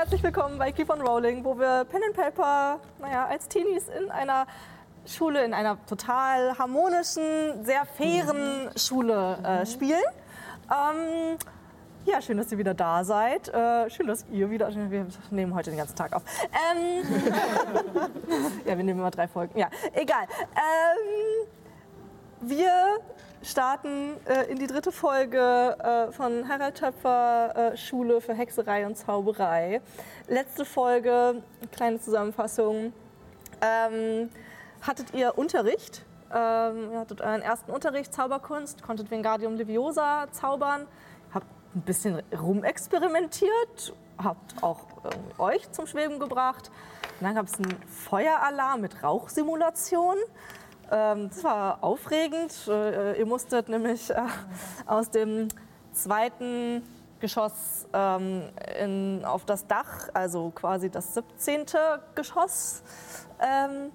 Herzlich willkommen bei Keep on Rolling, wo wir Pen and Paper, naja, als Teenies in einer Schule, in einer total harmonischen, sehr fairen Schule äh, spielen. Ähm, ja, schön, dass ihr wieder da seid. Äh, schön, dass ihr wieder. Wir nehmen heute den ganzen Tag auf. Ähm, ja, wir nehmen immer drei Folgen. Ja, egal. Ähm, wir starten äh, in die dritte Folge äh, von Harald Töpfer äh, Schule für Hexerei und Zauberei. Letzte Folge, kleine Zusammenfassung. Ähm, hattet ihr Unterricht? Ähm, ihr hattet euren ersten Unterricht Zauberkunst, konntet Vingadium Leviosa zaubern, habt ein bisschen rumexperimentiert, habt auch äh, euch zum Schweben gebracht. Und dann gab es einen Feueralarm mit Rauchsimulation. Ähm, das war aufregend. Äh, ihr musstet nämlich äh, aus dem zweiten Geschoss ähm, in, auf das Dach, also quasi das 17. Geschoss, ähm,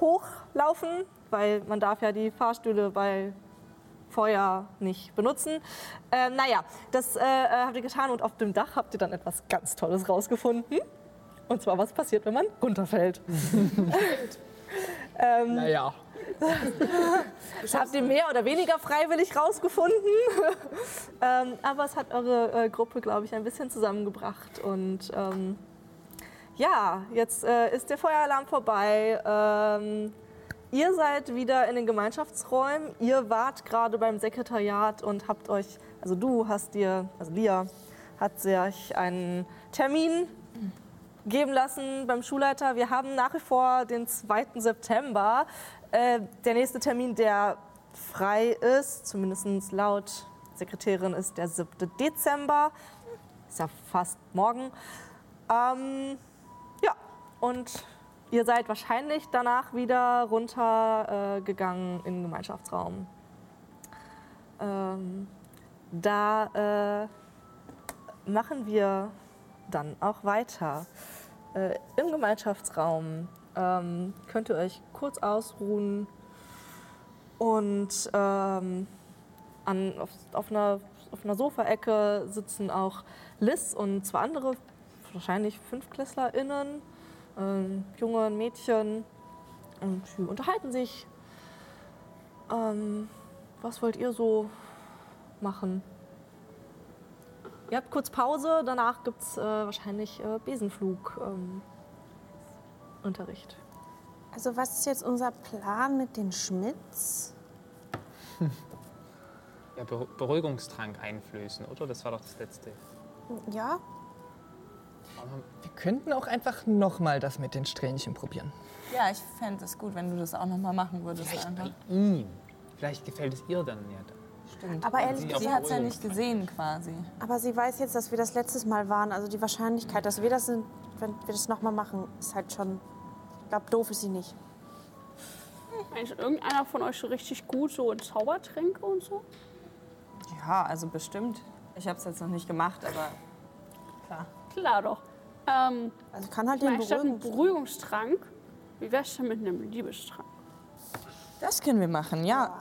hochlaufen, weil man darf ja die Fahrstühle bei Feuer nicht benutzen. Ähm, naja, das äh, äh habt ihr getan und auf dem Dach habt ihr dann etwas ganz Tolles rausgefunden. Und zwar, was passiert, wenn man runterfällt. ähm, naja. Das habt ihr mehr oder weniger freiwillig rausgefunden. ähm, aber es hat eure äh, Gruppe, glaube ich, ein bisschen zusammengebracht. Und ähm, ja, jetzt äh, ist der Feueralarm vorbei. Ähm, ihr seid wieder in den Gemeinschaftsräumen. Ihr wart gerade beim Sekretariat und habt euch, also du hast dir, also Lia, hat sich einen Termin geben lassen beim Schulleiter. Wir haben nach wie vor den 2. September. Äh, der nächste Termin, der frei ist, zumindest laut Sekretärin, ist der 7. Dezember. Ist ja fast morgen. Ähm, ja, und ihr seid wahrscheinlich danach wieder runtergegangen äh, in den Gemeinschaftsraum. Ähm, da äh, machen wir dann auch weiter. Äh, Im Gemeinschaftsraum ähm, könnt ihr euch kurz ausruhen und ähm, an, auf, auf, einer, auf einer Sofaecke sitzen auch Liz und zwei andere, wahrscheinlich FünfklässlerInnen, ähm, junge Mädchen und sie unterhalten sich. Ähm, was wollt ihr so machen? Ihr habt kurz Pause, danach gibt es äh, wahrscheinlich äh, Besenflug-Unterricht. Ähm, also was ist jetzt unser Plan mit den Schmitz? Ja, Beruhigungstrank einflößen, oder? Das war doch das letzte. Ja. Wir könnten auch einfach nochmal das mit den Strähnchen probieren. Ja, ich fände es gut, wenn du das auch nochmal machen würdest. Vielleicht bei ihm. Vielleicht gefällt es ihr dann ja. Stimmt. Aber ehrlich gesagt, sie hat es ja nicht gesehen quasi. Aber sie weiß jetzt, dass wir das letztes Mal waren. Also die Wahrscheinlichkeit, dass wir das sind, wenn wir das nochmal machen, ist halt schon. Ich glaube, doof ist sie nicht. Ist irgendeiner von euch schon richtig gut so in Zaubertränke und so? Ja, also bestimmt. Ich habe es jetzt noch nicht gemacht, aber klar. Klar doch. Ähm, also kann halt den Beruhigung. Beruhigungstrank. Wie wär's denn mit einem Liebestrank? Das können wir machen, ja.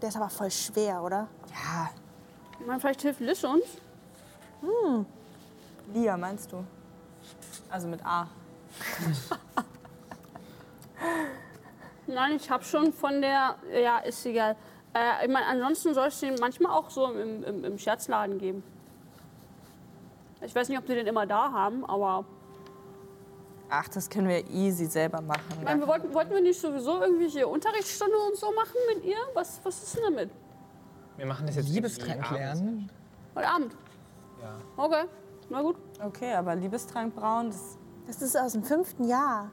Der ist aber voll schwer, oder? Ja. Ich meine, vielleicht hilft Liz uns. Hm. Lia, meinst du? Also mit A. Nein, ich habe schon von der. Ja, ist egal. Äh, ich meine, ansonsten soll es den manchmal auch so im, im, im Scherzladen geben. Ich weiß nicht, ob die den immer da haben, aber Ach, das können wir easy selber machen. Nein, wir wollten, wollten wir nicht sowieso irgendwelche Unterrichtsstunde und so machen mit ihr? Was, was ist denn damit? Wir machen das jetzt Liebestrank lernen. Heute Abend? Ja. Okay, na gut. Okay, aber Liebestrank brauen, das... Das ist aus dem fünften Jahr.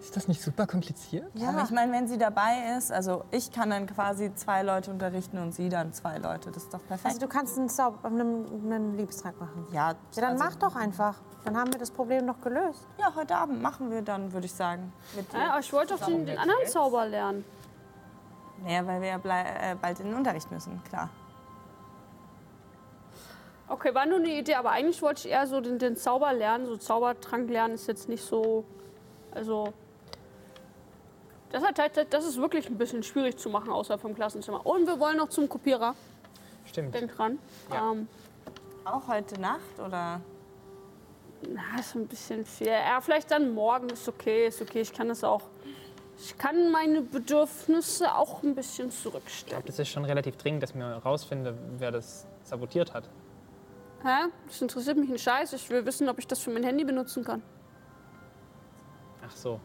Ist das nicht super kompliziert? Ja. Aber ich meine, wenn sie dabei ist, also ich kann dann quasi zwei Leute unterrichten und sie dann zwei Leute. Das ist doch perfekt. Also du kannst einen, Zauber, einen, einen Liebestrank machen? Ja. Ja, dann also, mach doch einfach. Dann haben wir das Problem noch gelöst. Ja, heute Abend machen wir dann, würde ich sagen. ja, aber ich wollte doch den, den anderen Zauber lernen. Naja, weil wir ja äh, bald in den Unterricht müssen, klar. Okay, war nur eine Idee, aber eigentlich wollte ich eher so den, den Zauber lernen. So Zaubertrank lernen ist jetzt nicht so. Also das, hat, das ist wirklich ein bisschen schwierig zu machen außerhalb vom Klassenzimmer. Und wir wollen noch zum Kopierer. Stimmt. Denk dran. Ja. Ähm, Auch heute Nacht oder? Na, ist ein bisschen viel. Ja, vielleicht dann morgen ist okay, ist okay. Ich kann das auch. Ich kann meine Bedürfnisse auch ein bisschen Ich zurückstellen. glaube, das ist schon relativ dringend, dass ich mir herausfinde, wer das sabotiert hat. Hä? Das interessiert mich ein Scheiß. Ich will wissen, ob ich das für mein Handy benutzen kann. Ach so.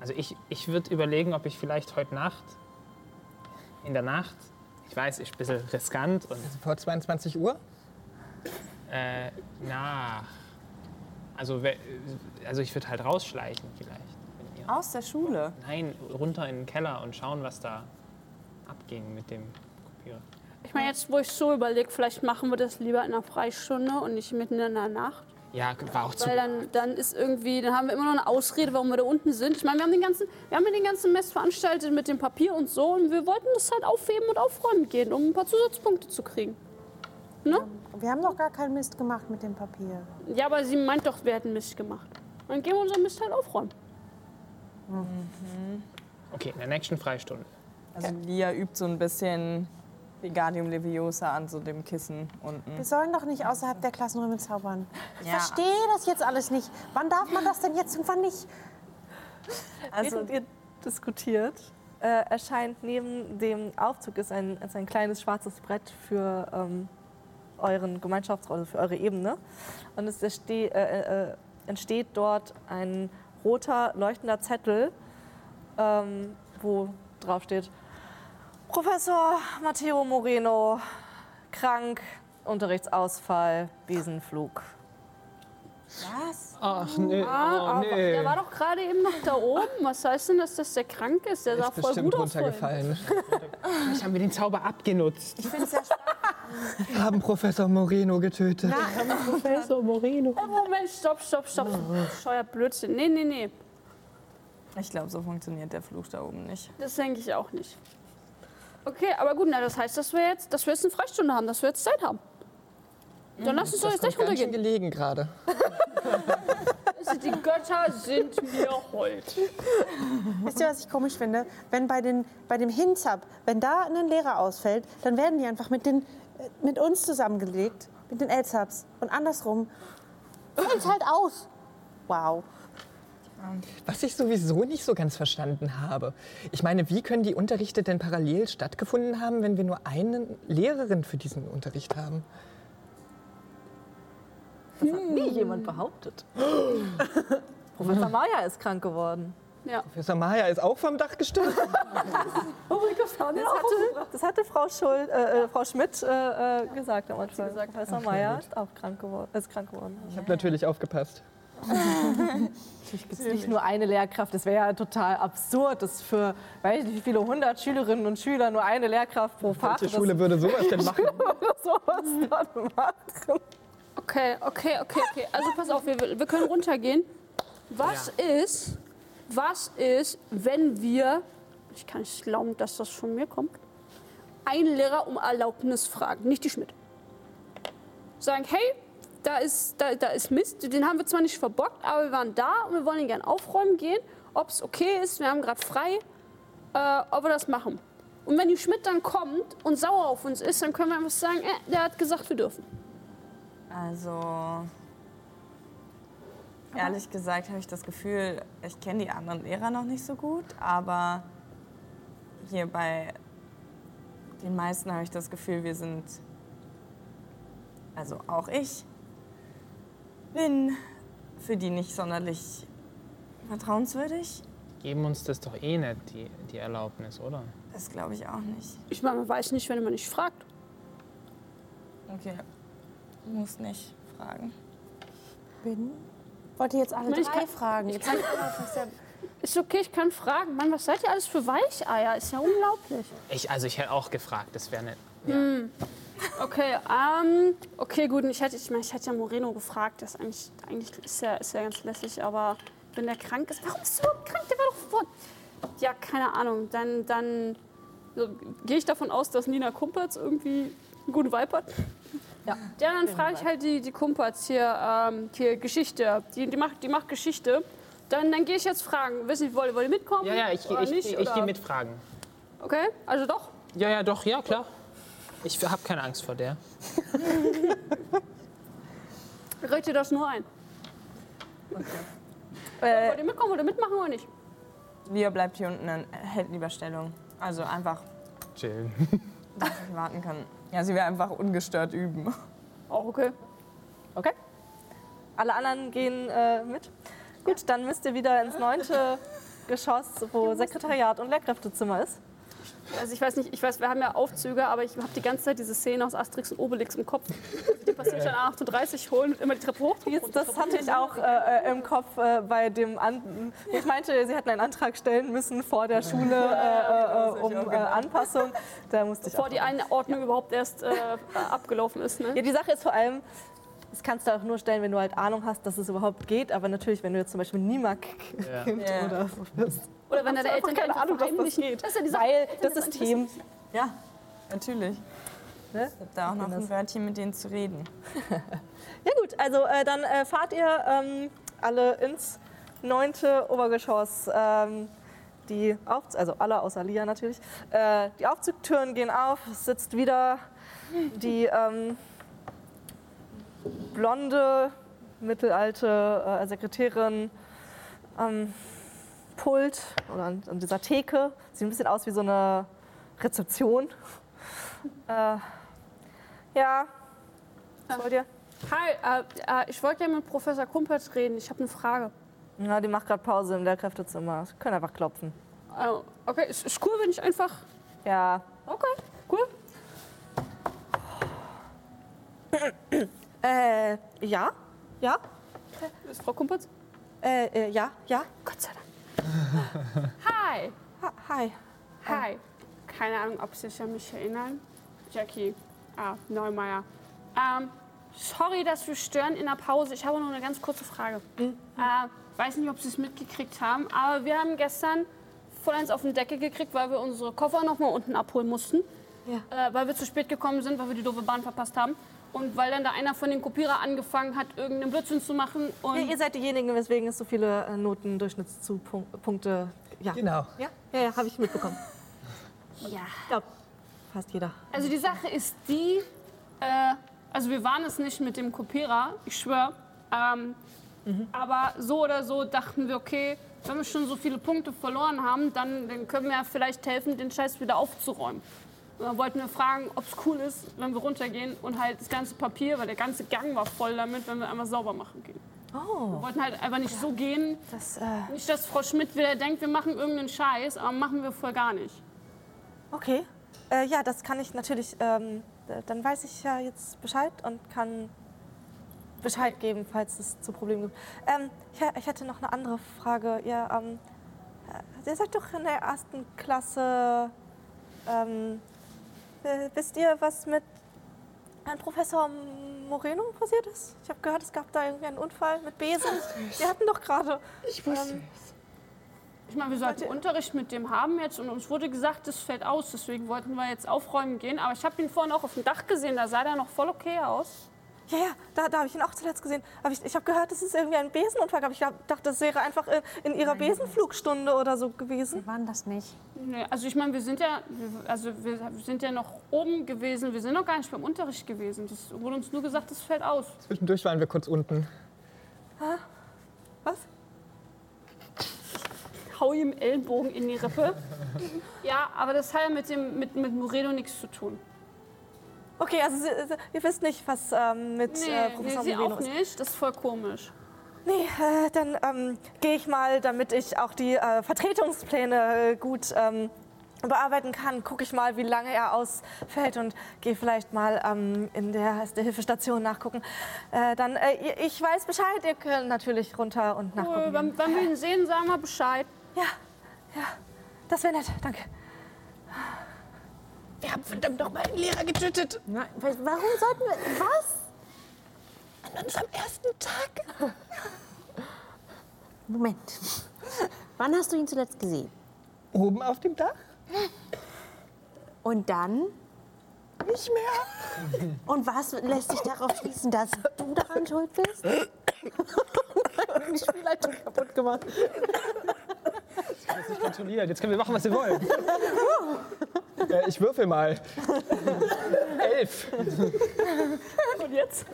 Also ich, ich würde überlegen, ob ich vielleicht heute Nacht, in der Nacht, ich weiß, ist ein bisschen riskant und Vor 22 Uhr? äh, nach. Also, also ich würde halt rausschleichen vielleicht. Aus der Schule. nein, runter in den Keller und schauen, was da abging mit dem. Ich meine, jetzt, wo ich so überlege, vielleicht machen wir das lieber in einer Freistunde und nicht mitten in der Nacht. Ja, war auch zu. Weil dann, dann ist irgendwie, dann haben wir immer noch eine Ausrede, warum wir da unten sind. Ich meine, wir haben den ganzen, wir haben den ganzen Mess veranstaltet mit dem Papier und so und wir wollten das halt aufheben und aufräumen gehen, um ein paar Zusatzpunkte zu kriegen. Wir haben doch gar keinen Mist gemacht mit dem Papier. Ja, aber sie meint doch, wir hätten Mist gemacht. Dann gehen wir unseren Mist halt aufräumen. Okay, in der nächsten Freistunde. Also Lia übt so ein bisschen Wingardium Leviosa an so dem Kissen unten. Wir sollen doch nicht außerhalb der Klassenräume zaubern. Ich Ja. verstehe das jetzt alles nicht. Wann darf man das denn jetzt und wann nicht? Also Während ihr diskutiert, äh, erscheint neben dem Aufzug ist ein, ist ein kleines schwarzes Brett für ähm, euren Gemeinschaftsraum, also für eure Ebene. Und es entste äh, äh, entsteht dort ein roter, leuchtender Zettel, ähm, wo drauf steht, Professor Matteo Moreno, krank, Unterrichtsausfall, Wiesenflug. was? Ach nee, Ah, oh, aber nee. der war doch gerade eben noch da oben. Was heißt denn, dass das der krank ist? Der sah Ist voll bestimmt gut aus. runtergefallen. Vielleicht haben wir den Zauber abgenutzt. Ich finde es sehr spannend. Haben Professor Moreno getötet. Professor Moreno. Oh, Moment, stopp, stopp, stopp. Scheuer Blödsinn. Nee, nee, nee. Ich glaube, so funktioniert der Fluch da oben nicht. Das denke ich auch nicht. Okay, aber gut, na, das heißt, dass wir jetzt, dass wir jetzt eine Freistunde haben, dass wir jetzt Zeit haben. Dann lass uns doch Das jetzt gleich runtergehen. gelegen gerade. Also, Die Götter sind mir hold. Wisst ihr, was ich komisch finde? Wenn bei, den, bei dem Hinzab, wenn da ein Lehrer ausfällt, dann werden die einfach mit, den, äh, mit uns zusammengelegt, mit den Elzabs. Und andersrum fällt halt aus. Wow. Was ich sowieso nicht so ganz verstanden habe. Ich meine, wie können die Unterrichte denn parallel stattgefunden haben, wenn wir nur eine Lehrerin für diesen Unterricht haben? Das hat nie jemand behauptet. Professor Maya ist krank geworden. Ja. Professor Maya ist auch vom Dach gestürzt. Oh mein Gott, das hatte, das hatte Frau, Schul, äh, äh, Frau Schmidt äh, äh, gesagt am Anfang. Professor Maya ist auch krank geworden. Ist krank geworden. Ich habe natürlich aufgepasst. Natürlich gibt es nicht nur eine Lehrkraft. Das wäre ja total absurd, dass für, weiß ich nicht, wie viele hundert Schülerinnen und Schüler nur eine Lehrkraft pro Fach. Welche Schule würde sowas denn machen? sowas dann machen. Okay, okay, okay, okay. Also pass auf, wir, wir können runtergehen. Was ist, was ist, wenn wir, ich kann nicht glauben, dass das von mir kommt, einen Lehrer um Erlaubnis fragen, nicht die Schmidt. Sagen, hey, da ist, da, da ist Mist, den haben wir zwar nicht verbockt, aber wir waren da und wir wollen ihn gerne aufräumen gehen, ob es okay ist, wir haben gerade frei, äh, ob wir das machen. Und wenn die Schmidt dann kommt und sauer auf uns ist, dann können wir einfach sagen, äh, der hat gesagt, wir dürfen. Also, ehrlich gesagt habe ich das Gefühl, ich kenne die anderen Lehrer noch nicht so gut, aber hier bei den meisten habe ich das Gefühl, wir sind, also auch ich, bin für die nicht sonderlich vertrauenswürdig. Geben uns das doch eh nicht, die, die Erlaubnis, oder? Das glaube ich auch nicht. Ich meine, man weiß nicht, wenn man nicht fragt. Okay, muss nicht fragen. Bin? Wollt ihr jetzt alle Ich drei kann- fragen? Was der- Ist okay, ich kann fragen. Mann, was seid ihr alles für Weicheier? Ist ja unglaublich. Ich, also ich hätte auch gefragt, das wäre nicht. Ja. Okay, ähm, okay, gut. Ich hätte, ich meine, ich hätte ja Moreno gefragt. Das ist eigentlich, eigentlich ist ja, ist ja ganz lässig, aber wenn der krank ist, warum ist er überhaupt krank? Der war doch vor. Ja, keine Ahnung. Dann, dann so, gehe ich davon aus, dass Nina Kumpertz irgendwie einen guten Vibe hat. Ja. Ja, dann frage ich halt die, die Kumpertz hier, ähm, hier Geschichte. Die, die, macht, die macht Geschichte. Dann, dann gehe ich jetzt fragen. Wissen Sie, wollt, wollt ihr mitkommen? Ja, ja, ich, ich, nicht, ich, ich gehe mitfragen. Okay, also doch. Ja, ja, doch, ja, klar. Ich habe keine Angst vor der. Red dir das nur ein. Äh, Wollt ihr mitkommen oder mitmachen oder nicht? Lia bleibt hier unten und hält lieber Stellung. Also einfach, Chillen. dass ich warten kann. Ja, sie will einfach ungestört üben. Auch okay. okay. Alle anderen gehen äh, mit. Gut, dann müsst ihr wieder ins neunte Geschoss, wo Sekretariat und Lehrkräftezimmer ist. Also ich weiß nicht, ich weiß, wir haben ja Aufzüge, aber ich habe die ganze Zeit diese Szene aus Asterix und Obelix im Kopf. Die Passierschein 38 holen und immer die Treppe hoch. Dies, das hatte ich auch äh, im Kopf äh, bei dem An Ich meinte, sie hätten einen Antrag stellen müssen vor der Schule äh, äh, um äh, Anpassung. Da musste ich Bevor auch. die Einordnung überhaupt erst äh, abgelaufen ist. Ne? Ja, die Sache ist vor allem, das kannst du auch nur stellen, wenn du halt Ahnung hast, dass es überhaupt geht. Aber natürlich, wenn du jetzt zum Beispiel Niemak-Kind Ja. oder so bist. Oder wenn deine Eltern keine Ahnung, dass das geht. Das ist ja. Weil das System. Ja, natürlich. Ne? Ich hab da auch noch ein Wörtchen mit denen zu reden. Ja gut, also äh, dann äh, fahrt ihr ähm, alle ins neunte Obergeschoss. Ähm, die Auf also alle außer Lia natürlich. Äh, die Aufzugtüren gehen auf, es sitzt wieder die ähm, blonde, mittelalte äh, Sekretärin am Pult oder an, an dieser Theke. Sieht ein bisschen aus wie so eine Rezeption. Äh, ja, was wollt ihr? Hi, äh, äh, ich wollte ja mit Professor Kumpels reden. Ich habe eine Frage. Ja, die macht gerade Pause im Lehrkräftezimmer. Sie können einfach klopfen. Äh, okay, ist, ist cool, wenn ich einfach. Ja. Okay, cool. Äh, ja? Ja? Ist Frau Kumpels? Äh, äh, ja? Ja? Gott sei Dank. Hi. Ha hi. Hi. Keine Ahnung, ob Sie sich an mich erinnern. Jackie ah, Neumeier. Ähm, sorry, dass wir stören in der Pause. Ich habe nur eine ganz kurze Frage. Äh, weiß nicht, ob Sie es mitgekriegt haben, aber wir haben gestern voll eins auf den Deckel gekriegt, weil wir unsere Koffer noch mal unten abholen mussten. Ja. Äh, weil wir zu spät gekommen sind, weil wir die doofe Bahn verpasst haben. Und weil dann da einer von den Kopierer angefangen hat, irgendeinen Blödsinn zu machen. Und Ja, ihr seid diejenigen, weswegen es so viele äh, Notendurchschnittspunkte. Ja. Genau. Ja, ja, ja habe ich mitbekommen. ja. Ich glaube, fast jeder. Also die Sache ist die, äh, also wir waren es nicht mit dem Kopierer, ich schwöre. Ähm, Aber so oder so dachten wir, okay, wenn wir schon so viele Punkte verloren haben, dann, dann können wir ja vielleicht helfen, den Scheiß wieder aufzuräumen. Und dann wollten wir fragen, ob es cool ist, wenn wir runtergehen und halt das ganze Papier, weil der ganze Gang war voll damit, wenn wir einmal sauber machen gehen. Oh, Wir wollten halt einfach nicht so gehen. das, äh, Nicht, dass Frau Schmidt wieder denkt, wir machen irgendeinen Scheiß, aber machen wir voll gar nicht. okay. Äh, ja, das kann ich natürlich, ähm, äh, dann weiß ich ja jetzt Bescheid und kann Bescheid geben, falls es zu Problemen gibt. Ähm, ich, ich hätte noch eine andere Frage. Ihr, ähm, äh, ihr seid doch in der ersten Klasse. Ähm, äh, wisst ihr, was mit Herrn Professor Moreno passiert ist? Ich habe gehört, es gab da irgendwie einen Unfall mit Besen. Wir hatten doch gerade. Ich wusste Ähm, Ich meine, wir sollten Unterricht mit dem haben jetzt und uns wurde gesagt, das fällt aus. Deswegen wollten wir jetzt aufräumen gehen. Aber ich habe ihn vorhin auch auf dem Dach gesehen, da sah der noch voll okay aus. Ja, ja, da, da habe ich ihn auch zuletzt gesehen. Aber ich, ich habe gehört, es ist irgendwie ein Besenunfall. Aber ich dachte, das wäre einfach in, in ihrer Besenflugstunde oder so gewesen. Wir waren das nicht. Nee, also ich meine, wir sind ja, wir- also wir sind ja noch oben gewesen. Wir sind noch gar nicht beim Unterricht gewesen. Das wurde uns nur gesagt, das fällt aus. Zwischendurch waren wir kurz unten. Was? Hau ihm Ellenbogen in die Rippe. Ja, aber das hat ja mit, dem, mit, mit Moreno nichts zu tun. Okay, also Sie, ihr wisst nicht, was ähm, mit Nee, äh, nee Professor sie Moreno auch ist. nicht. Das ist voll komisch. Nee, äh, dann ähm, gehe ich mal, damit ich auch die äh, Vertretungspläne äh, gut ähm, bearbeiten kann, gucke ich mal, wie lange er ausfällt und gehe vielleicht mal ähm, in der, der Hilfestation nachgucken. Äh, dann, äh, ich weiß Bescheid, ihr könnt natürlich runter und Cool, nachgucken. wenn, wenn wir ihn sehen, sagen wir Bescheid. Ja, ja, das wäre nett, danke. Wir haben verdammt noch mal einen Lehrer getötet. Nein, warum sollten wir. Was? An unserem ersten Tag. Moment. Wann hast du ihn zuletzt gesehen? Oben auf dem Dach? Und dann? Nicht mehr. Und was lässt sich darauf schließen, dass du daran schuld bist? Die Spielleitung kaputt gemacht. Das ist nicht kontrolliert. Jetzt können wir machen, was wir wollen. Äh, ich würfel mal. Elf. Und jetzt?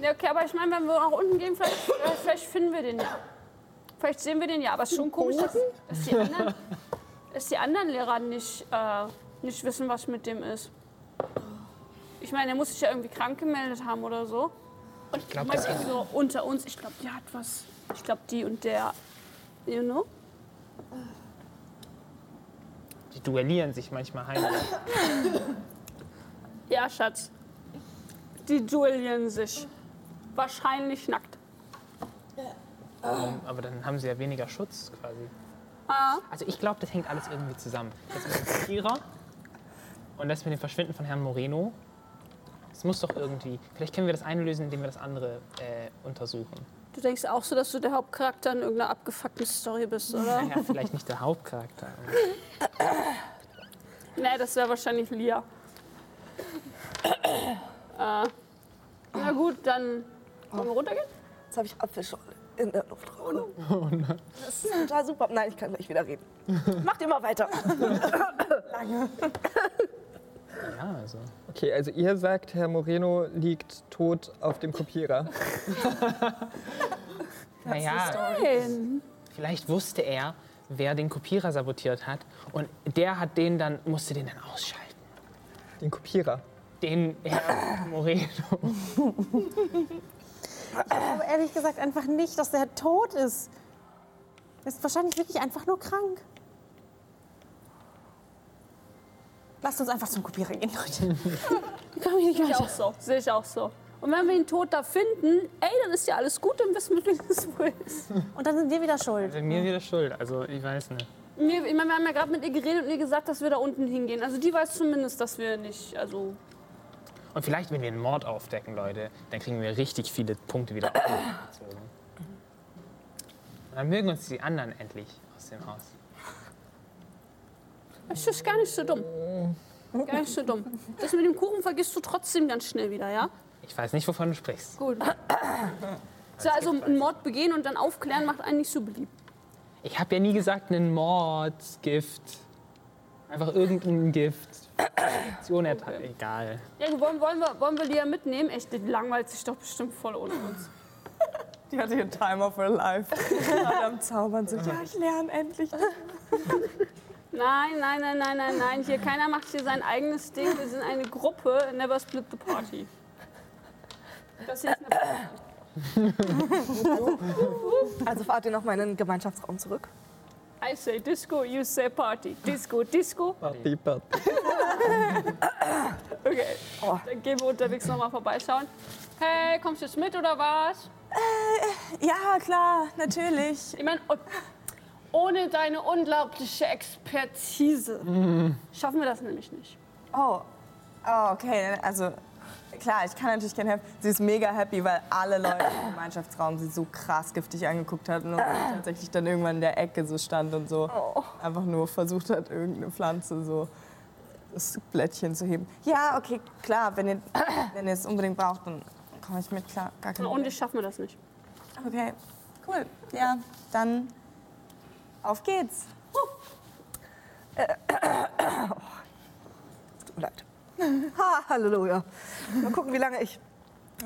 Ja, okay, aber ich meine, wenn wir nach unten gehen, vielleicht, äh, vielleicht finden wir den ja. Vielleicht sehen wir den ja, aber es ist schon komisch, dass, dass, die, anderen, dass die anderen Lehrer nicht, äh, nicht wissen, was mit dem ist. Ich meine, er muss sich ja irgendwie krank gemeldet haben oder so. Und ich glaub, glaube, das- so unter uns, ich glaube, die hat was. Ich glaube, die und der, you know? Die duellieren sich manchmal heimlich. Ja, Schatz. Die duellieren sich. Wahrscheinlich nackt. Ähm, Aber dann haben sie ja weniger Schutz quasi. Ah. Also ich glaube, das hängt alles irgendwie zusammen. Das mit dem Kopierer und das mit dem Verschwinden von Herrn Moreno. Es muss doch irgendwie. Vielleicht können wir das eine lösen, indem wir das andere äh, untersuchen. Du denkst auch so, dass du der Hauptcharakter in irgendeiner abgefuckten Story bist, oder? Naja, vielleicht nicht der Hauptcharakter. nee, das wäre wahrscheinlich Lia. äh, na gut, dann wollen wir runtergehen? Jetzt habe ich Apfelschorle in der Luft. Oh nein. Das ist total super. Nein, ich kann gleich wieder reden. Macht immer weiter. Ja, also. Okay, also ihr sagt, Herr Moreno liegt tot auf dem Kopierer. Naja, Nein. vielleicht wusste er, wer den Kopierer sabotiert hat und der hat den dann, musste den dann ausschalten. Den Kopierer. Den Herr Moreno. Ich glaube ehrlich gesagt einfach nicht, dass der tot ist. Er ist wahrscheinlich wirklich einfach nur krank. Lasst uns einfach zum Kopierer gehen, Leute. Kommen hier nicht Sehe ich weiter. auch so. Sehe ich auch so. Und wenn wir ihn tot da finden, ey, dann ist ja alles gut, dann wissen wir, wie es wohl ist. Und dann sind wir wieder schuld. Also mir wieder schuld, also ich weiß nicht. Mir, ich meine, wir haben ja gerade mit ihr geredet und ihr gesagt, dass wir da unten hingehen. Also die weiß zumindest, dass wir nicht, also... Und vielleicht, wenn wir einen Mord aufdecken, Leute, dann kriegen wir richtig viele Punkte wieder aufgezogen. Und dann mögen uns die anderen endlich aus dem Haus. Es ist gar nicht so dumm. Gar nicht so dumm. Das mit dem Kuchen vergisst du trotzdem ganz schnell wieder, ja? Ich weiß nicht, wovon du sprichst. Gut. So, also einen Mord begehen und dann aufklären macht einen nicht so beliebt. Ich habe ja nie gesagt, einen Mordsgift. Einfach irgendein Gift. Fiktion erteilen. Egal. Ja, wollen, wollen, wir, wollen wir die ja mitnehmen? Echt, die langweilt sich doch bestimmt voll ohne uns. Die hatte hier Timer for Life. Alle am Zaubern sind. Ja, ich lerne endlich. Nein, nein, nein, nein, nein, nein. Hier, keiner macht hier sein eigenes Ding. Wir sind eine Gruppe. Never split the party. Das ist eine Also fahrt ihr noch mal in den Gemeinschaftsraum zurück. I say disco, you say party. Disco, disco. Party, Party. Okay. Dann gehen wir unterwegs nochmal vorbeischauen. Hey, kommst du jetzt mit oder was? Ja, klar, natürlich. Ich meine, ohne deine unglaubliche Expertise schaffen wir das nämlich nicht. Oh, oh, okay. Also klar, ich kann natürlich gerne helfen. Sie ist mega happy, weil alle Leute im Gemeinschaftsraum sie so krass giftig angeguckt hatten und sie tatsächlich dann irgendwann in der Ecke so stand und so einfach nur versucht hat, irgendeine Pflanze so das Blättchen zu heben. Ja, okay, klar. Wenn ihr, wenn ihr es unbedingt braucht, dann komme ich mit, klar. Gar kein Und Problem. ich schaffen wir das nicht. Okay, cool. Ja, dann auf geht's. Tut mir leid. Ha, Halleluja. Mal gucken, wie lange ich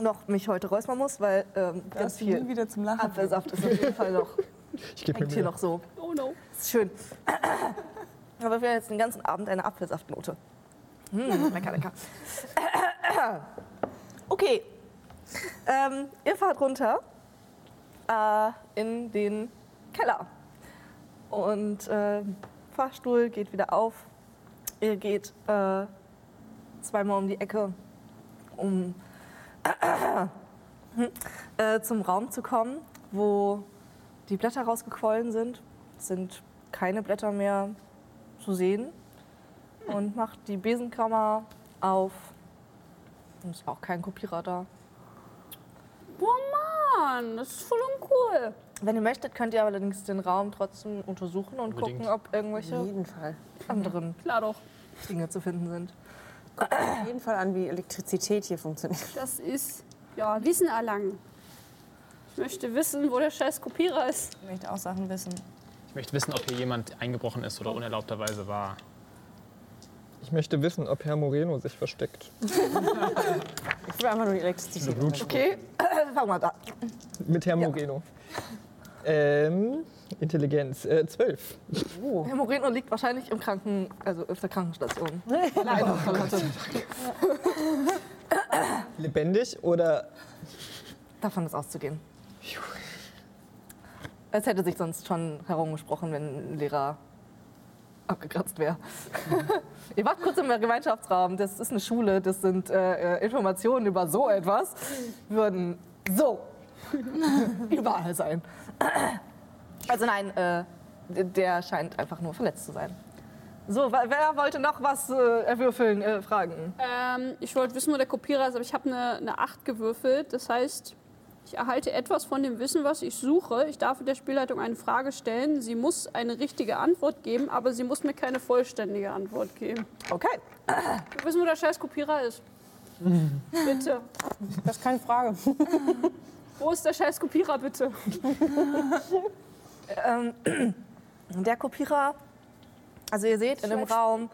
noch mich heute räuspern muss, weil ähm, ganz du nie viel wieder zum Lachen. Apfelsaft ist auf jeden Fall noch, Ich gebe mir hier noch so. Oh no. Das ist schön. Aber wir haben jetzt den ganzen Abend eine Apfelsaftnote. Hm, lecker, lecker. Okay. Ähm, ihr fahrt runter äh, in den Keller. Und äh, Fahrstuhl geht wieder auf. Ihr geht äh, zweimal um die Ecke, um äh, zum Raum zu kommen, wo die Blätter rausgequollen sind. Es sind keine Blätter mehr zu sehen. Und macht die Besenkammer auf. Und ist auch kein Kopierer da. Oh Mann, das ist voll uncool. Wenn ihr möchtet, könnt ihr allerdings den Raum trotzdem untersuchen und Unbedingt. gucken, ob irgendwelche Auf jeden Fall. anderen Klar doch. Dinge zu finden sind. Auf jeden Fall an, wie Elektrizität hier funktioniert. Das ist, ja, Wissen erlangen. Ich möchte wissen, wo der scheiß Kopierer ist. Ich möchte auch Sachen wissen. Ich möchte wissen, ob hier jemand eingebrochen ist oder unerlaubterweise war. Ich möchte wissen, ob Herr Moreno sich versteckt. Ich will einfach nur die Elektrizität. Okay, fang mal da. Mit Herrn Ja. Moreno. Ähm, Intelligenz. Äh, 12. Herr Moreno liegt wahrscheinlich im Kranken, also auf der Krankenstation. Leider. Lebendig oder Davon ist auszugehen. Es hätte sich sonst schon herumgesprochen, wenn ein Lehrer abgekratzt wäre. Ihr wart kurz im Gemeinschaftsraum, das ist eine Schule, das sind äh, äh, Informationen über so etwas, würden so überall sein. Also nein, äh, der scheint einfach nur verletzt zu sein. So, wer wollte noch was äh, erwürfeln, äh, fragen? Ähm, ich wollte wissen, wo der Kopierer ist, aber ich habe eine, eine 8 gewürfelt. Das heißt, ich erhalte etwas von dem Wissen, was ich suche. Ich darf der Spielleitung eine Frage stellen. Sie muss eine richtige Antwort geben, aber sie muss mir keine vollständige Antwort geben. Okay. Ich will wissen, wo der scheiß Kopierer ist. bitte. Das ist keine Frage. Wo ist der scheiß Kopierer, bitte? Ähm, der Kopierer, also ihr seht in dem. Raum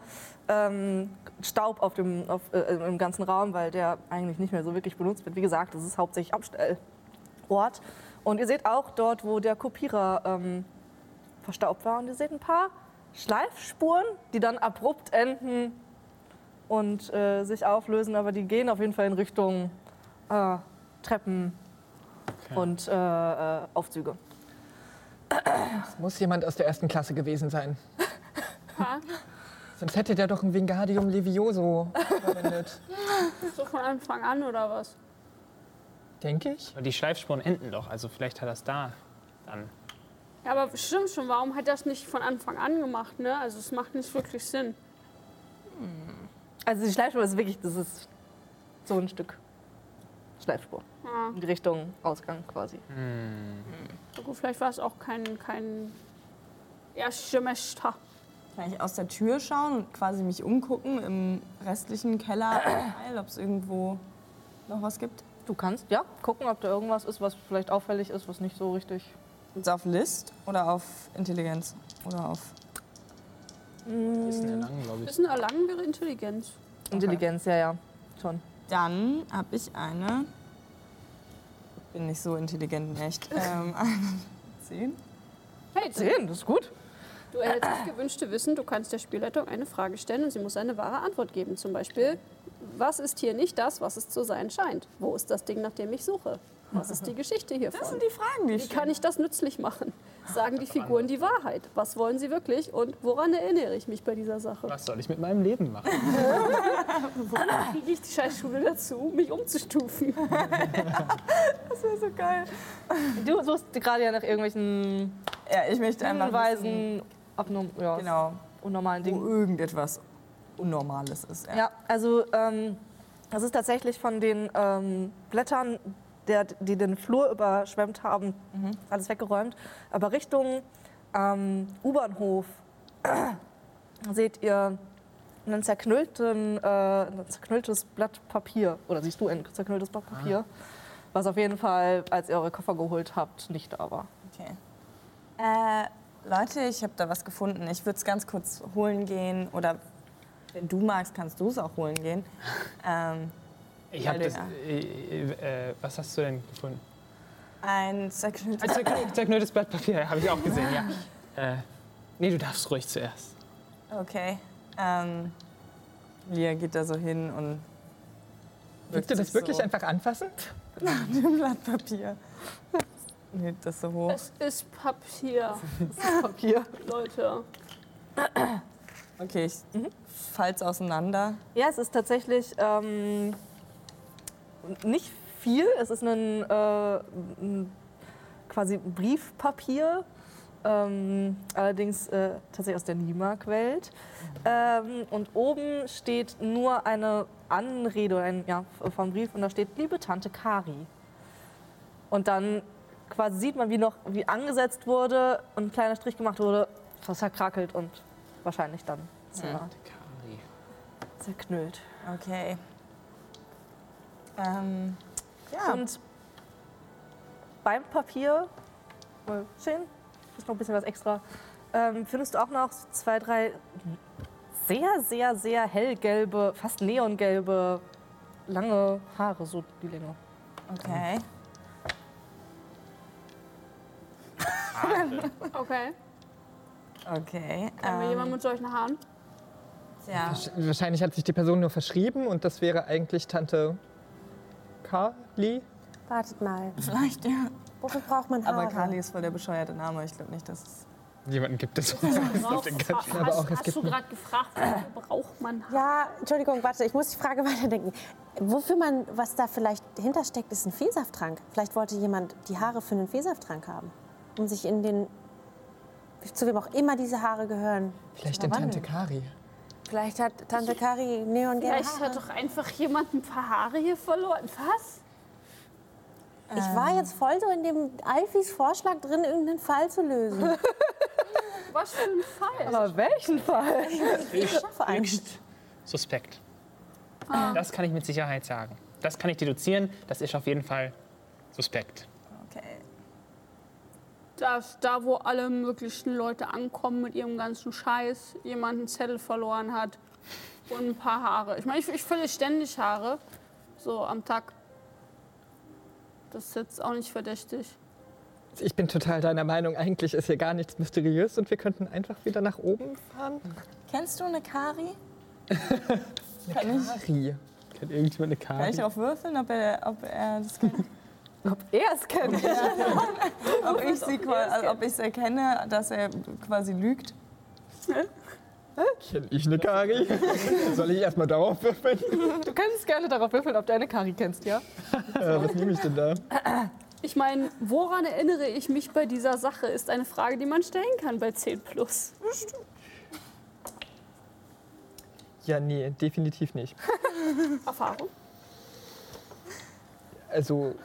ähm, Staub auf dem, auf, äh, im ganzen Raum, weil der eigentlich nicht mehr so wirklich benutzt wird. Wie gesagt, das ist hauptsächlich Abstellort. Und ihr seht auch dort, wo der Kopierer ähm, verstaubt war. Und ihr seht ein paar Schleifspuren, die dann abrupt enden und äh, sich auflösen. Aber die gehen auf jeden Fall in Richtung äh, Treppen Okay. und äh, äh, Aufzüge. es muss jemand aus der ersten Klasse gewesen sein. Sonst hätte der doch ein Wingardium Levioso verwendet. So von Anfang an oder was? Denke ich. Aber die Schleifspuren enden doch, also vielleicht hat er es da dann. Ja, aber stimmt schon, warum hat er das nicht von Anfang an gemacht, ne? Also es macht nicht wirklich Sinn. Also die Schleifspur ist wirklich, das ist so ein Stück Schleifspur. Ja. In die Richtung Ausgang quasi. Na gut, vielleicht war es auch kein, kein Erschemester. Kann ich aus der Tür schauen und quasi mich umgucken im restlichen Kellerteil, ob es irgendwo noch was gibt? Du kannst, ja, gucken, ob da irgendwas ist, was vielleicht auffällig ist, was nicht so richtig... Ist auf List oder auf Intelligenz? Oder auf. Ist ein lang, glaube ich. Wissen erlangen wäre Intelligenz. Intelligenz, ja, ja, schon. Dann habe ich eine. Bin nicht so intelligent in echt. ähm, 10. Hey, Zehn, das ist gut. du erhältst das gewünschte Wissen, du kannst der Spielleitung eine Frage stellen und sie muss eine wahre Antwort geben. Zum Beispiel, was ist hier nicht das, was es zu sein scheint? Wo ist das Ding, nach dem ich suche? Was ist die Geschichte hiervon? Das sind die Fragen, die Wie ich kann ich das nützlich machen? Sagen die Figuren die Wahrheit? Was wollen sie wirklich und woran erinnere ich mich bei dieser Sache? Was soll ich mit meinem Leben machen? Kriege ich die Scheißschule dazu, mich umzustufen? Das wäre so geil. Du suchst gerade ja nach irgendwelchen Ja, ich möchte Hinweisen, abnorm, ja, Genau. unnormalen Wo Dingen. irgendetwas Unnormales ist. Ja. Ja, also ähm, das ist tatsächlich von den ähm, Blättern, der, die den Flur überschwemmt haben, alles weggeräumt. Aber Richtung ähm, U-Bahnhof seht ihr einen zerknüllten, äh, ein zerknülltes Blatt Papier. Oder siehst du ein zerknülltes Blatt Papier? Was auf jeden Fall, als ihr eure Koffer geholt habt, nicht da war. Okay. Äh, Leute, ich habe da was gefunden. Ich würde es ganz kurz holen gehen. Oder wenn du magst, kannst du es auch holen gehen. Ähm, Ich habe das. du- Äh, äh, was hast du denn gefunden? ein zerknülltes Ein zerknü- zerknülltes Blatt Papier, habe ich auch gesehen, ja. Äh, nee, du darfst ruhig zuerst. Okay. Ähm, Lia geht da so hin und. Willst du das wirklich so einfach anfassen? Dem Blatt Papier. Nimmt das so hoch. Es ist Papier, Papier. Leute. Okay, ich falls auseinander. Ja, es ist tatsächlich ähm, nicht viel. Es ist ein, äh, ein quasi Briefpapier, ähm, allerdings äh, tatsächlich aus der Niemark-Welt. Ähm, und oben steht nur eine Anrede ein, ja, vom Brief und da steht Liebe Tante Kari. Und dann quasi sieht man, wie noch wie angesetzt wurde und ein kleiner Strich gemacht wurde, was verkrakelt und wahrscheinlich dann zerknüllt. Okay. Ähm, ja. Und beim Papier, schön, ist noch ein bisschen was extra, ähm, findest du auch noch zwei, drei sehr, sehr, sehr hellgelbe, fast neongelbe, lange Haare, so die Länge. Okay. Okay. Okay. Kennen wir ähm, jemanden mit solchen Haaren? ja. Wahrscheinlich hat sich die Person nur verschrieben und das wäre eigentlich Tante Carly. Wartet mal. Vielleicht, ja. Wofür braucht man Haare? Aber Kali ist voll der bescheuerte Name. Ich glaube nicht, dass es. Jemanden gibt es. Braucht- Ganzen, Ha- aber auch, hast es hast gibt du gerade gefragt, wofür braucht man Haare? Ja, Entschuldigung, warte, ich muss die Frage weiterdenken. Wofür man, was da vielleicht hintersteckt, ist ein Vielsafttrank. Vielleicht wollte jemand die Haare für einen Vielsafttrank haben. Um sich in den, zu wem auch immer diese Haare gehören. Vielleicht in Tante Kari. Vielleicht hat Tante Kari neongelbe Vielleicht hat doch einfach jemand ein paar Haare hier verloren. Was? Ich war jetzt voll so in dem Alfis Vorschlag drin, irgendeinen Fall zu lösen. Was für ein Fall. Aber welchen Fall? Ich schaffe einen. Höchst suspekt. Das kann ich mit Sicherheit sagen. Das kann ich deduzieren. Das ist auf jeden Fall suspekt. Dass da, wo alle möglichen Leute ankommen mit ihrem ganzen Scheiß, jemand einen Zettel verloren hat und ein paar Haare. Ich meine, ich, ich verliere ständig Haare, so am Tag. Das ist jetzt auch nicht verdächtig. Ich bin total deiner Meinung, eigentlich ist hier gar nichts mysteriös und wir könnten einfach wieder nach oben fahren. Kennst du eine Kari? Kari. Kennt irgendjemand eine Kann Karte? ich darauf würfeln, ob er, ob er das kennt? Ob er es kennt. ob ich sie also ob ich es erkenne, dass er quasi lügt? Kenn ich eine Kari? Soll ich erstmal darauf würfeln? Du kannst gerne darauf würfeln, ob du eine Kari kennst, ja? Äh, was nehme ich denn da? Ich meine, woran erinnere ich mich bei dieser Sache, ist eine Frage, die man stellen kann bei 10 Plus. Ja, nee, definitiv nicht. Erfahrung. Also,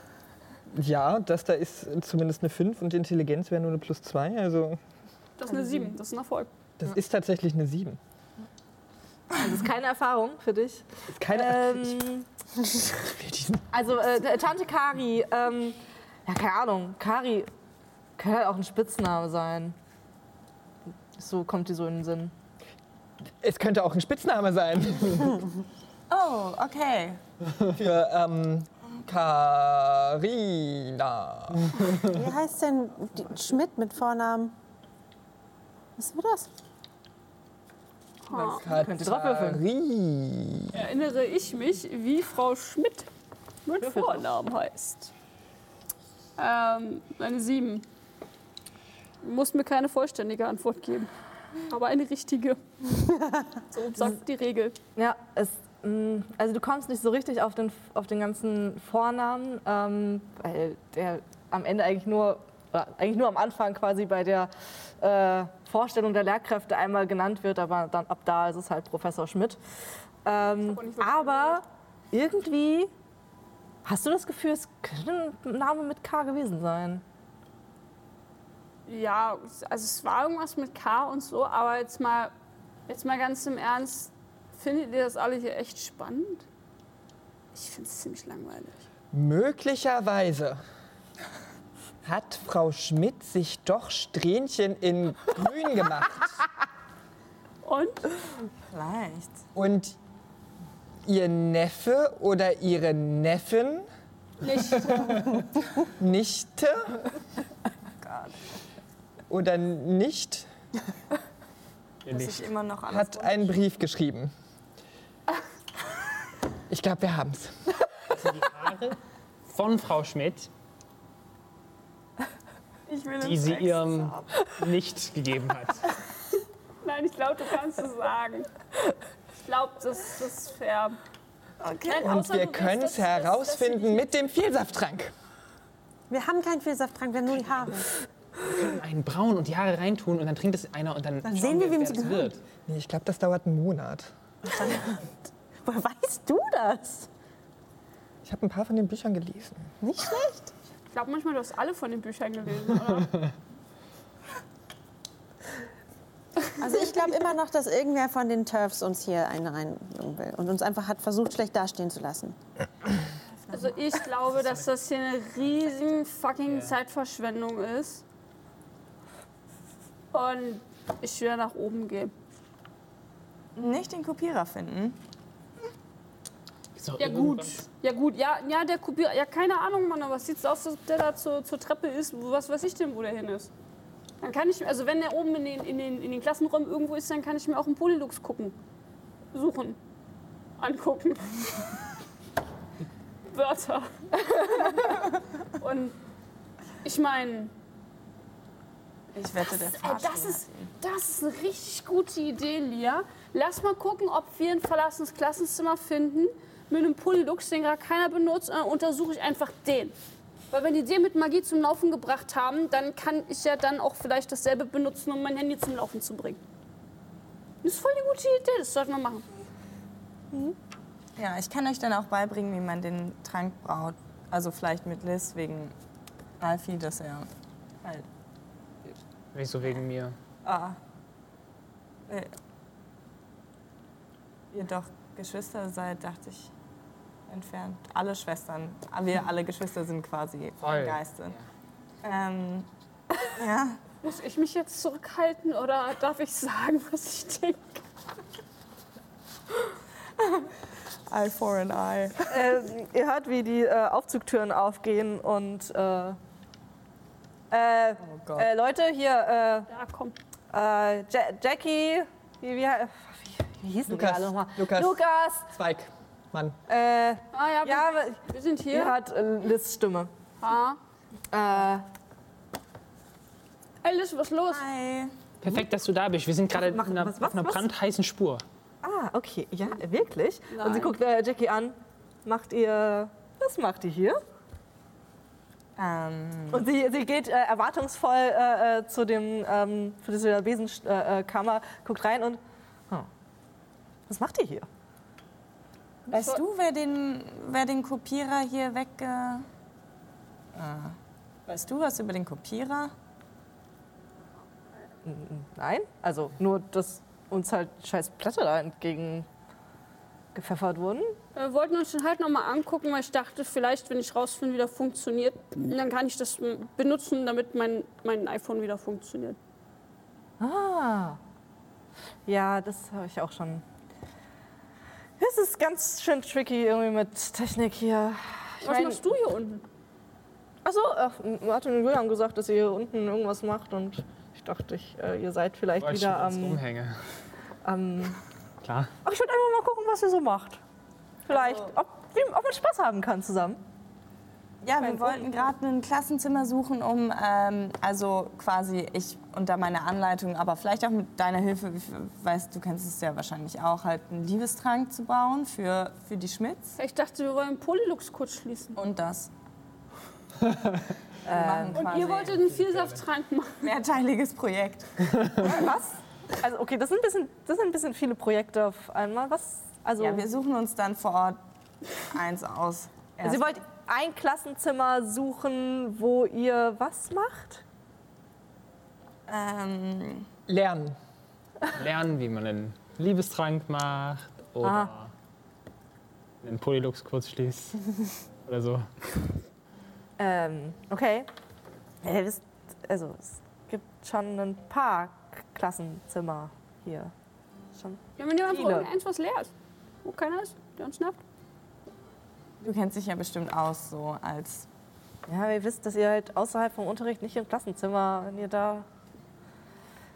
ja, das da ist zumindest eine 5 und Intelligenz wäre nur eine plus 2. Also, Das ist eine 7, das ist ein Erfolg. das ist tatsächlich eine 7. Das ist keine Erfahrung für dich. Ist keine Ähm, also äh, Tante Kari, ähm, ja keine Ahnung, Kari könnte halt auch ein Spitzname sein. So kommt die so in den Sinn. Es könnte auch ein Spitzname sein Oh, okay. für ähm, Carina. Wie heißt denn die Schmidt mit Vornamen? Was war das? Würfeln. Katari. Erinnere ich mich, wie Frau Schmidt mit Vornamen heißt. Ähm, eine 7. Du musst mir keine vollständige Antwort geben, aber eine richtige. So sagt die Regel. Ja, es, also du kommst nicht so richtig auf den, auf den ganzen Vornamen, ähm, weil der am Ende eigentlich nur, eigentlich nur am Anfang quasi bei der äh, Vorstellung der Lehrkräfte einmal genannt wird, aber dann ab da ist es halt Professor Schmidt. Ähm, wirklich aber irgendwie hast du das Gefühl, es könnte ein Name mit K gewesen sein. Ja, also es war irgendwas mit K und so, aber jetzt mal, jetzt mal ganz im Ernst, findet ihr das alle hier echt spannend? Ich finde es ziemlich langweilig. Möglicherweise hat Frau Schmidt sich doch Strähnchen in grün gemacht. Und? Vielleicht. Und ihr Neffe oder ihre Neffen, Nicht. Nichte oder nicht, Muss ich immer noch alles hat einen Brief geschrieben. Ich glaube, wir haben es. Die Haare von Frau Schmidt, Ich will die es sie extra ihrem haben. nicht gegeben hat. Nein, ich glaube, du kannst es sagen. Ich glaube, das, das ist fair. Okay. Nein, Und außer wir du willst, können dass- es dass- dass herausfinden mit dem Vielsafttrank. Wir haben keinen Vielsafttrank, wir haben nur die Haare. Einen braun und die Haare reintun und dann trinkt es einer und dann, Dann sehen wir, wem wer sie das gehört. wird. Nee, ich glaube, das dauert einen Monat. Woher weißt du das? Ich habe ein paar von den Büchern gelesen. Nicht schlecht. Ich glaube manchmal, du hast alle von den Büchern gelesen, oder? Also ich glaube immer noch, dass irgendwer von den Turfs uns hier einen reinlegen will und uns einfach hat versucht, schlecht dastehen zu lassen. Also Also ich glaube, dass das hier eine riesen fucking Zeitverschwendung ist. Und ich will nach oben gehen. Nicht den Kopierer finden. Ist doch Ja gut, ja gut, ja, ja der Kopierer, ja keine Ahnung, Mann, aber was sieht's aus, dass der da zur, zur Treppe ist? Wo- Was weiß ich denn, wo der hin ist? Dann kann ich, also wenn der oben in den, in, den, in den Klassenräumen irgendwo ist, dann kann ich mir auch einen Polylux gucken. Suchen. Angucken. Wörter. Und ich meine, Ich wette, der Ey, Fahrstuhl das, ist, das ist eine richtig gute Idee, Lia. Lass mal gucken, ob wir ein verlassenes Klassenzimmer finden mit einem Polylux, den gerade keiner benutzt. Dann untersuche ich einfach den. Weil wenn die den mit Magie zum Laufen gebracht haben, dann kann ich ja dann auch vielleicht dasselbe benutzen, um mein Handy zum Laufen zu bringen. Das ist voll die gute Idee, das sollten wir machen. Ja, ich kann euch dann auch beibringen, wie man den Trank braut. Also vielleicht mit Liz wegen Alfie, dass er halt. Wieso wegen mir? Ah. Äh, ihr doch Geschwister seid, dachte ich, entfernt. Alle Schwestern. Wir alle Geschwister sind quasi Voll. Geiste. Ähm, ja. Muss ich mich jetzt zurückhalten oder darf ich sagen, was ich denke? Eye for an eye. Äh, ihr hört, wie die äh, Aufzugtüren aufgehen und äh, äh, Oh Gott. äh, Leute hier, Ja, komm. äh, äh, ja Jackie, wie, wie, wie, wie hießen Lukas, die alle nochmal? Lukas. Lukas, Zweig. Mann. äh, Ah ja, wir, ja, aber wir sind ihr hier. hört äh, Liz Stimme. Ah. Äh, Hey Liz, was ist los? Hi. Perfekt, dass du da bist. Wir sind gerade auf einer, was- was- einer was? brandheißen Spur. ah, okay, ja, wirklich? Und sie Nein. guckt äh, Jackie an. Macht ihr, was macht ihr hier? Ähm, Und sie, sie geht äh, erwartungsvoll äh, äh, zu dem, ähm, zu dieser Besenkammer, äh, Kammer, guckt rein und, hm, was macht ihr hier? Weißt du, wer den, wer den Kopierer hier weg. Äh, ah. weißt du was über den Kopierer? Nein, also nur, dass uns halt scheiß Blätter da entgegen gepfeffert wurden. Wir wollten uns den halt nochmal angucken, weil ich dachte, vielleicht, wenn ich rausfinde, wie der funktioniert, dann kann ich das benutzen, damit mein, mein iPhone wieder funktioniert. Ah. Ja, das habe ich auch schon. Es ist ganz schön tricky irgendwie mit Technik hier. Ich Was mein- machst du hier unten? Achso, äh, Martin und Julian haben gesagt, dass ihr hier unten irgendwas macht und ich dachte, ich, äh, ihr seid vielleicht Wollte wieder am. Umhänge. am Klar. Ach, ich würde einfach mal gucken, was ihr so macht. Vielleicht, ob, wie, ob man Spaß haben kann zusammen. Ja, wir wollten gerade ein Klassenzimmer suchen, um, ähm, also quasi ich unter meiner Anleitung, aber vielleicht auch mit deiner Hilfe, weißt du kennst es ja wahrscheinlich auch, halt einen Liebestrank zu bauen für, für die Schmitz. Ich dachte, wir wollen Polylux kurz schließen. Und das. Machen Und ihr wolltet einen Vielsafttrank machen. mehrteiliges Projekt. Was? Also, okay, das sind, ein bisschen, das sind ein bisschen viele Projekte auf einmal. Was? Also, Ja, wir suchen uns dann vor Ort eins aus. Sie wollt ein Klassenzimmer suchen, wo ihr was macht? ähm, Lernen. Lernen, wie man einen Liebestrank macht oder Ah. einen Polylux kurz schließt oder so. Ähm, okay. Ja, ihr wisst, also, es gibt schon ein paar Klassenzimmer hier. Schon. Ja, wenn ihr einfach Viele. irgendeins, was leer ist. Wo keiner ist, der uns nervt. Du kennst dich ja bestimmt aus, so als. Ja, aber ihr wisst, dass ihr halt außerhalb vom Unterricht nicht im Klassenzimmer, wenn ihr da.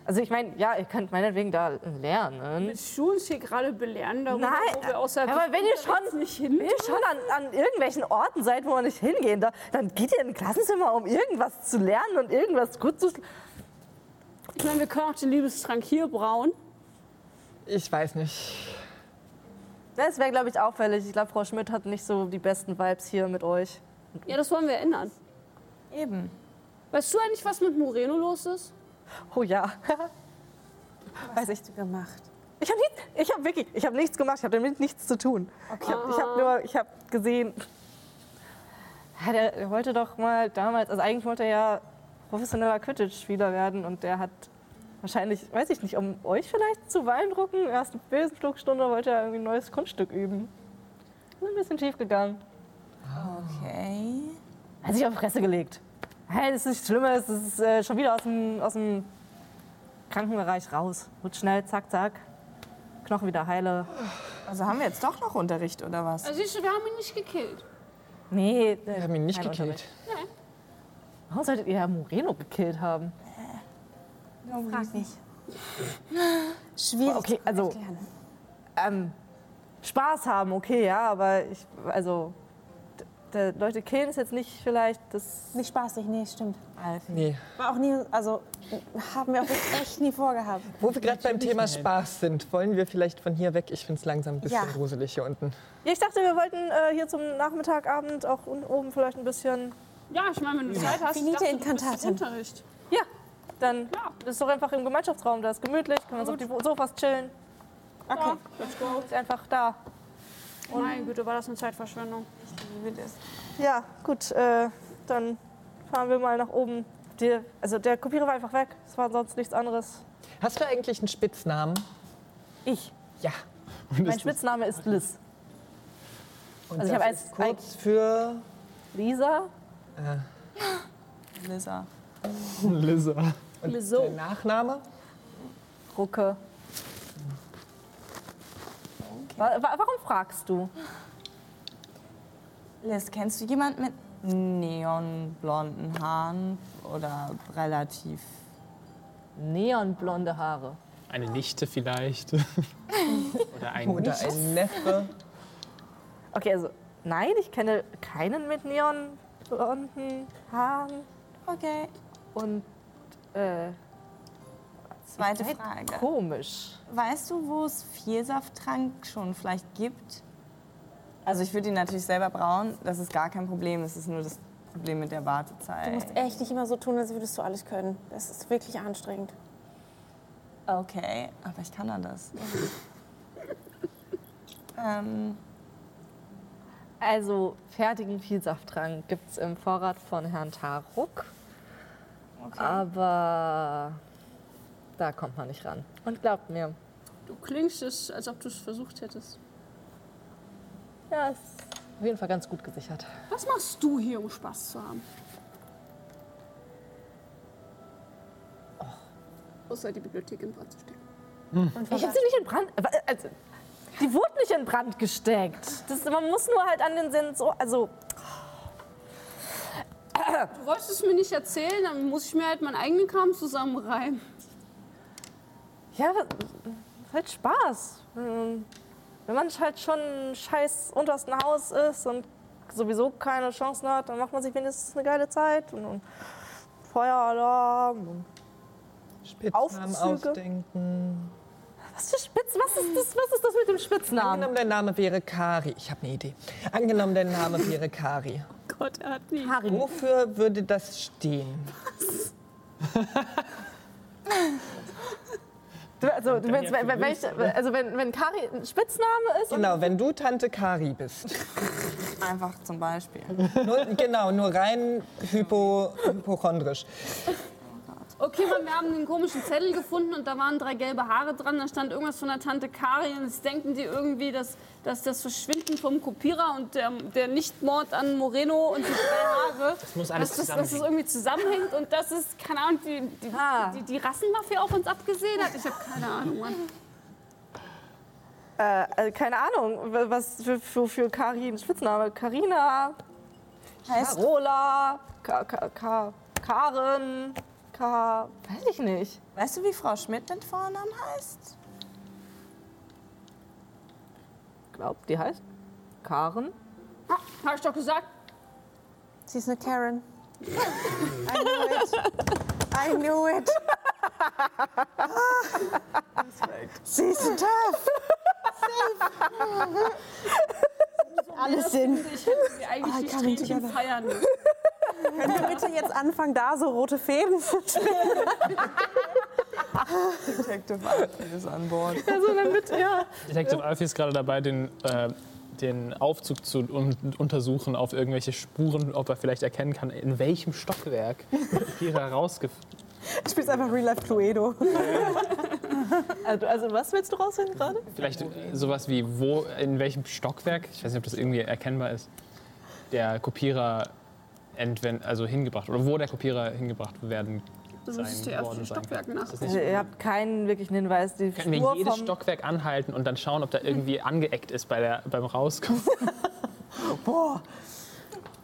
Also ich meine, ja, ihr könnt meinetwegen da lernen. Willst du uns hier gerade belehren darüber, Nein, wo wir außerhalb aber wenn ihr schon- nicht hin... Wenn ihr schon an, an irgendwelchen Orten seid, wo man nicht hingehen darf, dann geht ihr in ein Klassenzimmer, um irgendwas zu lernen und irgendwas gut zu. Ich meine, wir können auch den Liebestrank hier brauen. Ich weiß nicht. Das wäre, glaube ich, auffällig. Ich glaube, Frau Schmidt hat nicht so die besten Vibes hier mit euch. Ja, das wollen wir ändern. Eben. Weißt du eigentlich, was mit Moreno los ist? Oh ja. Was hast du gemacht? Ich habe nichts, ich habe wirklich, ich habe nichts gemacht. Ich habe damit nichts zu tun. Ich habe ich hab nur, ich habe gesehen. Ja, der, der wollte doch mal damals, also eigentlich wollte er ja professioneller Quidditch-Spieler werden und der hat wahrscheinlich, weiß ich nicht, um euch vielleicht zu beeindrucken, erste Besenflugstunde wollte er irgendwie ein neues Kunststück üben. Ist ein bisschen schief gegangen. Okay. Hat sich auf die Fresse gelegt. Hey, das ist nichts Schlimmes, das ist äh, schon wieder aus dem, aus dem Krankenbereich raus. Wird schnell, zack, zack. Knochen wieder heile. Also haben wir jetzt doch noch Unterricht oder was? Also siehst du, wir haben ihn nicht gekillt. Nee, äh, Wir haben ihn nicht gekillt. Unterricht. Warum solltet ihr Herr Moreno gekillt haben? Frag nicht. Schwierig. Okay, also-. Ähm, Spaß haben, okay, ja, aber ich, also, Leute killen ist jetzt nicht vielleicht das. Nicht spaßig, nee, stimmt. Alfie. Nee. War auch nie, also haben wir auch echt nie vorgehabt. Wo wir gerade beim Thema Spaß sind, wollen wir vielleicht von hier weg? Ich finde es langsam ein bisschen Ja. gruselig hier unten. Ja, ich dachte, wir wollten äh, hier zum Nachmittag, Abend auch oben vielleicht ein bisschen. Ja, ich meine, wenn du Zeit hast, Finite ich dachte, du. Unterricht. Ja, dann Ja. ist doch einfach im Gemeinschaftsraum, da ist gemütlich, können wir uns auf die Sofas chillen. Okay. let's go. Ist einfach da. Meine Güte, war das eine Zeitverschwendung. Ja, gut, äh, dann fahren wir mal nach oben. Die, also der Kopierer war einfach weg, es war sonst nichts anderes. Hast du eigentlich einen Spitznamen? Ich. Ja. Mein Spitzname ist Liz. Und Also ich habe als- kurz für Lisa? Lisa. Lizard. Und Wieso? der Nachname? Rucke. Wa warum fragst du? Liz, kennst du jemanden mit neonblonden Haaren oder relativ? Neonblonde Haare. Eine Nichte vielleicht. Oder ein Oder ein Neffe? Okay, also nein, ich kenne keinen mit neonblonden Haaren. Okay. Und äh, Zweite Frage. komisch. Weißt du, wo es Vielsafttrank schon vielleicht gibt? Also ich würde ihn natürlich selber brauen. Das ist gar kein Problem. Es ist nur das Problem mit der Du Wartezeit. musst echt nicht immer so tun, als würdest du alles können. Das ist wirklich anstrengend. Okay, aber ich kann ja das. ähm, Also fertigen Vielsafttrank gibt es im Vorrat von Herrn Taruk. Okay. Aber da kommt man nicht ran. Und glaubt mir, Du klingst es, als ob du es versucht hättest. ja, ist auf jeden Fall ganz gut gesichert. Was machst du hier, um Spaß zu haben? Außer die Bibliothek in Brand zu stecken. Ich habe sie nicht in Brand. Also, die wurde nicht in Brand gesteckt. Das, man muss nur halt an den Sensor. Also, Du wolltest es mir nicht erzählen, dann muss ich mir halt meinen eigenen Kram zusammenreimen. ja, ist halt Spaß. Ähm, Wenn man halt schon scheiß untersten Haus ist und sowieso keine Chancen hat, dann macht man sich wenigstens eine geile Zeit. Und, und Feueralarm. Und Spitznamen Aufzüge? ausdenken. was für Spitz? Was ist das, was ist das mit dem Spitznamen? Angenommen, der Name wäre Kari. Ich habe eine Idee. Angenommen, der Name wäre Kari. Gott, er hat nie. Harry. Wofür würde das stehen? Du, also, du meinst, wenn, wenn, wenn, ich, also wenn, wenn Kari ein Spitzname ist Genau, wenn du Tante Kari bist. Einfach zum Beispiel. Nur, genau, nur rein hypo, hypochondrisch. Okay, Mann, wir haben einen komischen Zettel gefunden und da waren drei gelbe Haare dran. Da stand irgendwas von der Tante Kari und jetzt denken die irgendwie, dass, dass das Verschwinden vom Kopierer und der, der Nichtmord an Moreno und die drei Haare, das muss alles dass, das, dass das zusammenhängen. irgendwie zusammenhängt und das ist, keine Ahnung, die, die, Ah. die, die Rassenmafia auf uns abgesehen hat. Ich habe keine Ahnung, Mann. Äh, also keine Ahnung, was für, für, für Kari ein Spitzname? Karina, Heißt, Carola, Ka, Ka, Ka, Karen, Ka, weiß ich nicht. weißt du, wie Frau Schmidt mit Vornamen heißt? Glaubt, die heißt Karen. Ah, hab ich doch gesagt. Sie ist eine Karen. I knew it. I knew it. Sie ist tough. Alles Sinn. Ich hätte sie eigentlich Strähnchen together. feiern müssen. Können wir bitte jetzt anfangen, da so rote Fäden zu spinnen? Detective Alfie ist an Bord. Also damit, ja. Detective Alfie ist gerade dabei, den, äh, den Aufzug zu un untersuchen auf irgendwelche Spuren, ob er vielleicht erkennen kann, in welchem Stockwerk Kira rausgefunden Ich spiele einfach Real Life Cluedo. Also, also was willst du rausfinden gerade? Vielleicht sowas wie, wo, in welchem Stockwerk? Ich weiß nicht, ob das irgendwie erkennbar ist. der Kopierer entwend, also hingebracht oder wo der Kopierer hingebracht werden sein zuerst worden die sein. Stockwerke nach. Ist das Also, ihr habt keinen wirklichen Hinweis. Die Können wir Spur jedes vom, Stockwerk anhalten und dann schauen, ob da irgendwie angeeckt ist bei der, beim Rauskommen?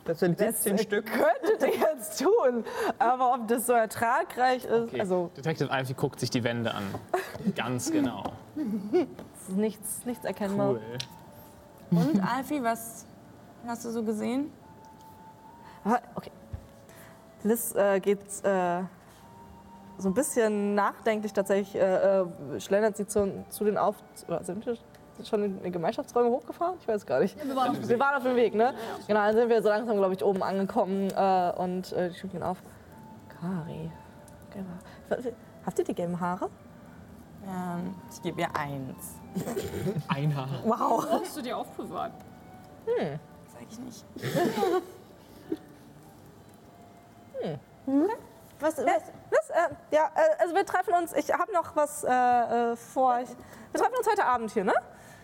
Das sind Das 17 Stück. könntet ihr jetzt tun. Aber ob das so ertragreich ist, Okay. also Detective Alfie guckt sich die Wände an. Ganz genau. es ist nichts, nichts erkennbar. Cool. Und Alfie, was hast du so gesehen? Ah, Okay. Liz äh, geht äh, so ein bisschen nachdenklich tatsächlich, äh, äh, schlendert sie zu, zu den Auf... Oder sind wir schon in die Gemeinschaftsräume hochgefahren? Ich weiß gar nicht. Wir waren auf Wir waren auf dem Weg, ne? Genau, dann sind wir so langsam, glaube ich, oben angekommen äh, und äh, schieben ihn auf. Kari. gelbe Haare. Habt ihr die gelben Haare? Ähm, ich gebe ihr eins. Ein Haar. Wow. hast du dir aufbewahrt. Sag ich nicht. Was, was? Was? Äh, ja, äh, also wir treffen uns, ich habe noch was äh, äh, vor. Ich, wir treffen uns heute Abend hier, ne?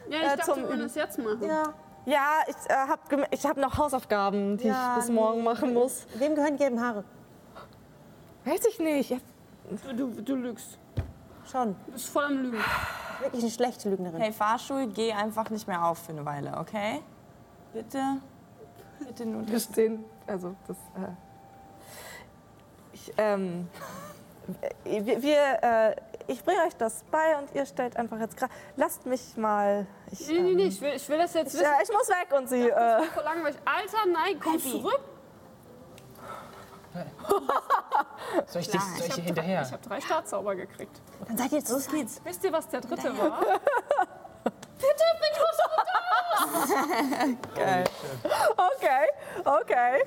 Ja, ich Äh, dachte, zum wir wollen das jetzt machen. Ja. Ja, ich äh, habe ich hab noch Hausaufgaben, die Ja, ich bis morgen machen muss. Wem gehören die gelben Haare? Weiß ich nicht. Du, du, du lügst. Schon. Du bist voll am Lügen. Wirklich eine schlechte Lügnerin. Hey, Fahrstuhl, geh einfach nicht mehr auf für eine Weile, okay? Bitte? Bitte nur wir das. stehen. Also, das. Äh, ich, ähm. Wir, wir, äh, ich bringe euch das bei und ihr stellt einfach jetzt gerade. Lasst mich mal. Ich, Nee, nee, ähm, nee, ich will, ich will das jetzt Ich, wissen. äh, ich muss weg und sie. Das Äh, ist voll langweilig. Alter, nein, komm zurück. Soll ich, dich, soll ich hier hinterher? Ich habe drei Startzauber gekriegt. Dann seid ihr jetzt los geht's. Wisst ihr, was der dritte war? okay, okay.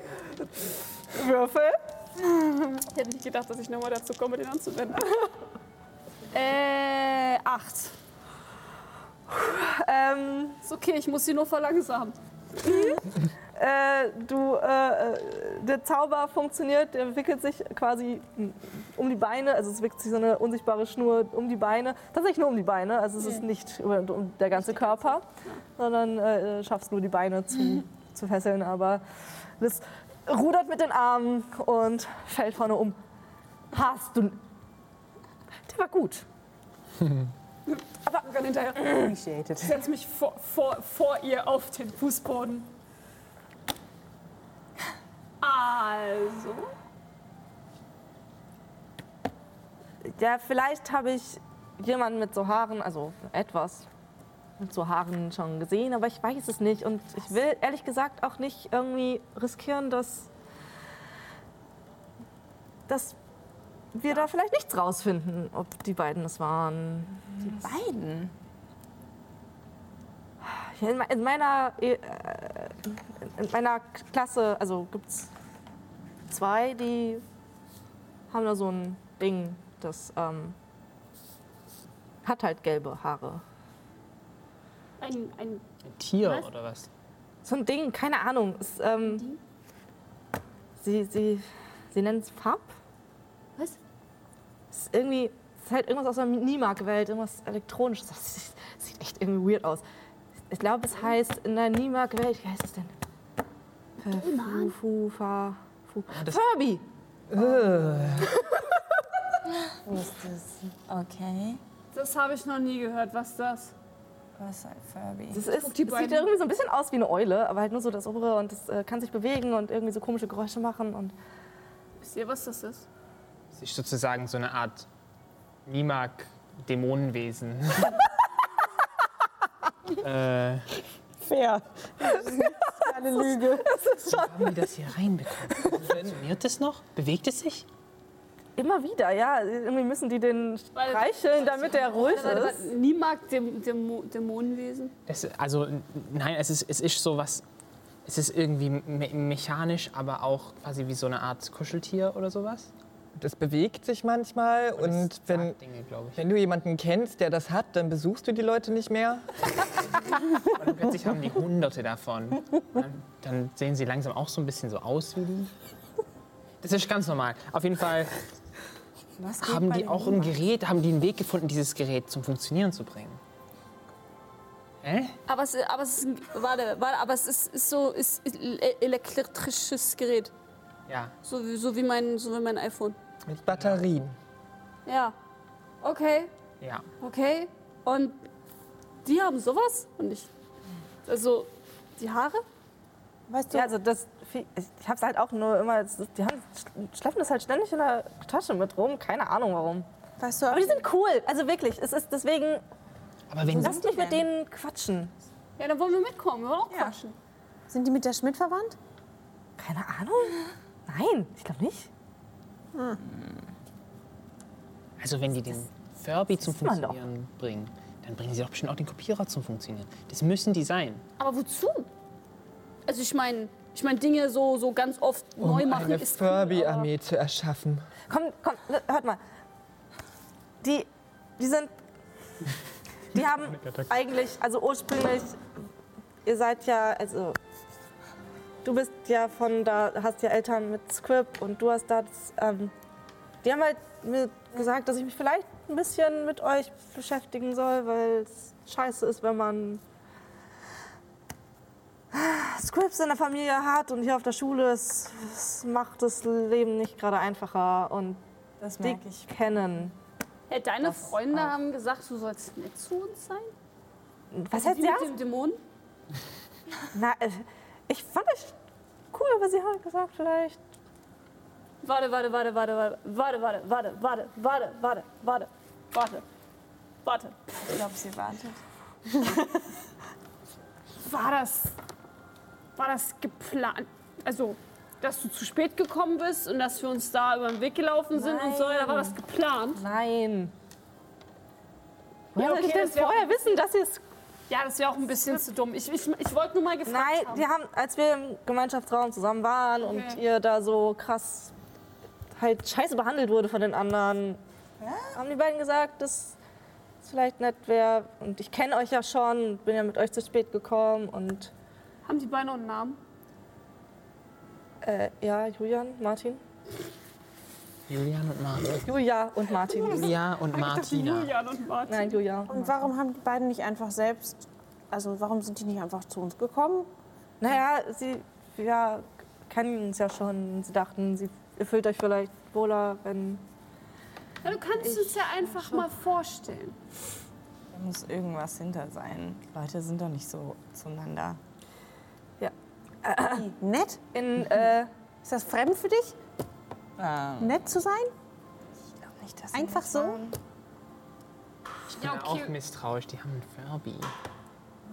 Würfel. Ich hätte nicht gedacht, dass ich nochmal dazu komme, den anzuwenden. äh, acht. Ähm, Ist okay, ich muss sie nur verlangsamen. äh, du, äh, äh, der Zauber funktioniert, der wickelt sich quasi um die Beine, also es wickelt sich so eine unsichtbare Schnur um die Beine, tatsächlich nur um die Beine, also es ist nicht über, um der ganze Körper, sondern äh, schaffst nur die Beine zu, zu fesseln, aber das rudert mit den Armen und fällt vorne um. Hast du... Der war gut. Sogar hinterher. Appreciated. Ich setze mich vor, vor, vor ihr auf den Fußboden. Also. Ja, vielleicht habe ich jemanden mit so Haaren, also etwas so Haaren schon gesehen, aber ich weiß es nicht. Und ich will ehrlich gesagt auch nicht irgendwie riskieren, dass, dass wir da vielleicht nichts rausfinden, ob die beiden es waren. Beiden? In me- in meiner, äh, in meiner Klasse, also gibt es zwei, die haben da so ein Ding, das ähm, hat halt gelbe Haare. Ein, ein Ein Tier Was? oder was? So ein Ding, keine Ahnung. Es, ähm, sie, sie, sie nennen es Farb. Was? Es ist irgendwie, es ist halt irgendwas aus der Niemark-Welt, irgendwas Elektronisches. Das sieht, echt irgendwie weird aus. Ich glaube, es heißt in der Niemark-Welt, wie heißt es denn? Fu, fu, fa, fu. das- Furby! Okay. Das habe ich noch nie gehört. Was ist das? Was ist ein Furby? Das, ist, die das sieht irgendwie so ein bisschen aus wie eine Eule, aber halt nur so das obere und das äh, kann sich bewegen und irgendwie so komische Geräusche machen. Und Wisst ihr, was das ist? Das ist sozusagen so eine Art Nimak-Dämonenwesen. äh, Fair. Eine Lüge. haben die das hier reinbekommen? Funktioniert das noch? Bewegt es sich? Immer wieder, ja, irgendwie müssen die den streicheln, damit der ruhig ist. Nie mag Däm Dämo Dämonenwesen. Das, also, nein, es ist, es ist so was. Es ist irgendwie me mechanisch, aber auch quasi wie so eine Art Kuscheltier oder sowas. Das bewegt sich manchmal und sagt wenn, Dinge, wenn du jemanden kennst, der das hat, dann besuchst du die Leute nicht mehr. Und dann plötzlich haben die Hunderte davon. Dann, dann sehen sie langsam auch so ein bisschen so aus wie die. Das ist ganz normal. Auf jeden Fall haben die auch ein? Gerät, haben die einen Weg gefunden, dieses Gerät zum Funktionieren zu bringen. Hä? Aber es, aber es ist, ein- warte, warte, aber es ist, ist so, ist, elektrisches Gerät. Ja. So wie, so wie mein, so wie mein iPhone. Mit Batterien. Ja. Okay, Ja. okay. Und die haben sowas? Und ich. Also, die Haare? Weißt du, Ja, also das, ich ich hab's halt auch nur immer, es die haben, schleppen das halt ständig in der Tasche mit rum, keine Ahnung warum. weißt du, Aber die sind cool, also wirklich, es ist deswegen, Aber wenn lasst mich mit denen quatschen. Ja, dann wollen wir mitkommen. Wir wollen auch Ja. quatschen. sind die mit der Schmidt verwandt? Keine Ahnung? Nein, ich glaube nicht. Also wenn die den Furby zum. Funktionieren bringen, dann bringen sie doch bestimmt auch den Kopierer zum Funktionieren. Das müssen die sein. Aber wozu? Also, ich meine, ich meine, Dinge so, so ganz oft neu Um machen eine Furby-Armee zu erschaffen. Komm, komm, ne, hört mal. Die, die sind, die haben eigentlich, also ursprünglich, ihr seid ja, also, du bist ja von da, hast ja Eltern mit Script und du hast das, ähm, die haben halt mir gesagt, dass ich mich vielleicht ein bisschen mit euch beschäftigen soll, weil es scheiße ist, wenn man Scripts in der Familie hat und hier auf der Schule, es, es macht das Leben nicht gerade einfacher und Das die ich. kennen. Hey, deine Das Freunde auch. haben gesagt, du sollst nett zu uns sein? Was Die heißt mit ja? dem Dämon? Na, äh, ich fand es cool, aber sie haben gesagt, vielleicht. Warte, warte, warte, warte, warte, warte, warte, warte, warte, warte, warte, warte, warte, warte. Ich glaube, sie wartet. War das, war das geplant? Also, dass du zu spät gekommen bist und dass wir uns da über den Weg gelaufen sind und so, oder war das geplant? Nein. Ja, Woher soll ich denn vorher wissen, dass sie es. Ja, das wäre auch ein bisschen zu dumm. Ich, ich, ich wollte nur mal gefragt Nein, haben. die haben, als wir im Gemeinschaftsraum zusammen waren und Okay. ihr da so krass halt scheiße behandelt wurde von den anderen, haben die beiden gesagt, dass es vielleicht nett wäre. Und ich kenne euch ja schon, bin ja mit euch zu spät gekommen und Haben die noch einen Namen? äh, ja, Julian, Martin. Julian und Martin. Julia und Martin. Julia und Martina. Julian und Martin. Nein, Julia. Und warum haben die beiden nicht einfach selbst, also warum sind die nicht einfach zu uns gekommen? Naja, sie ja, kennen uns ja schon. Sie dachten, sie, ihr fühlt euch vielleicht wohler, wenn. Ja, du kannst es ja einfach mal vorstellen. Da muss irgendwas hinter sein. Leute sind doch nicht so zueinander. Nett? In, äh, Ist das fremd für dich, Ähm, nett zu sein? nicht, dass Einfach so? Ich bin Ja, okay. auch misstrauisch, die haben einen Furby.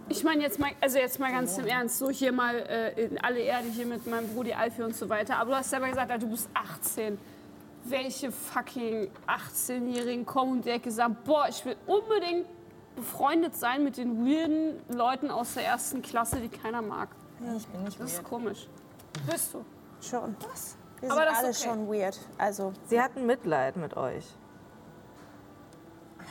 Ich meine jetzt mal, also jetzt mal ganz im Ernst, so hier mal äh, in alle Erde hier mit meinem Brudi Alfie und so weiter. Aber du hast selber gesagt, du bist 18. Welche fucking 18-Jährigen kommen und sagen, boah, ich will unbedingt befreundet sein mit den weirden Leuten aus der ersten Klasse, die keiner mag. Nee, ich bin nicht Das ist weird. komisch. Bist du? Schon. Was? Wir Aber sind das ist alle okay. schon weird. Also, sie hatten Mitleid mit euch.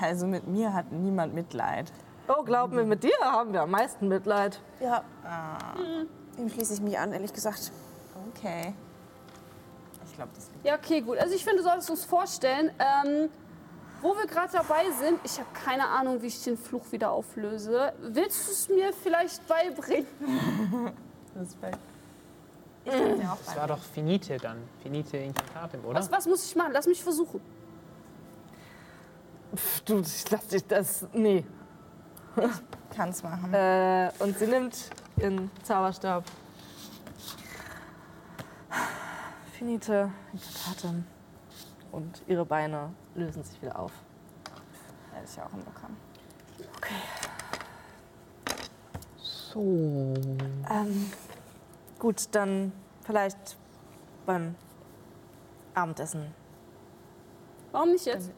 Also mit mir hat niemand Mitleid. Oh, glaub mir, mit dir haben wir am meisten Mitleid. ja. Dem schließe ich mich an, ehrlich gesagt. Okay. Ich glaube, das liegt. Ja, okay, gut. Also ich finde, du solltest uns vorstellen, ähm, wo wir gerade dabei sind, ich habe keine Ahnung, wie ich den Fluch wieder auflöse. Willst du es mir vielleicht beibringen? Respekt. Ich kann ja auch Das war doch Finite dann. Finite Incantatem, oder? Was, was muss ich machen? Lass mich versuchen. Pff, du, ich lass dich das. Nee. kann's machen. Äh, und sie nimmt ihren Zauberstab. Finite Incantatem. Und ihre Beine lösen sich wieder auf. Hätte ich auch hinbekommen. So. Ähm, gut, dann vielleicht beim Abendessen. Warum nicht jetzt?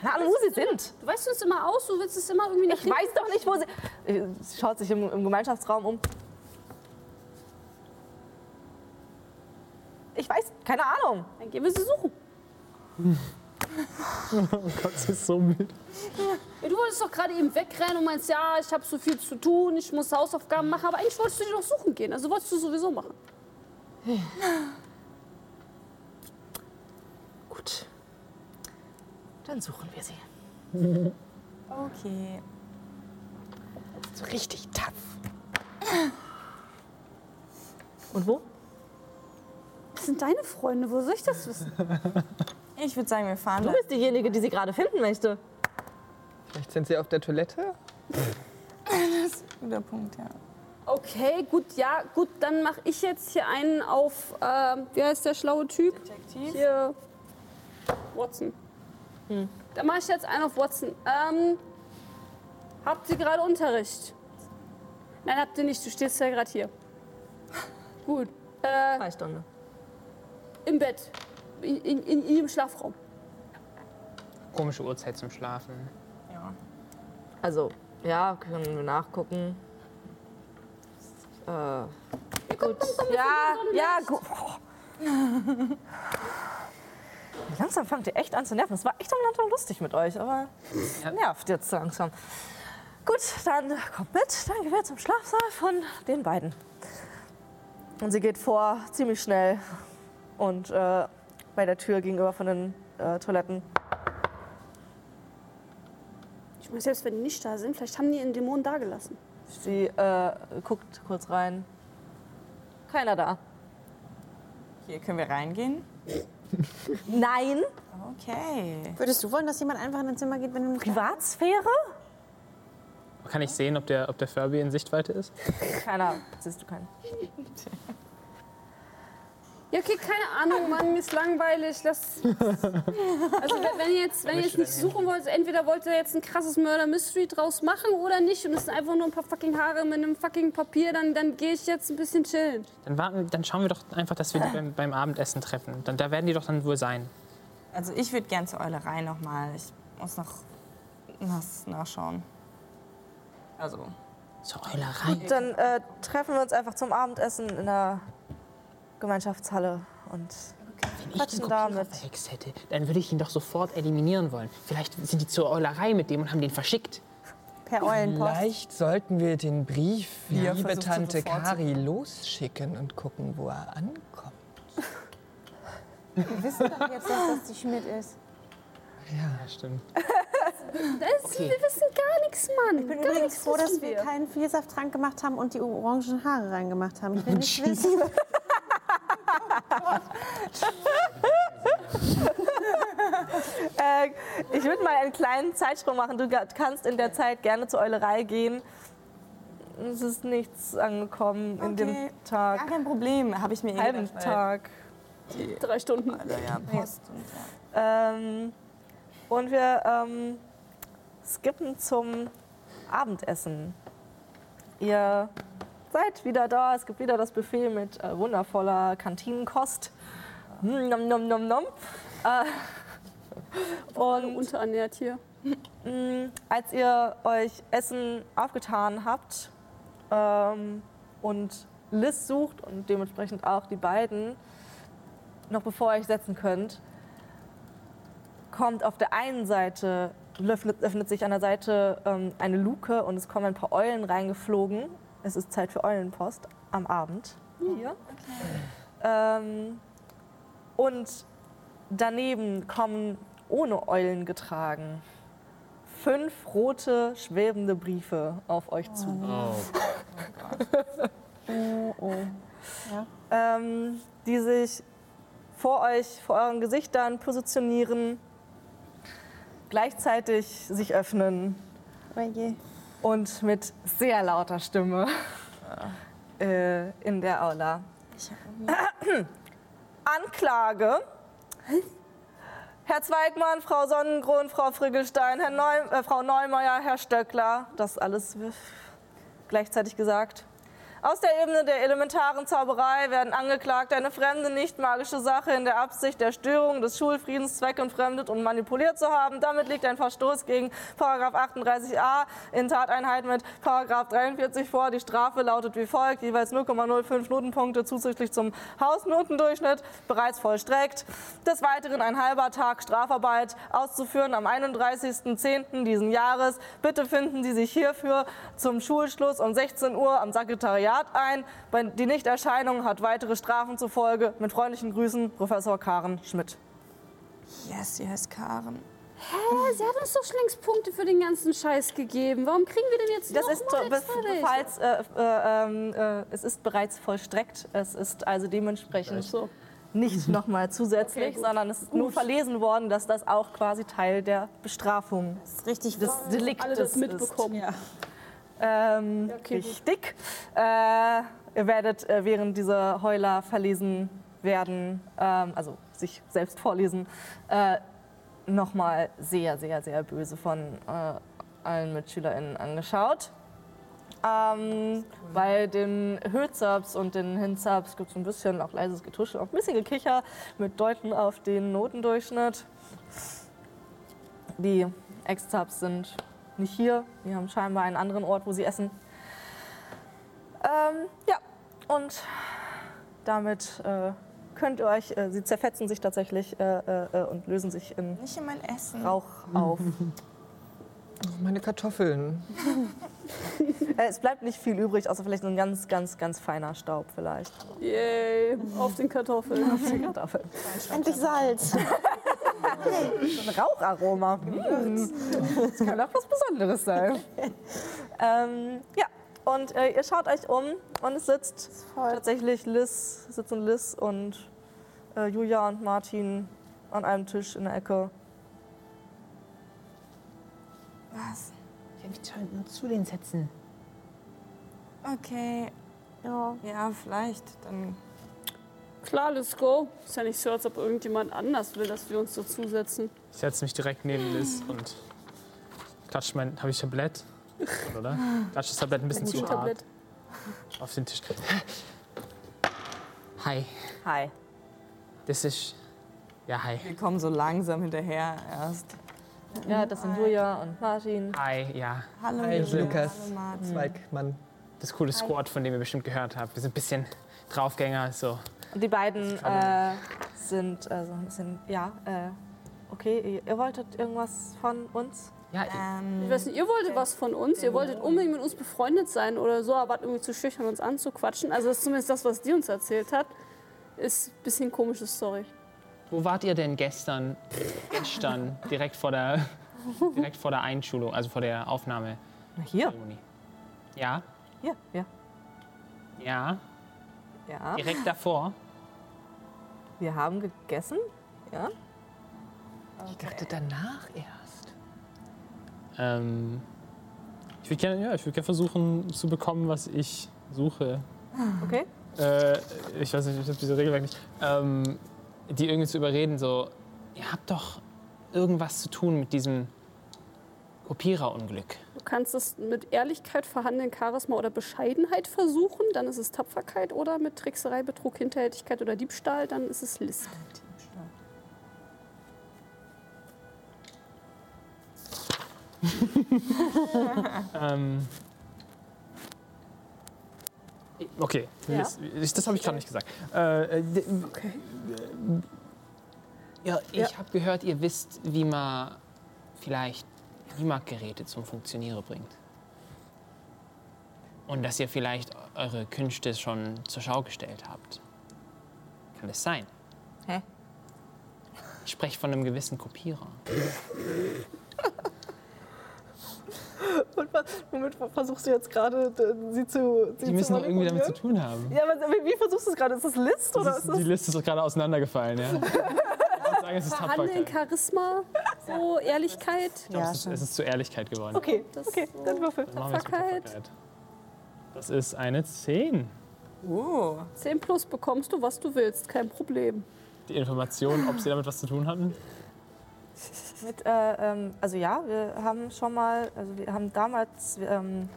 Keine Ahnung, wo sie sind. Du weißt uns immer aus, du willst es immer irgendwie nach Ich weiß doch nicht, wo sie. Sie schaut sich im, im Gemeinschaftsraum um. Ich weiß, keine Ahnung. Dann gehen wir sie suchen. Oh Gott, das ist so müde. Ja, du wolltest doch gerade eben wegrennen und meinst, ja, ich habe so viel zu tun, ich muss Hausaufgaben machen, aber eigentlich wolltest du die doch suchen gehen. Also wolltest du sowieso machen. Gut. Dann suchen wir sie. Okay. so richtig tough. Und wo? Das sind deine Freunde, wo soll ich das wissen? Ich würde sagen, wir fahren Du bist diejenige, die sie gerade finden möchte. Vielleicht sind sie auf der Toilette? Guter Punkt, ja. Okay, gut, ja, gut, dann mache ich jetzt hier einen auf, ähm, wie heißt der schlaue Typ? Detektiv. Hier, Watson. Dann mache ich jetzt einen auf Watson. Ähm, habt ihr gerade Unterricht? Nein, habt ihr nicht, du stehst ja gerade hier. Gut, äh, Freistunde. im Bett, in, in, ihrem Schlafraum. Komische Uhrzeit zum Schlafen. Ja. Also, ja, können wir nachgucken. Äh, gut. Ja, ja, gut. Langsam fangt ihr echt an zu nerven. Es war echt am Anfang lustig mit euch, aber Ja. nervt jetzt langsam. Gut, dann kommt mit. Dann gehen wir zum Schlafsaal von den beiden. Und sie geht vor, ziemlich schnell. Und äh, bei der Tür gegenüber von den äh, Toiletten. Ich meine, selbst wenn die nicht da sind, vielleicht haben die einen Dämon dagelassen. Sie äh, guckt kurz rein. Keiner da. Hier können wir reingehen. Nein. Okay. Würdest du wollen, dass jemand einfach in dein Zimmer geht, wenn du nicht Privatsphäre? Kann ich sehen, ob der, ob der Furby in Sichtweite ist? Keiner. Siehst du keinen. Ja, okay, keine Ahnung, Mann, mir ist langweilig. Lass. Also, wenn ihr jetzt, wenn ihr jetzt nicht suchen wollt, entweder wollt ihr jetzt ein krasses Murder Mystery draus machen oder nicht und es sind einfach nur ein paar fucking Haare mit einem fucking Papier, dann, dann gehe ich jetzt ein bisschen chillen. Dann, warten, dann schauen wir doch einfach, dass wir die beim, beim Abendessen treffen. Dann, da werden die doch dann wohl sein. Also ich würde gern zur Eulerei nochmal. Ich muss noch was nachschauen. Also, Zur Eulerei. Dann äh, treffen wir uns einfach zum Abendessen in der Gemeinschaftshalle und Wenn ich den Kopierer mit. verhext hätte, dann würde ich ihn doch sofort eliminieren wollen. Vielleicht sind die zur Eulerei mit dem und haben den verschickt. per Eulenpost. Vielleicht sollten wir den Brief, Ja, liebe Tante Kari, losschicken und gucken, wo er ankommt. Wir wissen doch jetzt, dass das die Schmidt ist. Ja, stimmt. Das, Okay. Wir wissen gar nichts, Mann. Ich bin gar übrigens froh, dass wir keinen Vielsafttrank gemacht haben und die orangen Haare reingemacht haben. Ich will nicht wissen. Äh, ich würde mal einen kleinen Zeitsprung machen. Du kannst in der Zeit gerne zur Eulerei gehen. Es ist nichts angekommen in dem Okay. Tag. gar kein Problem. Habe ich mir eh halben Tag. Drei Stunden. Alter, ja, Post und ja. Ähm, und wir ähm, skippen zum Abendessen. Ihr seid wieder da. Es gibt wieder das Buffet mit äh, wundervoller Kantinenkost. Mm, Nom, nom, nom, nom. Äh, und Unterernährt hier. Mm, Als ihr euch Essen aufgetan habt ähm, und Liz sucht und dementsprechend auch die beiden, noch bevor ihr euch setzen könnt, kommt auf der einen Seite, öffnet, öffnet sich an der Seite ähm, eine Luke und es kommen ein paar Eulen reingeflogen. Es ist Zeit für Eulenpost am Abend hier. Ähm, und daneben kommen ohne Eulen getragen fünf rote, schwebende Briefe auf euch zu. ähm, die sich vor euch, vor euren Gesichtern positionieren, gleichzeitig sich öffnen Oh je. Und mit sehr lauter Stimme äh, in der Aula. Anklage. Herr Zweigmann, Frau Sonnengrund, Frau Frickelstein, Herr Neu äh, Frau Neumeier, Herr Stöckler. Das alles gleichzeitig gesagt. Aus der Ebene der elementaren Zauberei werden angeklagt, eine fremde, nicht magische Sache in der Absicht der Störung des Schulfriedens zweckentfremdet und manipuliert zu haben. Damit liegt ein Verstoß gegen Paragraph 38a in Tateinheit mit Paragraph 43 vor. Die Strafe lautet wie folgt, jeweils 0,05 Notenpunkte zusätzlich zum Hausnotendurchschnitt, bereits vollstreckt. Des Weiteren ein halber Tag Strafarbeit auszuführen am 31.10. diesen Jahres. Bitte finden Sie sich hierfür zum Schulschluss um 16 Uhr am Sekretariat ein. Bei- Die Nichterscheinung hat weitere Strafen zur Folge. Mit freundlichen Grüßen, Professor Karen Schmidt. Yes, sie heißt Karen. Hä, sie hat uns doch schon längst Punkte für den ganzen Scheiß gegeben. Warum kriegen wir denn jetzt Das noch ist mal so, be- extra Recht? falls, äh, äh, ähm, äh, es ist bereits vollstreckt. Es ist also dementsprechend So. nicht nochmal zusätzlich, Okay, gut. sondern es ist nur verlesen worden, dass das auch quasi Teil der Bestrafung Das ist richtig des Deliktes Alle das ist. mitbekommen. Ähm, okay, richtig. Äh, ihr werdet, äh, während diese Heuler verlesen werden, ähm, also sich selbst vorlesen, äh, nochmal sehr, sehr, sehr böse von äh, allen MitschülerInnen angeschaut. Ähm, bei den Hözaps und den Hinzaps gibt es ein bisschen auch leises Getuschel, auch ein bisschen Gekicher mit Deuten auf den Notendurchschnitt. Die Ex-Zaps sind nicht hier. Die haben scheinbar einen anderen Ort, wo sie essen. Ähm, ja, und damit äh, könnt ihr euch, äh, sie zerfetzen sich tatsächlich äh, äh, äh, und lösen sich in Nicht in mein Essen. Rauch auf. Oh, meine Kartoffeln. äh, es bleibt nicht viel übrig, außer vielleicht so ein ganz, ganz, ganz feiner Staub vielleicht. Yay, auf den Kartoffeln. Kartoffeln. Endlich Salz. So ein Raucharoma. Mm. Das kann auch was Besonderes sein. ähm, ja, und äh, ihr schaut euch um und es sitzt tatsächlich Liz, sitzen Liz und äh, Julia und Martin an einem Tisch in der Ecke. Was? Ja, wir sollten uns zu den setzen. Okay. Ja. Ja, vielleicht. Dann. Klar, let's go. Ist ja nicht so, als ob irgendjemand anders will, dass wir uns dazusetzen. Ich setze mich direkt neben Liz und klatsche mein. Habe ich Tablett? Oder? Klatsche das Tablett ein bisschen zu hart auf den Tisch. Hi, Hi. das ist. Ja, hi. Wir kommen so langsam hinterher erst. Ja, das sind Julia und Martin. Hi, ja. Hallo, Hi. Lukas. Hallo, Martin. Zweigmann. Das coole Squad, von dem ihr bestimmt gehört habt. Wir sind ein bisschen Draufgänger, so. Und die beiden äh, sind äh, so ein bisschen, ja, äh, okay, ihr, ihr wolltet irgendwas von uns? Ja, Ähm, Ich weiß nicht, ihr wolltet was von uns, ihr wolltet unbedingt mit uns befreundet sein oder so, aber irgendwie zu schüchtern, uns anzuquatschen. Also das ist zumindest das, was die uns erzählt hat. Ist ein bisschen komische Story. wo wart ihr denn gestern? Gestern, direkt vor der, direkt vor der Einschulung, also vor der Aufnahme. Na, hier. Ja, Hier, ja. ja, Ja. direkt davor. Wir haben gegessen. Ja. Ich dachte danach erst. Ähm, ich würde gerne ja, ich würd gern versuchen zu bekommen, was ich suche. Okay. Äh, ich weiß nicht, ich habe diese Regelwerk nicht. Ähm, die irgendwie zu überreden, so, ihr habt doch irgendwas zu tun mit diesem Kopiererunglück. Du kannst es mit Ehrlichkeit, Verhandeln, Charisma oder Bescheidenheit versuchen, dann ist es Tapferkeit oder mit Trickserei, Betrug, Hinterhältigkeit oder Diebstahl, dann ist es List. Ähm, okay, Ja. das, das habe ich gerade nicht gesagt. Äh, äh, d- Ja, ich Ja. habe gehört, ihr wisst, wie man vielleicht Klimageräte zum Funktionieren bringt. Und dass ihr vielleicht eure Künste schon zur Schau gestellt habt. Kann das sein? Hä? Ich spreche von einem gewissen Kopierer. Und was, womit versuchst du jetzt gerade, sie zu. Sie Die müssen doch irgendwie damit zu tun haben. Ja, aber wie, wie versuchst du es gerade? Ist das List oder Das ist ist, das. die Liste ist doch gerade auseinandergefallen, ja. Ich würde sagen, es ist Verhandeln. Charisma, so Ehrlichkeit. Ich glaube, Ja, es, ist, es ist zur Ehrlichkeit geworden. Okay, Das okay, so. dann würfel. Tapferkeit. Das ist eine 10. uh, 10 plus bekommst du, was du willst, kein Problem. Die Information, ob sie damit was zu tun hatten. Mit, äh, ähm, also ja, wir haben schon mal, also wir haben damals ähm,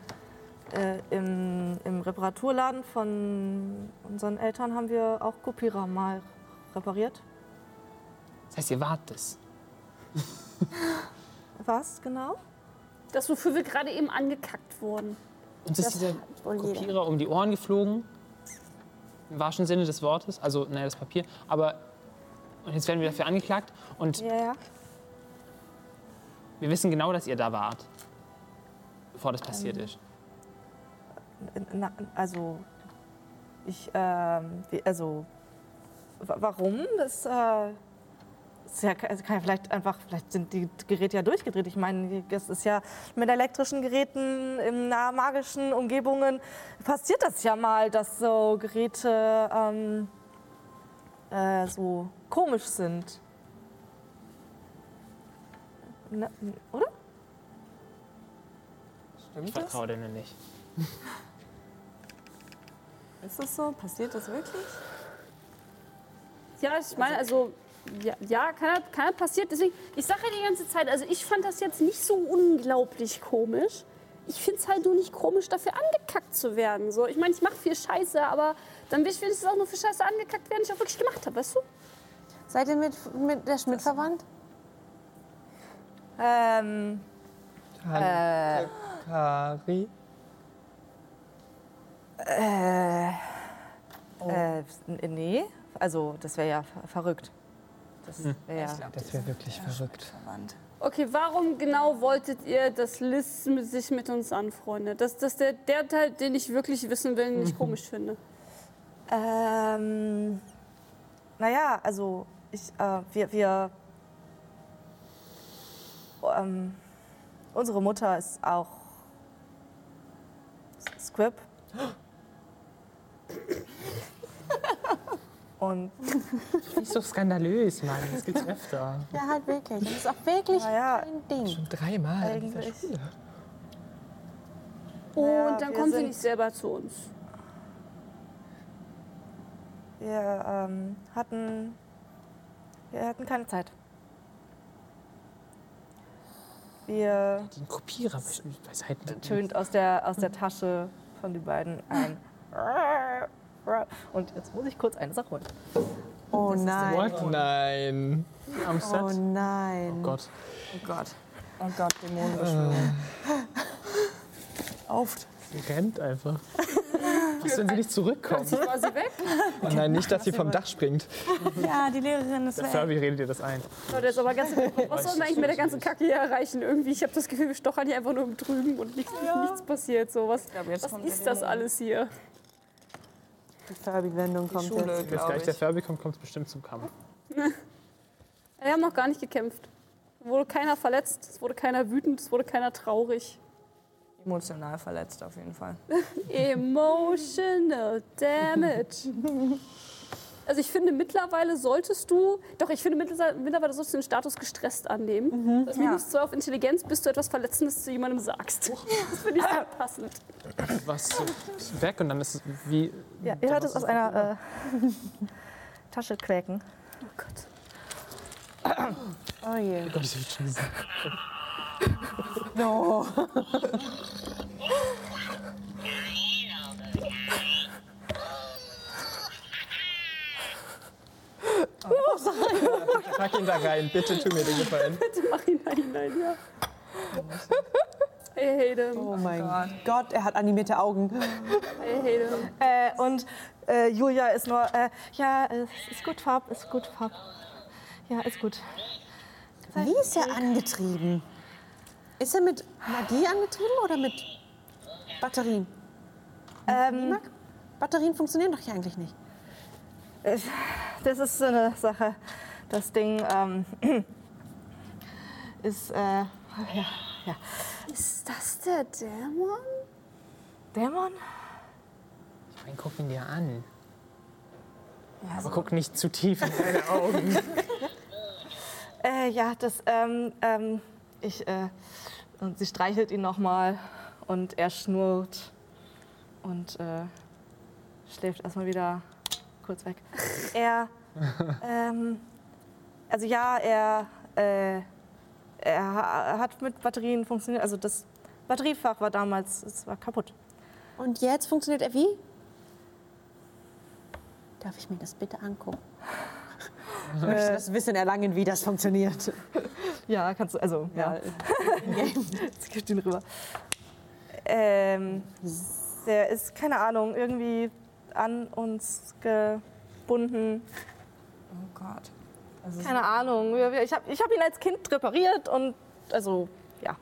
äh, im, im Reparaturladen von unseren Eltern haben wir auch Kopierer mal repariert. Das heißt, ihr wart es. Was genau? Das, wofür wir gerade eben angekackt wurden. Uns ist Das dieser. Kopierer um die Ohren geflogen. Im wahrsten Sinne des Wortes. Also, naja, das Papier. Aber und jetzt werden wir dafür angeklagt. Und Ja, ja. wir wissen genau, dass ihr da wart. Bevor das passiert ist. Na, also ich, ähm, also wa- warum? Das, äh, ja, es kann ja vielleicht einfach, vielleicht sind die Geräte ja durchgedreht. Ich meine, das ist ja mit elektrischen Geräten in nah magischen Umgebungen passiert das ja mal, dass so Geräte ähm, äh, so komisch sind. Na, oder? Ich Stimmt das? vertraue denen nicht. Ist das so? Passiert das wirklich? Ja, ich meine, also, ja, ja kann, halt- kann halt passiert. Deswegen, ich sage ja die ganze Zeit, also ich fand das jetzt nicht so unglaublich komisch. Ich finde es halt nur nicht komisch, dafür angekackt zu werden. So, ich meine, ich mache viel Scheiße, aber dann will ich wenigstens auch nur für Scheiße angekackt werden, die ich auch wirklich gemacht habe, weißt du? Seid ihr mit, mit der Schmidt verwandt? Ähm, Äh. Kari? äh, äh, n- nee, also das wäre ja ver- verrückt. Das wäre ja. Das wäre wirklich verrückt. Verwandt. Okay, warum genau wolltet ihr, dass Liz sich mit uns anfreundet? Das ist der, der Teil, den ich wirklich wissen will, den ich komisch finde. Ähm, naja, also ich, äh, wir, wir ähm, unsere Mutter ist auch Squib. Und Nicht so skandalös, Mann. Das gibt's öfter. Ja, halt wirklich. Das ist auch wirklich Naja. kein Ding. Schon dreimal in dieser Eigentlich. Schule. Und Naja, dann wir kommt sie nicht selber zu uns. wir ähm, hatten, wir hatten keine Zeit. Wir Den Kopierer beiseite. tönt aus der, aus der Tasche von den beiden ein. Und jetzt muss ich kurz eine Sache holen. Oh nein. What? Nein. Am Set? Oh nein. Oh Gott. Oh Gott. Oh Gott, Dämonenbeschwörung. Auft. Sie rennt einfach. Was, wenn sie nicht zurückkommt? War sie weg? Oh nein, nicht, dass sie vom Dach springt. Ja, die Lehrerin ist Der weg. Furby redet ihr das ein. Leute, jetzt aber ganz, was sollen wir eigentlich mit der ganzen Kacke hier erreichen? Irgendwie, ich habe das Gefühl, wir stochern hier einfach nur im Trüben und nichts, nichts passiert. So, was glaub, jetzt was ist das alles hier? Die Furby-Wendung kommt Schule, jetzt. Glaube gleich der. Furby kommt, kommt es bestimmt zum Kampf. Wir haben noch gar nicht gekämpft. Es wurde keiner verletzt, es wurde keiner wütend, es wurde keiner traurig. Emotional verletzt auf jeden Fall. Emotional damage. Also ich finde mittlerweile solltest du, doch ich finde mittlerweile mittlerweile solltest du den Status gestresst annehmen. Das minus zwei auf Intelligenz, bis du etwas Verletzendes zu jemandem sagst. Das finde ich sehr passend. Was ist weg und dann ist es wie. Ja, ihr hört es aus einer äh, Tasche quäken. Oh Gott. Oh je. Oh Gott, ich will schon sagen. Pack ihn da rein, bitte tu mir den Gefallen. Bitte mach ihn hinein, ja. I hate him. Oh mein Gott. er hat animierte Augen. I hate him. Äh, und äh, Julia ist nur, äh, ja, es ist gut, Farb, ist gut, Farb. Ja, ist gut. Wie ist er angetrieben? Ist er mit Magie angetrieben oder mit Batterien? Ähm, Mag- Batterien funktionieren doch hier eigentlich nicht. Das ist so eine Sache. Das Ding ähm, ist, äh, ja, ja. Ist das der Dämon? Dämon? Ich meine, guck ihn dir an. Aber guck nicht zu tief in deine Augen. Äh, ja, das, ähm, ähm, ich, äh, und sie streichelt ihn nochmal und er schnurrt und äh, schläft erstmal wieder kurz weg. Er, ähm, also ja, er, äh, er ha- hat mit Batterien funktioniert, also das Batteriefach war damals, es war kaputt. Und jetzt funktioniert er wie? Darf ich mir das bitte angucken? Ich möchte das Wissen erlangen, wie das funktioniert. Ja, kannst du, also, ja. Jetzt gibt ihn rüber. Ähm, der ist, keine Ahnung, irgendwie an uns gebunden. Oh Gott. Also Keine Ahnung. Ich habe ich hab ihn als Kind repariert und, also, ja.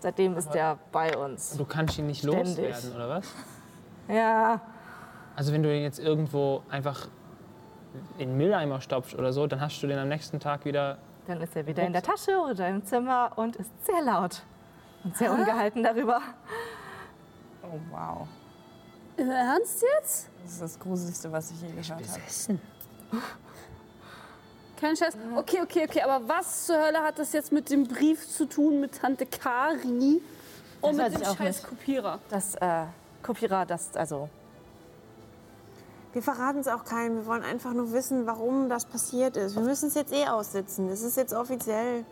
Seitdem ist der bei uns. Du kannst ihn nicht Ständig. loswerden, oder was? Ja, Also wenn du ihn jetzt irgendwo einfach in den Mülleimer stopfst oder so, dann hast du den am nächsten Tag wieder. Dann ist er wieder in der Tasche oder im Zimmer und ist sehr laut und sehr ungehalten darüber. Oh, wow. Äh, Ernst jetzt? Das ist das Gruseligste, was ich je gehört habe. Kein Scheiß. Okay, okay, okay. Aber was zur Hölle hat das jetzt mit dem Brief zu tun mit Tante Kari und Das weiß mit dem ich auch scheiß nicht. Kopierer? Das äh, Kopierer, das also Wir verraten es auch keinem. Wir wollen einfach nur wissen, warum das passiert ist. Wir müssen es jetzt eh aussitzen. Es ist jetzt offiziell.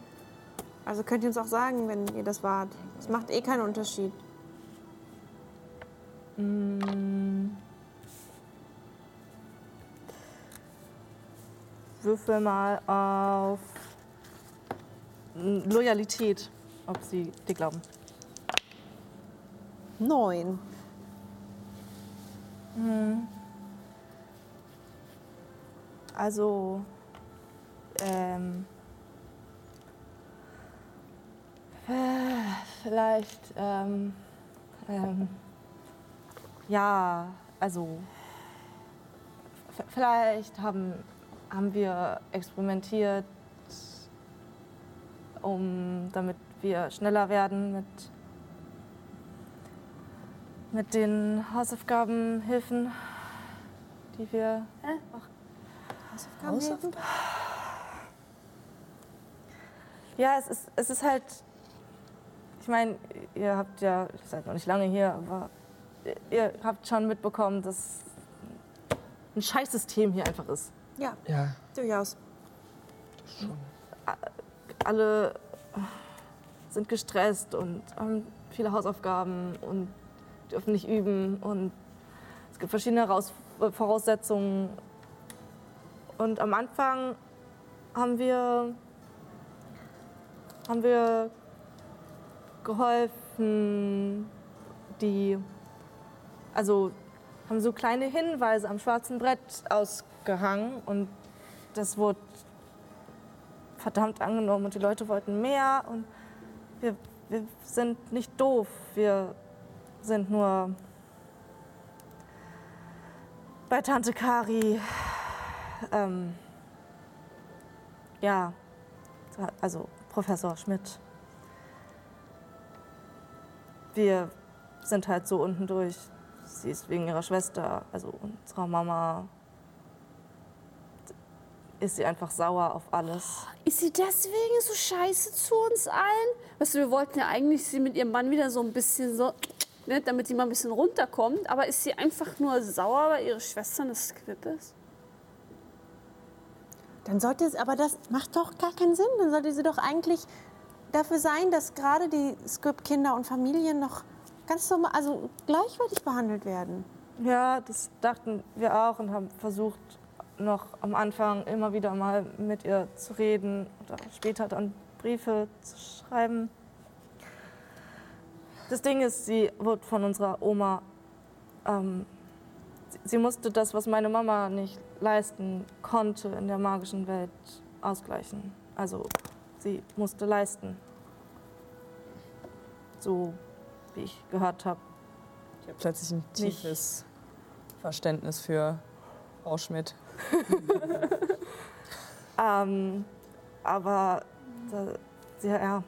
Also könnt ihr uns auch sagen, wenn ihr das wart. Es macht eh keinen Unterschied. Würfel mal auf Loyalität, ob sie dir glauben. Neun. Also, ähm, äh, vielleicht, ähm, ähm, ja, also, vielleicht haben, haben wir experimentiert, um, damit wir schneller werden mit, mit den Hausaufgabenhilfen, die wir Hausaufgaben? Ja, es ist, es ist halt. Ich meine, ihr habt ja, ihr seid noch nicht lange hier, aber ihr- habt schon mitbekommen, dass ein Scheißsystem hier einfach ist. Ja, Ja, durchaus. Alle sind gestresst und haben viele Hausaufgaben und dürfen nicht üben und es gibt verschiedene Voraussetzungen. Und am Anfang haben wir, haben wir geholfen, die, also haben so kleine Hinweise am schwarzen Brett ausgehangen und das wurde verdammt angenommen und die Leute wollten mehr und wir, wir sind nicht doof, wir sind nur bei Tante Kari, ähm, ja, also Professor Schmidt. Wir sind halt so unten durch. Sie ist wegen ihrer Schwester, also unserer Mama, ist sie einfach sauer auf alles. Ist sie deswegen so scheiße zu uns allen? Weißt du, wir wollten ja eigentlich sie mit ihrem Mann wieder so ein bisschen so, ne, damit sie mal ein bisschen runterkommt. Aber ist sie einfach nur sauer, weil ihre Schwester eine Squib ist? Dann sollte es, aber das macht doch gar keinen Sinn. Dann sollte sie doch eigentlich dafür sein, dass gerade die Script-Kinder und Familien noch ganz normal, also gleichwertig behandelt werden. Ja, das dachten wir auch und haben versucht, noch am Anfang immer wieder mal mit ihr zu reden oder später dann Briefe zu schreiben. Das Ding ist, sie wurde von unserer Oma, ähm, sie musste das, was meine Mama nicht leisten konnte in der magischen Welt, ausgleichen. Also sie musste leisten. So wie ich gehört habe. Ich habe plötzlich ein Nicht- tiefes Verständnis für Frau Schmidt. Ähm, aber da, sie, ja,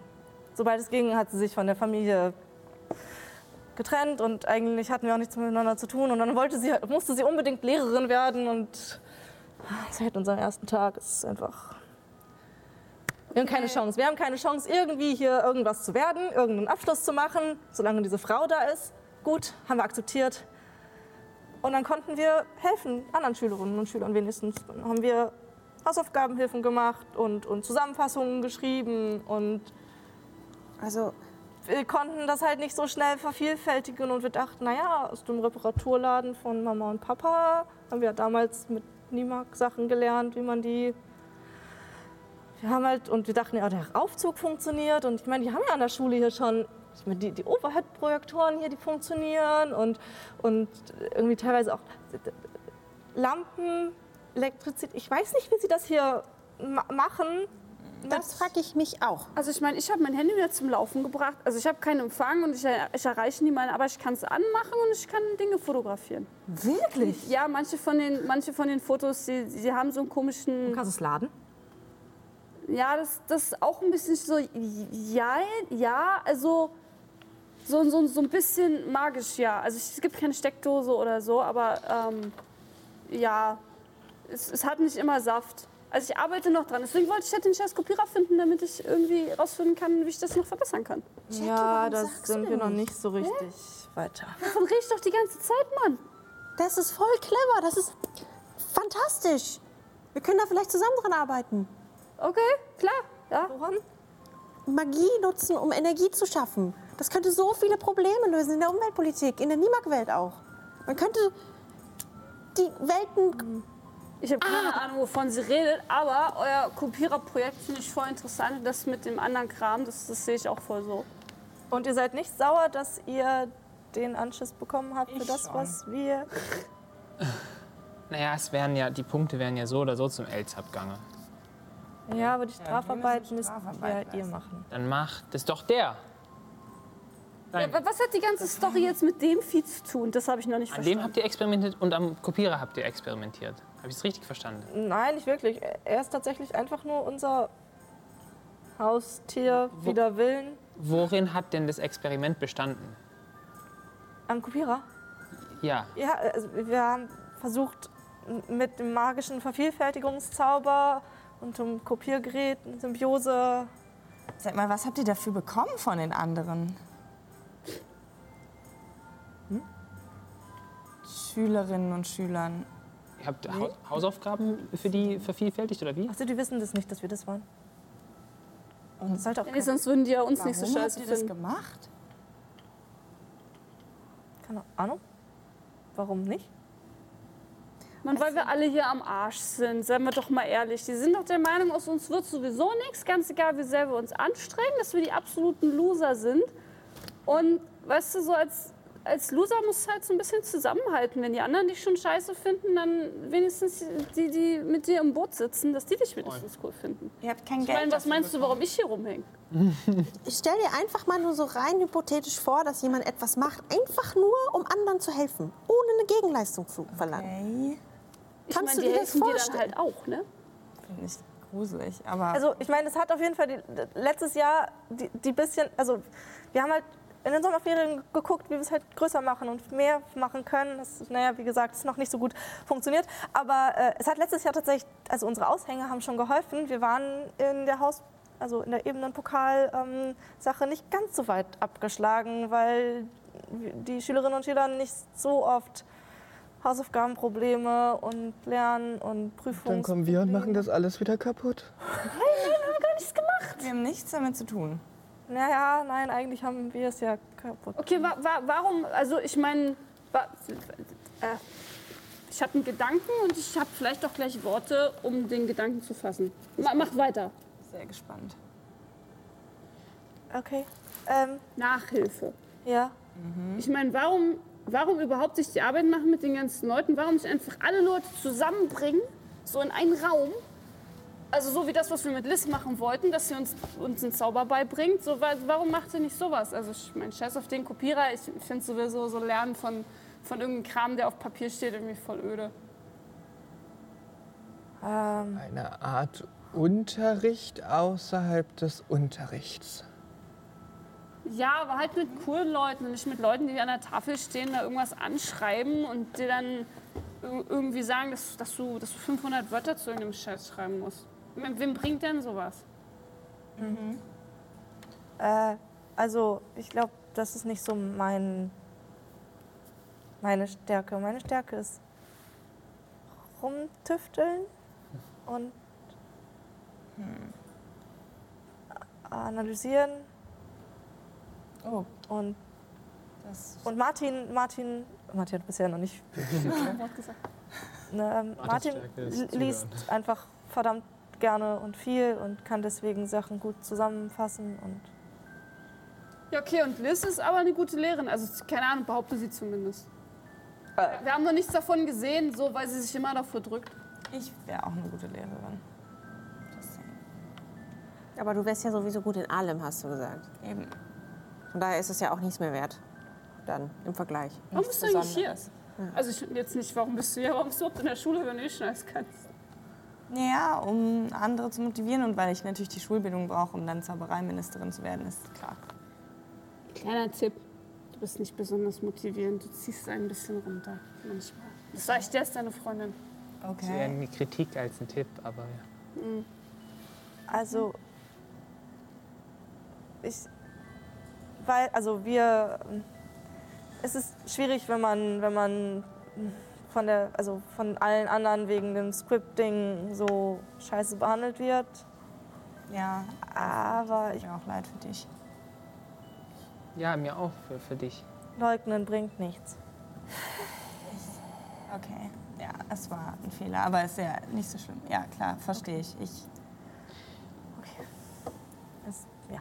sobald es ging, hat sie sich von der Familie getrennt und eigentlich hatten wir auch nichts miteinander zu tun. Und dann wollte sie, musste sie unbedingt Lehrerin werden und seit unserem ersten Tag ist es einfach. Wir haben keine Chance. Wir haben keine Chance, irgendwie hier irgendwas zu werden, irgendeinen Abschluss zu machen, solange diese Frau da ist. Gut, haben wir akzeptiert. Und dann konnten wir helfen, anderen Schülerinnen und Schülern wenigstens. Dann haben wir Hausaufgabenhilfen gemacht und, und Zusammenfassungen geschrieben und Also wir konnten das halt nicht so schnell vervielfältigen und wir dachten, naja, aus dem Reparaturladen von Mama und Papa haben wir damals mit Nimak Sachen gelernt, wie man die. Wir haben halt, und wir dachten, ja, der Aufzug funktioniert und ich meine, die haben ja an der Schule hier schon. Ich meine, die, die Overhead-Projektoren hier, die funktionieren und, und irgendwie teilweise auch Lampen, Elektrizität. Ich weiß nicht, wie sie das hier ma machen. Das frage ich mich auch. Also ich meine, ich habe mein Handy wieder zum Laufen gebracht. Also ich habe keinen Empfang und ich, ich erreiche niemanden, aber ich kann es anmachen und ich kann Dinge fotografieren. Wirklich? Ja, manche von den, manche von den Fotos, die, die haben so einen komischen... Kannst du es laden? Ja, das, das ist auch ein bisschen so, ja, ja, also so, so, so ein bisschen magisch, ja. Also es gibt keine Steckdose oder so, aber ähm, ja, es, es hat nicht immer Saft. Also ich arbeite noch dran. Deswegen wollte ich halt den scheiß Kopierer finden, damit ich irgendwie rausfinden kann, wie ich das noch verbessern kann. Ja, warum da sagst du sind wir noch nicht? so richtig weiter. Davon rede ich doch die ganze Zeit, Mann. Das ist voll clever. Das ist fantastisch. Wir können da vielleicht zusammen dran arbeiten. Okay, klar. Ja. Woran? Magie nutzen, um Energie zu schaffen. Das könnte so viele Probleme lösen in der Umweltpolitik, in der Nimak-Welt auch. Man könnte die Welten. Ich habe keine Ahnung, wovon sie redet, aber euer Kopiererprojekt finde ich voll interessant. Das mit dem anderen Kram, das, das sehe ich auch voll so. Und ihr seid nicht sauer, dass ihr den Anschiss bekommen habt für Ich das, schon. was wir. Naja, es wären ja, die Punkte wären ja so oder so zum Elzabgange. Ja, aber die wir Strafarbeit müssen müsst Strafarbeit ja ihr machen. Dann macht das doch der. Ja, was hat die ganze Story jetzt mit dem Vieh zu tun? Das habe ich noch nicht an dem verstanden. habt ihr experimentiert und am Kopierer habt ihr experimentiert. Habe ich es richtig verstanden? Nein, nicht wirklich. Er ist tatsächlich einfach nur unser Haustier, Wo- wider Willen. Worin hat denn das Experiment bestanden? Am Kopierer? Ja, Ja, also wir haben versucht, m- mit dem magischen Vervielfältigungszauber und dem Kopiergerät eine Symbiose. Sag mal, was habt ihr dafür bekommen von den anderen? Schülerinnen und Schülern. ihr habt Hau- Hausaufgaben für die vervielfältigt oder wie? Achso, die wissen das nicht, dass wir das waren. Und das sollte auch Nee, sonst würden die ja uns Warum nicht so habt scheiße ihr das gemacht? keine Ahnung. Warum nicht? Man, weil wir alle hier am Arsch sind, seien wir doch mal ehrlich. Die sind doch der Meinung, aus uns wird sowieso nichts, ganz egal, wie sehr wir uns anstrengen, dass wir die absoluten Loser sind. Und weißt du, so als, als Loser musst du halt so ein bisschen zusammenhalten. Wenn die anderen dich schon scheiße finden, dann wenigstens die, die mit dir im Boot sitzen, dass die dich wenigstens cool finden. Ihr habt kein Ich Geld. meine, was meinst du, warum ich hier rumhänge? Ich stell dir einfach mal nur so rein hypothetisch vor, dass jemand etwas macht, einfach nur, um anderen zu helfen, ohne eine Gegenleistung zu verlangen. Okay, Ich Kannst meine, du die dir das helfen dir dann vorstellen? halt auch, ne? finde ich gruselig. Aber Also ich meine, es hat auf jeden Fall die, letztes Jahr die, die bisschen, also wir haben halt in den Sommerferien geguckt, wie wir es halt größer machen und mehr machen können. Das, naja, wie gesagt, ist noch nicht so gut funktioniert. Aber äh, es hat letztes Jahr tatsächlich, also unsere Aushänge haben schon geholfen. Wir waren in der Haus, also in der Ebenenpokal-Sache nicht ganz so weit abgeschlagen, weil die Schülerinnen und Schüler nicht so oft Hausaufgabenprobleme und Lernen und Prüfungen. Dann kommen wir und machen das alles wieder kaputt. wir haben nichts damit zu tun. Naja, nein, eigentlich haben wir es ja kaputt. Okay, wa wa warum, also ich meine, wa äh, ich habe einen Gedanken und ich habe vielleicht auch gleich Worte, um den Gedanken zu fassen. Ma mach weiter. Sehr gespannt. Okay. Ähm, Nachhilfe. ja. Ich meine, warum, warum überhaupt sich die Arbeit machen mit den ganzen Leuten? Warum nicht einfach alle Leute zusammenbringen, so in einen Raum? Also so wie das, was wir mit Liz machen wollten, dass sie uns, uns einen Zauber beibringt. So, wa- warum macht sie nicht sowas? Also ich meine, scheiß auf den Kopierer. Ich finde sowieso so Lernen von, von irgendeinem Kram, der auf Papier steht, irgendwie voll öde. Ähm, Eine Art Unterricht außerhalb des Unterrichts. Ja, aber halt mit coolen Leuten und nicht mit Leuten, die an der Tafel stehen, da irgendwas anschreiben und dir dann ir- irgendwie sagen, dass, dass, du, dass du 500 Wörter zu irgendeinem Scheiß schreiben musst. Wem bringt denn sowas? äh, also, ich glaube, das ist nicht so mein, meine Stärke. Meine Stärke ist rumtüfteln und analysieren. Oh, Und, das und Martin, Martin, Martin hat bisher noch nicht Ne, ähm, Martin liest einfach verdammt gerne und viel und kann deswegen Sachen gut zusammenfassen. Und Ja, okay, und Liz ist aber eine gute Lehrerin. Also, keine Ahnung, behaupte sie zumindest. Wir haben noch nichts davon gesehen, so weil sie sich immer davor drückt. ich wäre auch eine gute Lehrerin. Aber du wärst ja sowieso gut in allem, hast du gesagt. Eben. Von daher ist es ja auch nichts mehr wert. Dann im Vergleich. Warum bist du eigentlich hier? Besonderes. Also ich jetzt nicht, warum bist du hier? Warum bist du überhaupt in der Schule, wenn du nicht schneiden kannst? Ja, um andere zu motivieren und weil ich natürlich die Schulbildung brauche, um dann Zaubereiministerin zu werden, ist klar. Kleiner Tipp. Du bist nicht besonders motivierend. Du ziehst ein bisschen runter. Manchmal. Das sag ich dir als deine Freundin. Das wäre eine Kritik als ein Tipp, aber ja. Also, ich, weil, also wir, es ist schwierig, wenn man, wenn man von der, also von allen anderen wegen dem Scripting so scheiße behandelt wird. Ja, Aber ich mir auch leid für dich. Ja, mir auch für, für dich. leugnen bringt nichts. Okay, ja, es war ein Fehler, aber ist ja nicht so schlimm. Ja, klar, verstehe ich. ich. Es, ja.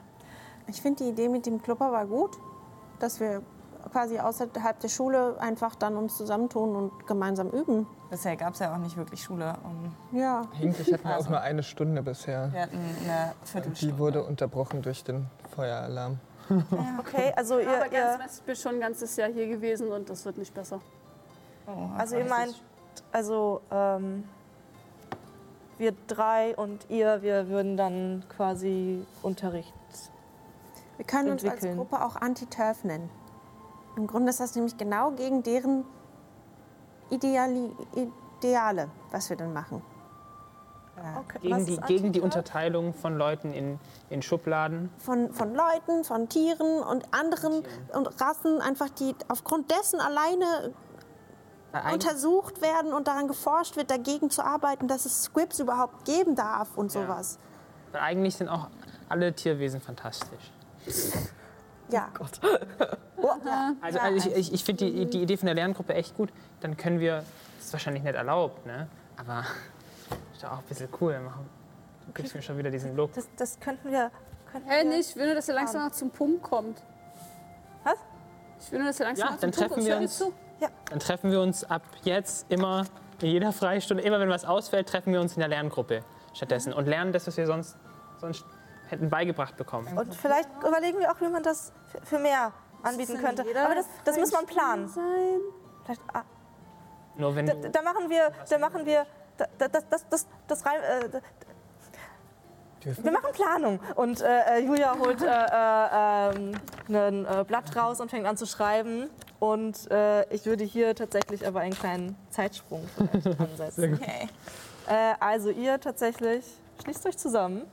Ich finde die Idee mit dem Club aber gut, dass wir quasi außerhalb der Schule einfach dann uns zusammentun und gemeinsam üben. Bisher gab es ja auch nicht wirklich Schule. Um, Ja. Eigentlich hatten wir Also. auch nur eine Stunde bisher. wir hatten eine Viertelstunde. Die wurde unterbrochen durch den Feueralarm. Okay, also ihr, Aber ihr, ganz ich bin schon ein ganzes Jahr hier gewesen und das wird nicht besser. Oh, also ihr meint, also ähm, wir drei und ihr, wir würden dann quasi Unterricht. Wir können uns als. Gruppe auch Anti-Turf nennen. Im Grunde ist das nämlich genau gegen deren Ideali Ideale, was wir dann machen. Okay, Gegen die, gegen die? Unterteilung von Leuten in, in Schubladen. Von, von Leuten, von Tieren und anderen und Rassen, einfach die aufgrund dessen alleine untersucht werden und daran geforscht wird, dagegen zu arbeiten, dass es Scripts überhaupt geben darf und Ja. sowas. weil eigentlich sind auch alle Tierwesen fantastisch. Ja. Also, also ich, ich, ich finde die, die Idee von der Lerngruppe echt gut. Dann können wir, das ist wahrscheinlich nicht erlaubt, ne? aber ist doch auch ein bisschen cool. Machen. Du gibst mir schon wieder diesen Look. Das, das könnten wir. Könnten Hä, wir nicht? Ich will nur, dass er langsam noch zum Punkt kommt. Was? Ich will nur, dass er langsam Ja, noch zum dann Punkt treffen kommt. wir dir uns. zu. Dann treffen wir uns ab jetzt immer in jeder Freistunde, immer wenn was ausfällt, treffen wir uns in der Lerngruppe stattdessen und lernen das, was wir sonst, sonst hätten beigebracht bekommen. Und vielleicht überlegen wir auch, wie man das für- mehr anbieten könnte. Aber das, das muss man planen. Sein. Vielleicht, ah, Nur wenn da, da machen wir, da machen wir, da, da, das, das, das, das rein, äh, wir machen Planung. Und äh, äh, Julia holt äh, äh, ähm, ein äh, Blatt raus und fängt an zu schreiben. Und äh, ich würde hier tatsächlich aber einen kleinen Zeitsprung ansetzen. Okay. Äh, also ihr tatsächlich schließt euch zusammen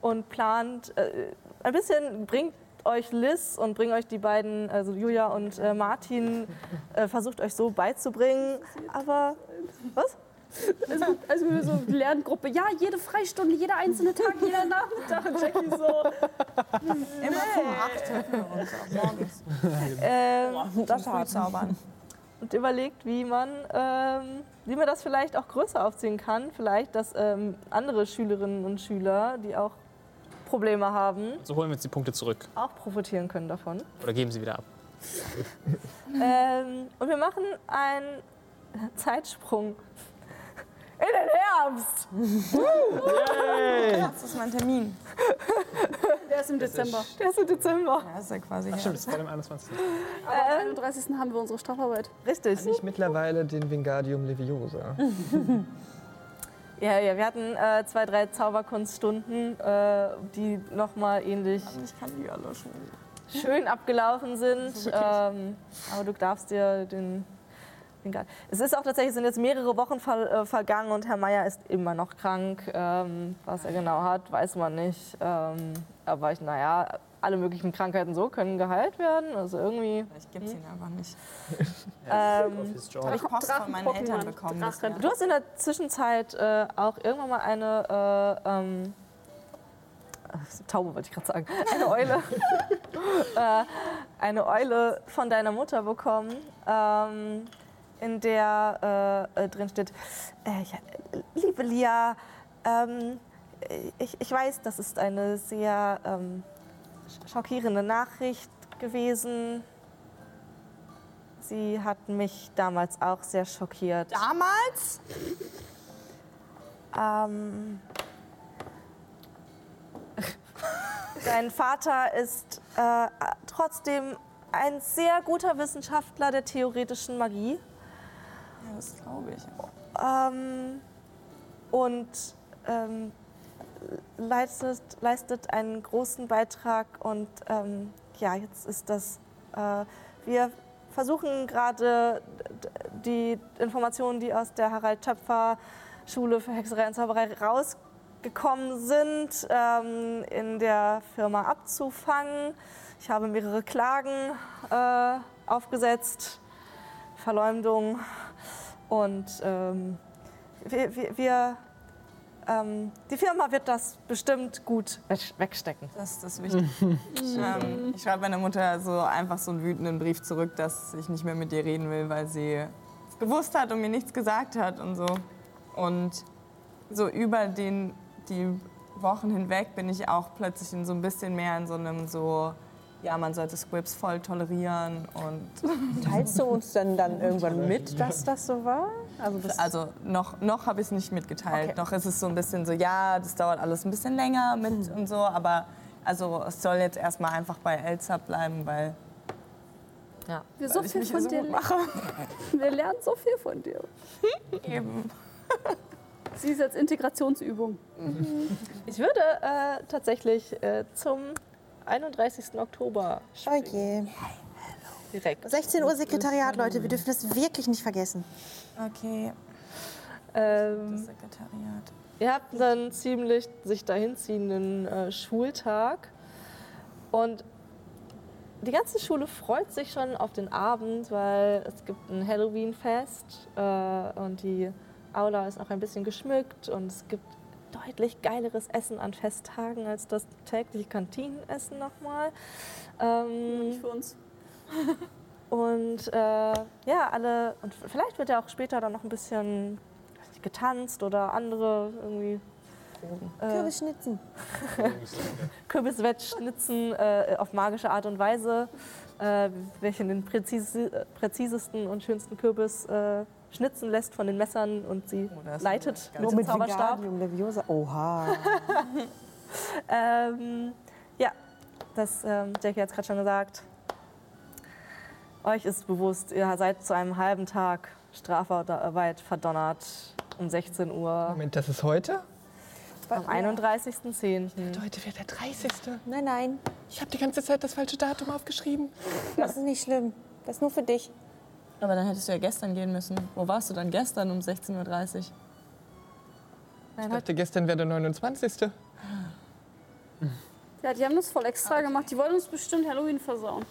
und plant äh, ein bisschen, bringt euch Liz und bringt euch die beiden, also Julia und äh, Martin, äh, versucht euch so beizubringen. Aber was? Also, also wir so eine Lerngruppe. Ja, jede Freistunde, jeder einzelne Tag, jeder Nachmittag. Und Jackie so. Immer um acht treffen wir uns, auch morgens. Ähm, Das früh zaubern. und überlegt, wie man, ähm, wie man das vielleicht auch größer aufziehen kann. Vielleicht, dass ähm, andere Schülerinnen und Schüler, die auch Probleme haben, so holen wir uns die Punkte zurück auch profitieren können davon. oder geben sie wieder ab. Ähm, und wir machen einen Zeitsprung in den Herbst. Das ist mein Termin. Der ist im Dezember. Der ist im Dezember. Ja, ist ja quasi. Stimmt, das ist bei dem 21. Aber am 31. haben wir unsere Strafarbeit. Richtig. nicht mittlerweile den Wingardium Leviosa? Ja, ja, wir hatten äh, zwei, drei Zauberkunststunden, äh, die nochmal ähnlich Ich kann die alle schon. schön abgelaufen sind. Ähm, aber du darfst dir den. es ist auch tatsächlich, sind jetzt mehrere Wochen ver, äh, vergangen und Herr Meier ist immer noch krank. Ähm, was er genau hat, weiß man nicht. Ähm, aber ich, naja, alle möglichen Krankheiten so können geheilt werden. Also irgendwie. Vielleicht gibt es ihn einfach nicht. Ähm, His Habe ich Post von meinen Eltern bekommen. Du hast in der Zwischenzeit äh, auch irgendwann mal eine äh, ähm, äh, Taube wollte ich gerade sagen, eine Eule, äh, eine Eule von deiner Mutter bekommen, ähm, in der äh, äh, drin steht, ja, liebe Lia, ähm, ich, ich weiß, das ist eine sehr ähm, schockierende Nachricht gewesen. Sie hat mich damals auch sehr schockiert. Damals? Ähm, Dein Vater ist äh, trotzdem ein sehr guter Wissenschaftler der theoretischen Magie. Ja, das glaube ich. ähm, und ähm, leistet, leistet einen großen Beitrag. Und ähm, ja, jetzt ist das. Äh, wir versuchen gerade die Informationen, die aus der Harald Töpfer Schule für Hexerei und Zauberei rausgekommen sind, ähm, in der Firma abzufangen. Ich habe mehrere Klagen äh, aufgesetzt, Verleumdung und ähm, wir, wir, wir ähm, die Firma wird das bestimmt gut weg- wegstecken. Das ist das Wichtige. ähm, ich schreibe meiner Mutter so einfach so einen wütenden Brief zurück, dass ich nicht mehr mit ihr reden will, weil sie es gewusst hat und mir nichts gesagt hat und so. Und so über den, die Wochen hinweg bin ich auch plötzlich in so ein bisschen mehr in so einem so, ja, man sollte Squibs voll tolerieren und Teilst du uns denn dann irgendwann mit, dass das so war? Also das Also noch, noch habe ich es nicht mitgeteilt. Okay. Noch ist es so ein bisschen so, ja, das dauert alles ein bisschen länger mit und so, aber also es soll jetzt erstmal einfach bei Elsa bleiben, weil, Wir so weil ich viel mich von so dir lernen. mache. Wir lernen so viel von dir. Eben. Sie ist jetzt Integrationsübung. Ich würde äh, tatsächlich äh, zum 31. Oktober Oh je. direkt. 16 Uhr Sekretariat, Leute. Wir dürfen das wirklich nicht vergessen. Okay, Ähm, das Sekretariat. Ihr habt einen ziemlich sich dahinziehenden äh, Schultag und die ganze Schule freut sich schon auf den Abend, weil es gibt ein Halloween-Fest äh, und die Aula ist auch ein bisschen geschmückt und es gibt deutlich geileres Essen an Festtagen als das tägliche Kantinenessen nochmal. Ähm, Nicht für uns. und äh, ja, alle, und vielleicht wird ja auch später dann noch ein bisschen weiß nicht, getanzt oder andere irgendwie äh, Kürbisschnitzen. Kürbiswettschnitzen äh, auf magische Art und Weise, äh, welche den präzise, präzisesten und schönsten Kürbis äh, schnitzen lässt von den Messern und sie Oh, leitet ganz mit dem Zauberstab. Leviosa. Oha. Ähm, ja, das, ähm, Jackie hat es gerade schon gesagt. Euch ist bewusst, ihr seid zu einem halben Tag Strafarbeit verdonnert um 16 Uhr Moment, das ist heute? am 31.10. Heute wäre der 30. Nein, nein. Ich habe die ganze Zeit das falsche Datum aufgeschrieben. Das ist nicht schlimm. Das ist nur für dich. Aber dann hättest du ja gestern gehen müssen. Wo warst du dann gestern um 16.30 Uhr? Ich dachte, gestern wäre der 29. Ja, die haben das voll extra gemacht. Die wollen uns bestimmt Halloween versauen.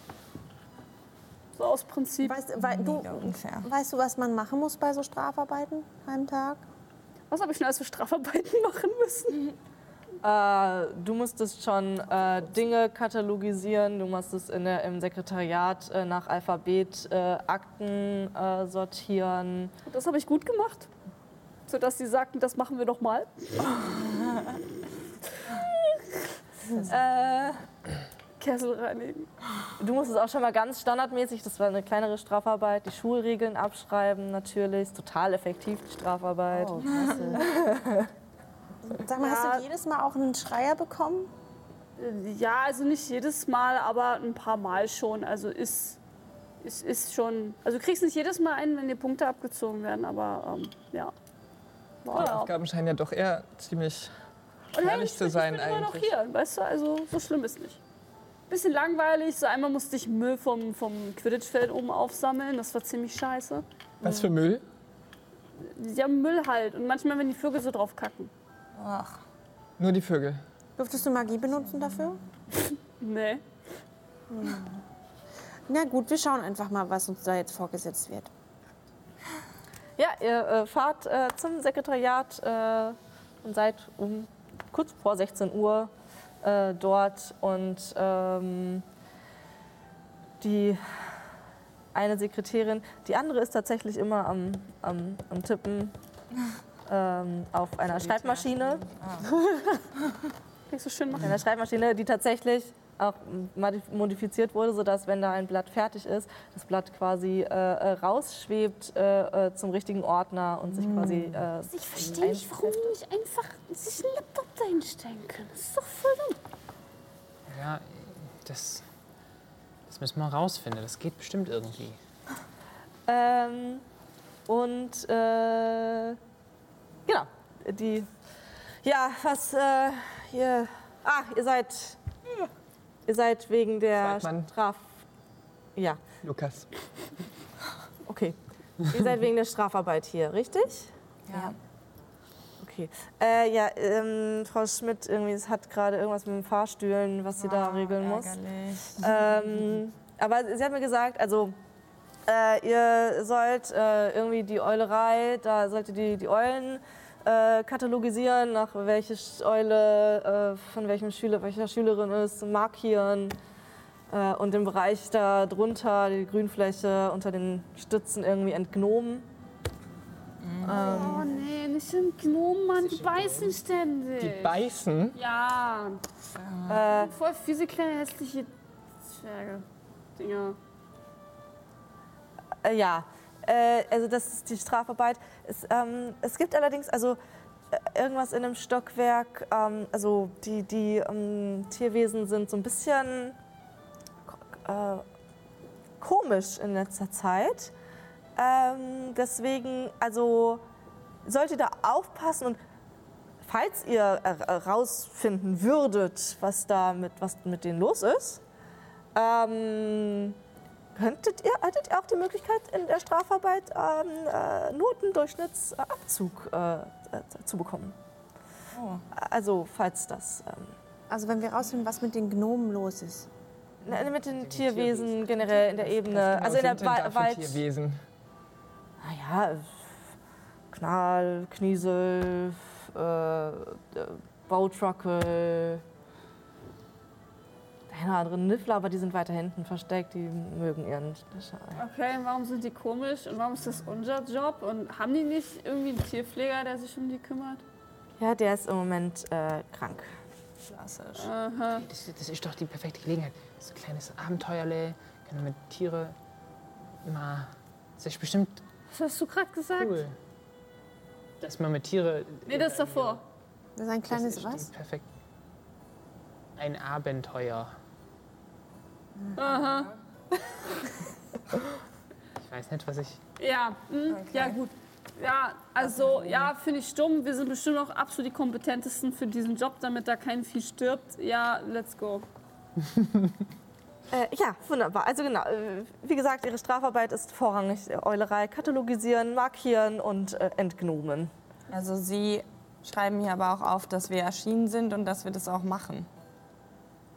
So aus Prinzip. Weißt, wei, du, weißt du, was man machen muss bei so Strafarbeiten am Tag? Was habe ich schon alles für Strafarbeiten machen müssen? Äh, du musstest schon äh, Dinge katalogisieren, du musstest in der, im Sekretariat äh, nach Alphabet äh, Akten äh, sortieren. Das habe ich gut gemacht. Sodass sie sagten, das machen wir doch mal. Äh, Kessel reinigen. du musstest auch schon mal ganz standardmäßig, das war eine kleinere Strafarbeit, die Schulregeln abschreiben natürlich. Ist total effektiv, die Strafarbeit. Oh. Sag mal, hast du jedes Mal auch einen Schreier bekommen? Ja, also nicht jedes Mal, aber ein paar Mal schon. Also ist, ist, ist schon. Also du kriegst nicht jedes Mal einen, wenn dir Punkte abgezogen werden, aber ähm, ja. Die Wow. Aufgaben scheinen ja doch eher ziemlich Und hey, gefährlich ich, zu sein ich bin immer noch eigentlich. hier, weißt du? Also so schlimm ist nicht. Bisschen langweilig. So einmal musste ich Müll vom, vom Quidditch-Feld oben aufsammeln. Das war ziemlich scheiße. Was für Müll? Ja, Müll halt. Und manchmal, wenn die Vögel so drauf kacken. Ach, Nur die Vögel. Durftest du Magie benutzen dafür? Nee. Na gut, wir schauen einfach mal, was uns da jetzt vorgesetzt wird. Ja, ihr äh, fahrt äh, zum Sekretariat äh, und seid um kurz vor 16 Uhr äh, dort und ähm, die eine Sekretärin, die andere ist tatsächlich immer am, am, am Tippen ähm, auf einer Schreibmaschine. Kriegst du schön machen. Eine Schreibmaschine, die tatsächlich auch modif- modifiziert wurde, sodass, wenn da ein Blatt fertig ist, das Blatt quasi äh, äh, rausschwebt äh, äh, zum richtigen Ordner und sich quasi. Äh, Ich verstehe nicht, warum die nicht einfach sich einen Laptop dahin stellen können. Das ist doch voll dumm. Ja, das, das müssen wir rausfinden. Das geht bestimmt irgendwie. Ähm, und äh, genau, die. Ja, was äh, ihr. Ah, ihr seid. Ihr seid wegen der Zweitmann. Straf. Ja, Lukas. okay. ihr seid wegen der Strafarbeit hier, richtig? Ja. Okay. Äh, ja, ähm, Frau Schmidt, irgendwie, es hat gerade irgendwas mit den Fahrstühlen, was sie da regeln muss. Ähm, aber sie hat mir gesagt, also äh, ihr sollt äh, irgendwie die Eulerei, da sollt ihr die, die Eulen äh, katalogisieren, nach welche Sch- Eule äh, von welchem Schüler, welcher Schülerin ist, markieren. Äh, und den Bereich da drunter, die Grünfläche unter den Stützen irgendwie entgnomen. Oh nee, nicht im Gnomen, Mann. Die beißen ständig. Die beißen. ja, Äh, voll fiese kleine hässliche Zwerge. Dinger. Äh, ja, äh, also das ist die Strafarbeit. Es, ähm, es gibt allerdings also äh, irgendwas in dem Stockwerk, ähm, also die, die ähm, Tierwesen sind so ein bisschen äh, komisch in letzter Zeit. Ähm, deswegen, also solltet ihr da aufpassen und falls ihr herausfinden würdet, was da mit, was mit denen los ist, ähm, könntet ihr, hättet ihr auch die Möglichkeit, in der Strafarbeit ähm, äh, Notendurchschnittsabzug äh, äh, zu bekommen. Also, falls das. Ähm, Also wenn wir rausfinden, was mit den Gnomen los ist. ne, mit den Tierwesen generell in der Ebene, also in der denn da Wa für Wald. Tierwesen. Naja, Knall, Kniesel, äh, äh, Bautruckel. Keine anderen Niffler, aber die sind weiter hinten versteckt, die mögen ihren Schein. Okay, warum sind die komisch und warum ist das unser Job? Und haben die nicht irgendwie einen Tierpfleger, der sich um die kümmert? Ja, der ist im Moment äh, krank. Klassisch. Aha. Das, das ist doch die perfekte Gelegenheit. So ein kleines Abenteuerle, können wir mit Tiere mal. Das ist bestimmt Was hast du gerade gesagt? cool. Dass man mit Tiere. Nee, das davor. Das ist ein Das kleines ist was? perfekt. Ein Abenteuer. Aha. Ich weiß nicht, was ich. Ja, hm, ja gut. Ja, also ja, finde ich stumm. Wir sind bestimmt auch absolut die kompetentesten für diesen Job, damit da kein Vieh stirbt. Ja, let's go. Äh, ja, wunderbar. Also genau, äh, wie gesagt, Ihre Strafarbeit ist vorrangig Eulerei, katalogisieren, markieren und äh, entgnomen. Also Sie schreiben hier aber auch auf, dass wir erschienen sind und dass wir das auch machen.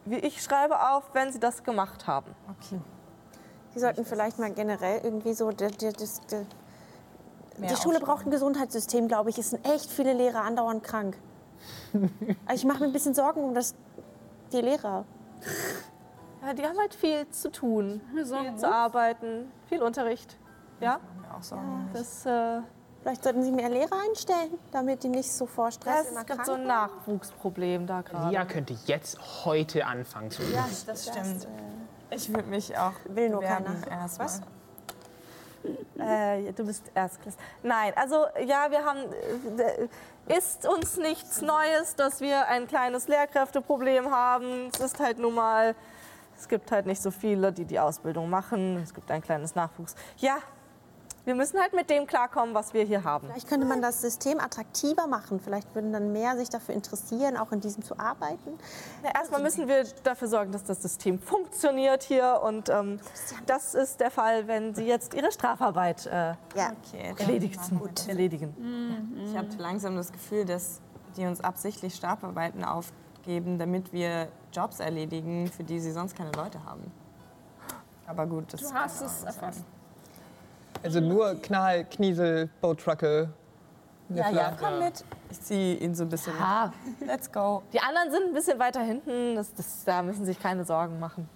Wie ich schreibe auf, wenn Sie das gemacht haben. Okay. Sie sollten vielleicht mal generell irgendwie so. Die, die, das- die, Mehr die Schule braucht ein Gesundheitssystem, glaube ich. Es sind echt viele Lehrer andauernd krank. Also ich mache mir ein bisschen Sorgen um das, die Lehrer. Ja, die haben halt viel zu tun, viel zu arbeiten, viel Unterricht. Ja, Mir auch Sorgen. das, äh, Vielleicht sollten Sie mehr Lehrer einstellen, damit die nicht so vor Stress es gibt so ein Nachwuchsproblem da gerade. Lia könnte jetzt heute anfangen zu üben. Ja, das stimmt. Ich würde mich auch Will nur keiner. erstmal. Was? Äh, du bist Erstklass. Nein, also ja, wir haben. Äh, ist uns nichts Neues, dass wir ein kleines Lehrkräfteproblem haben. Es ist halt nun mal. Es gibt halt nicht so viele, die die Ausbildung machen. Es gibt ein kleines Nachwuchs. Ja, wir müssen halt mit dem klarkommen, was wir hier haben. Vielleicht könnte man das System attraktiver machen. Vielleicht würden dann mehr sich dafür interessieren, auch in diesem zu arbeiten. Ja, erstmal müssen wir dafür sorgen, dass das System funktioniert hier. Und ähm, das ist der Fall, wenn Sie jetzt Ihre Strafarbeit äh, Ja. Okay, erledigt erledigen. Ich habe langsam das Gefühl, dass die uns absichtlich Strafarbeiten aufgeben, damit wir Jobs erledigen, für die sie sonst keine Leute haben. Aber gut, das Du hast es erfasst. Also nur Knall, Kniesel, Boatruckel. Ja, ja, komm mit. Ich ziehe ihn so ein bisschen. Ah, Let's go. die anderen sind ein bisschen weiter hinten. Das, das, da müssen sich keine Sorgen machen.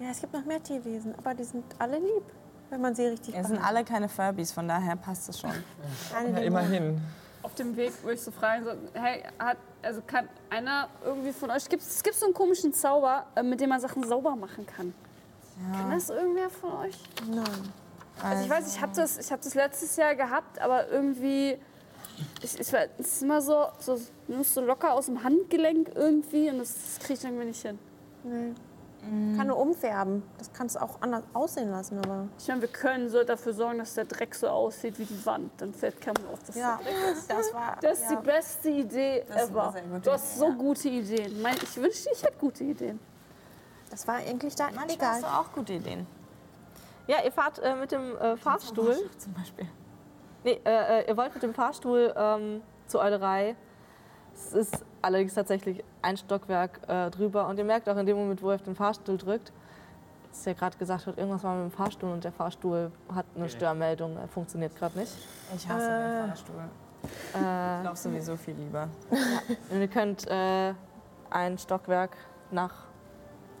ja, es gibt noch mehr Tierwesen, aber die sind alle lieb, wenn man sie richtig Es sind alle keine Furbies, von daher passt es schon. Ja, immerhin. Auf dem Weg würde ich so fragen, so, hey, hat, also kann einer irgendwie von euch, gibt es so einen komischen Zauber, äh, mit dem man Sachen sauber machen kann? Kann das irgendwer von euch? Nein. Also ich weiß, ich habe das, ich hab das letztes Jahr gehabt, aber irgendwie, ich, ich, war- es ist immer so, so, so locker aus dem Handgelenk irgendwie und das, das kriege ich irgendwie nicht hin. Kann nur umfärben. Das kannst du auch anders aussehen lassen, aber. Ich meine, wir können so dafür sorgen, dass der Dreck so aussieht wie die Wand. Dann fällt keinem auf, dass Ja, der Dreck ist. das war. Das ist die beste Idee Das ever. Du hast so ja. gute Ideen. Ich wünschte, ich hätte gute Ideen. Das war eigentlich da Manchmal egal. hast du auch gute Ideen. Ja, ihr fahrt äh, mit dem äh, Fahrstuhl. Zum Beispiel. Nee, äh, äh, ihr wollt mit dem Fahrstuhl ähm, zur Eulerei. Es ist allerdings tatsächlich ein Stockwerk äh, drüber und ihr merkt auch in dem Moment, wo ihr auf den Fahrstuhl drückt, dass ja gerade gesagt wird, irgendwas war mit dem Fahrstuhl und der Fahrstuhl hat eine Okay. Störmeldung, er funktioniert gerade nicht. Ich hasse den Fahrstuhl. Ich Äh, laufe sowieso viel lieber. und ihr könnt äh, ein Stockwerk nach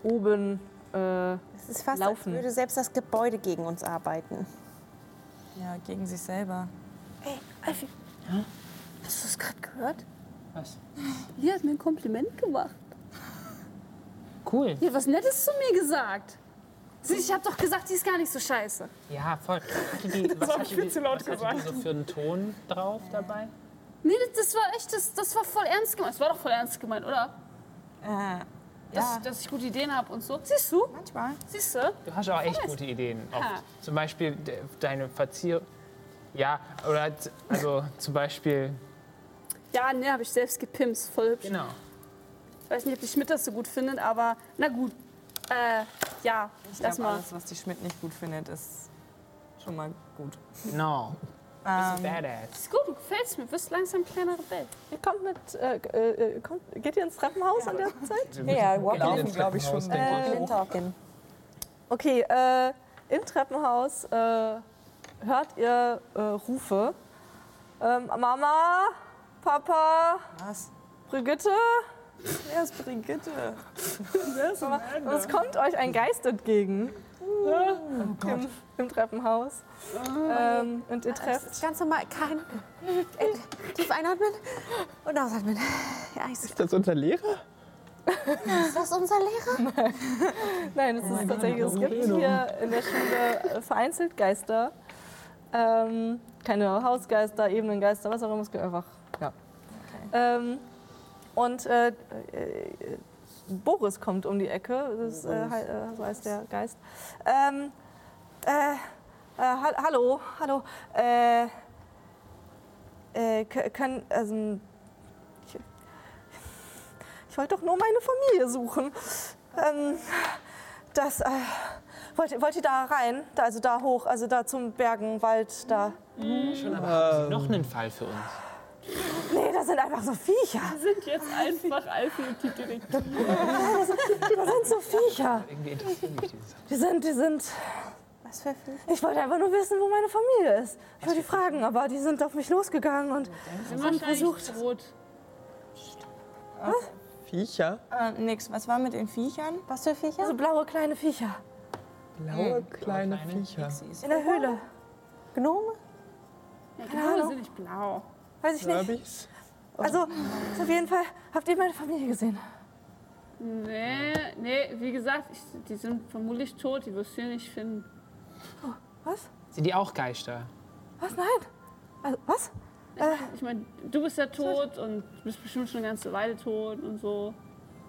oben. Äh, Es ist fast, Laufen. als würde selbst das Gebäude gegen uns arbeiten. Ja, gegen sich selber. Ey, Alfie. Hast du es gerade gehört? Was? Die hat mir ein Kompliment gemacht. Cool. Die hat was Nettes zu mir gesagt. Sie, Ich habe doch gesagt, die ist gar nicht so scheiße. Ja, voll. Hatte die, was hab ich viel zu laut die so für einen Ton drauf dabei? Nee, das, das war echt, das, das war voll ernst gemeint. Das war doch voll ernst gemeint, oder? Äh, Dass, ja, dass ich gute Ideen habe und so. Siehst du? manchmal. Siehst du? Du hast auch echt gute Ideen. Oft. Ha. Zum Beispiel de- deine Verzier... Ja, oder also zum Beispiel... Ja, ne, habe ich selbst gepimst. Voll hübsch. Genau. Ich weiß nicht, ob die Schmidt das so gut findet, aber na gut. Äh, ja, Ich lass glaube, mal. alles, was die Schmidt nicht gut findet, ist schon mal gut. Genau. Ähm, Badass. Ist gut, du gefällst mir. Du bist langsam ein kleiner Rebell. ihr kommt mit. Äh, äh, äh, kommt, geht ihr ins Treppenhaus an der Zeit? ja, Walking Walking glaube ich schon. Äh. Okay, äh, im Treppenhaus äh, hört ihr äh, Rufe. Ähm, Mama, Papa, Was? Brigitte. Wer ist Brigitte? Mama, und es kommt euch ein Geist entgegen. Im, Im Treppenhaus. Ähm, und ihr trefft. Ganz normal, kein. Äh, tief einatmen und ausatmen. Ja, ist, Ist das unser Lehrer? ist das unser Lehrer? Nein, es ist tatsächlich, es gibt hier in der Schule äh, vereinzelt Geister. Ähm, keine Hausgeister, Ebenengeister, was auch immer. Es gibt einfach, ja. Ähm, und äh, äh, Boris kommt um die Ecke, das ist, äh, äh, so heißt der Geist. Ähm, äh, äh, ha hallo, hallo. Äh, äh, kö- können, also, ich, ich wollte doch nur meine Familie suchen. Ähm, das, äh, wollt, ihr- wollt ihr da rein? Da, also da hoch, also da zum Bergenwald, da. Schon, aber Sie noch einen Fall für uns? Nee, das sind einfach so Viecher. sind jetzt einfach Alfie und die Direktor. Das sind so Viecher. Irgendwie interessieren mich diese Sachen. Die sind, die sind. Was für Viecher? Ich wollte einfach nur wissen, wo meine Familie ist. Ich wollte die fragen, aber die sind auf mich losgegangen und haben versucht. Rot. Viecher? Äh, nix. Was war mit den Viechern? Was für Viecher? so blaue kleine Viecher Blaue kleine kleine Viecher. Pixies. in der Höhle. Gnome? Ja, genau, Ahnung. sind nicht blau. Weiß ich nicht. Also, auf jeden Fall, habt ihr meine Familie gesehen? Nee, nee, wie gesagt, ich, die sind vermutlich tot, die wirst du hier nicht finden. Was? Sind die auch Geister? Was? Nein. Also, was? Ich meine, du bist ja tot und bist bestimmt schon eine ganze Weile tot und so.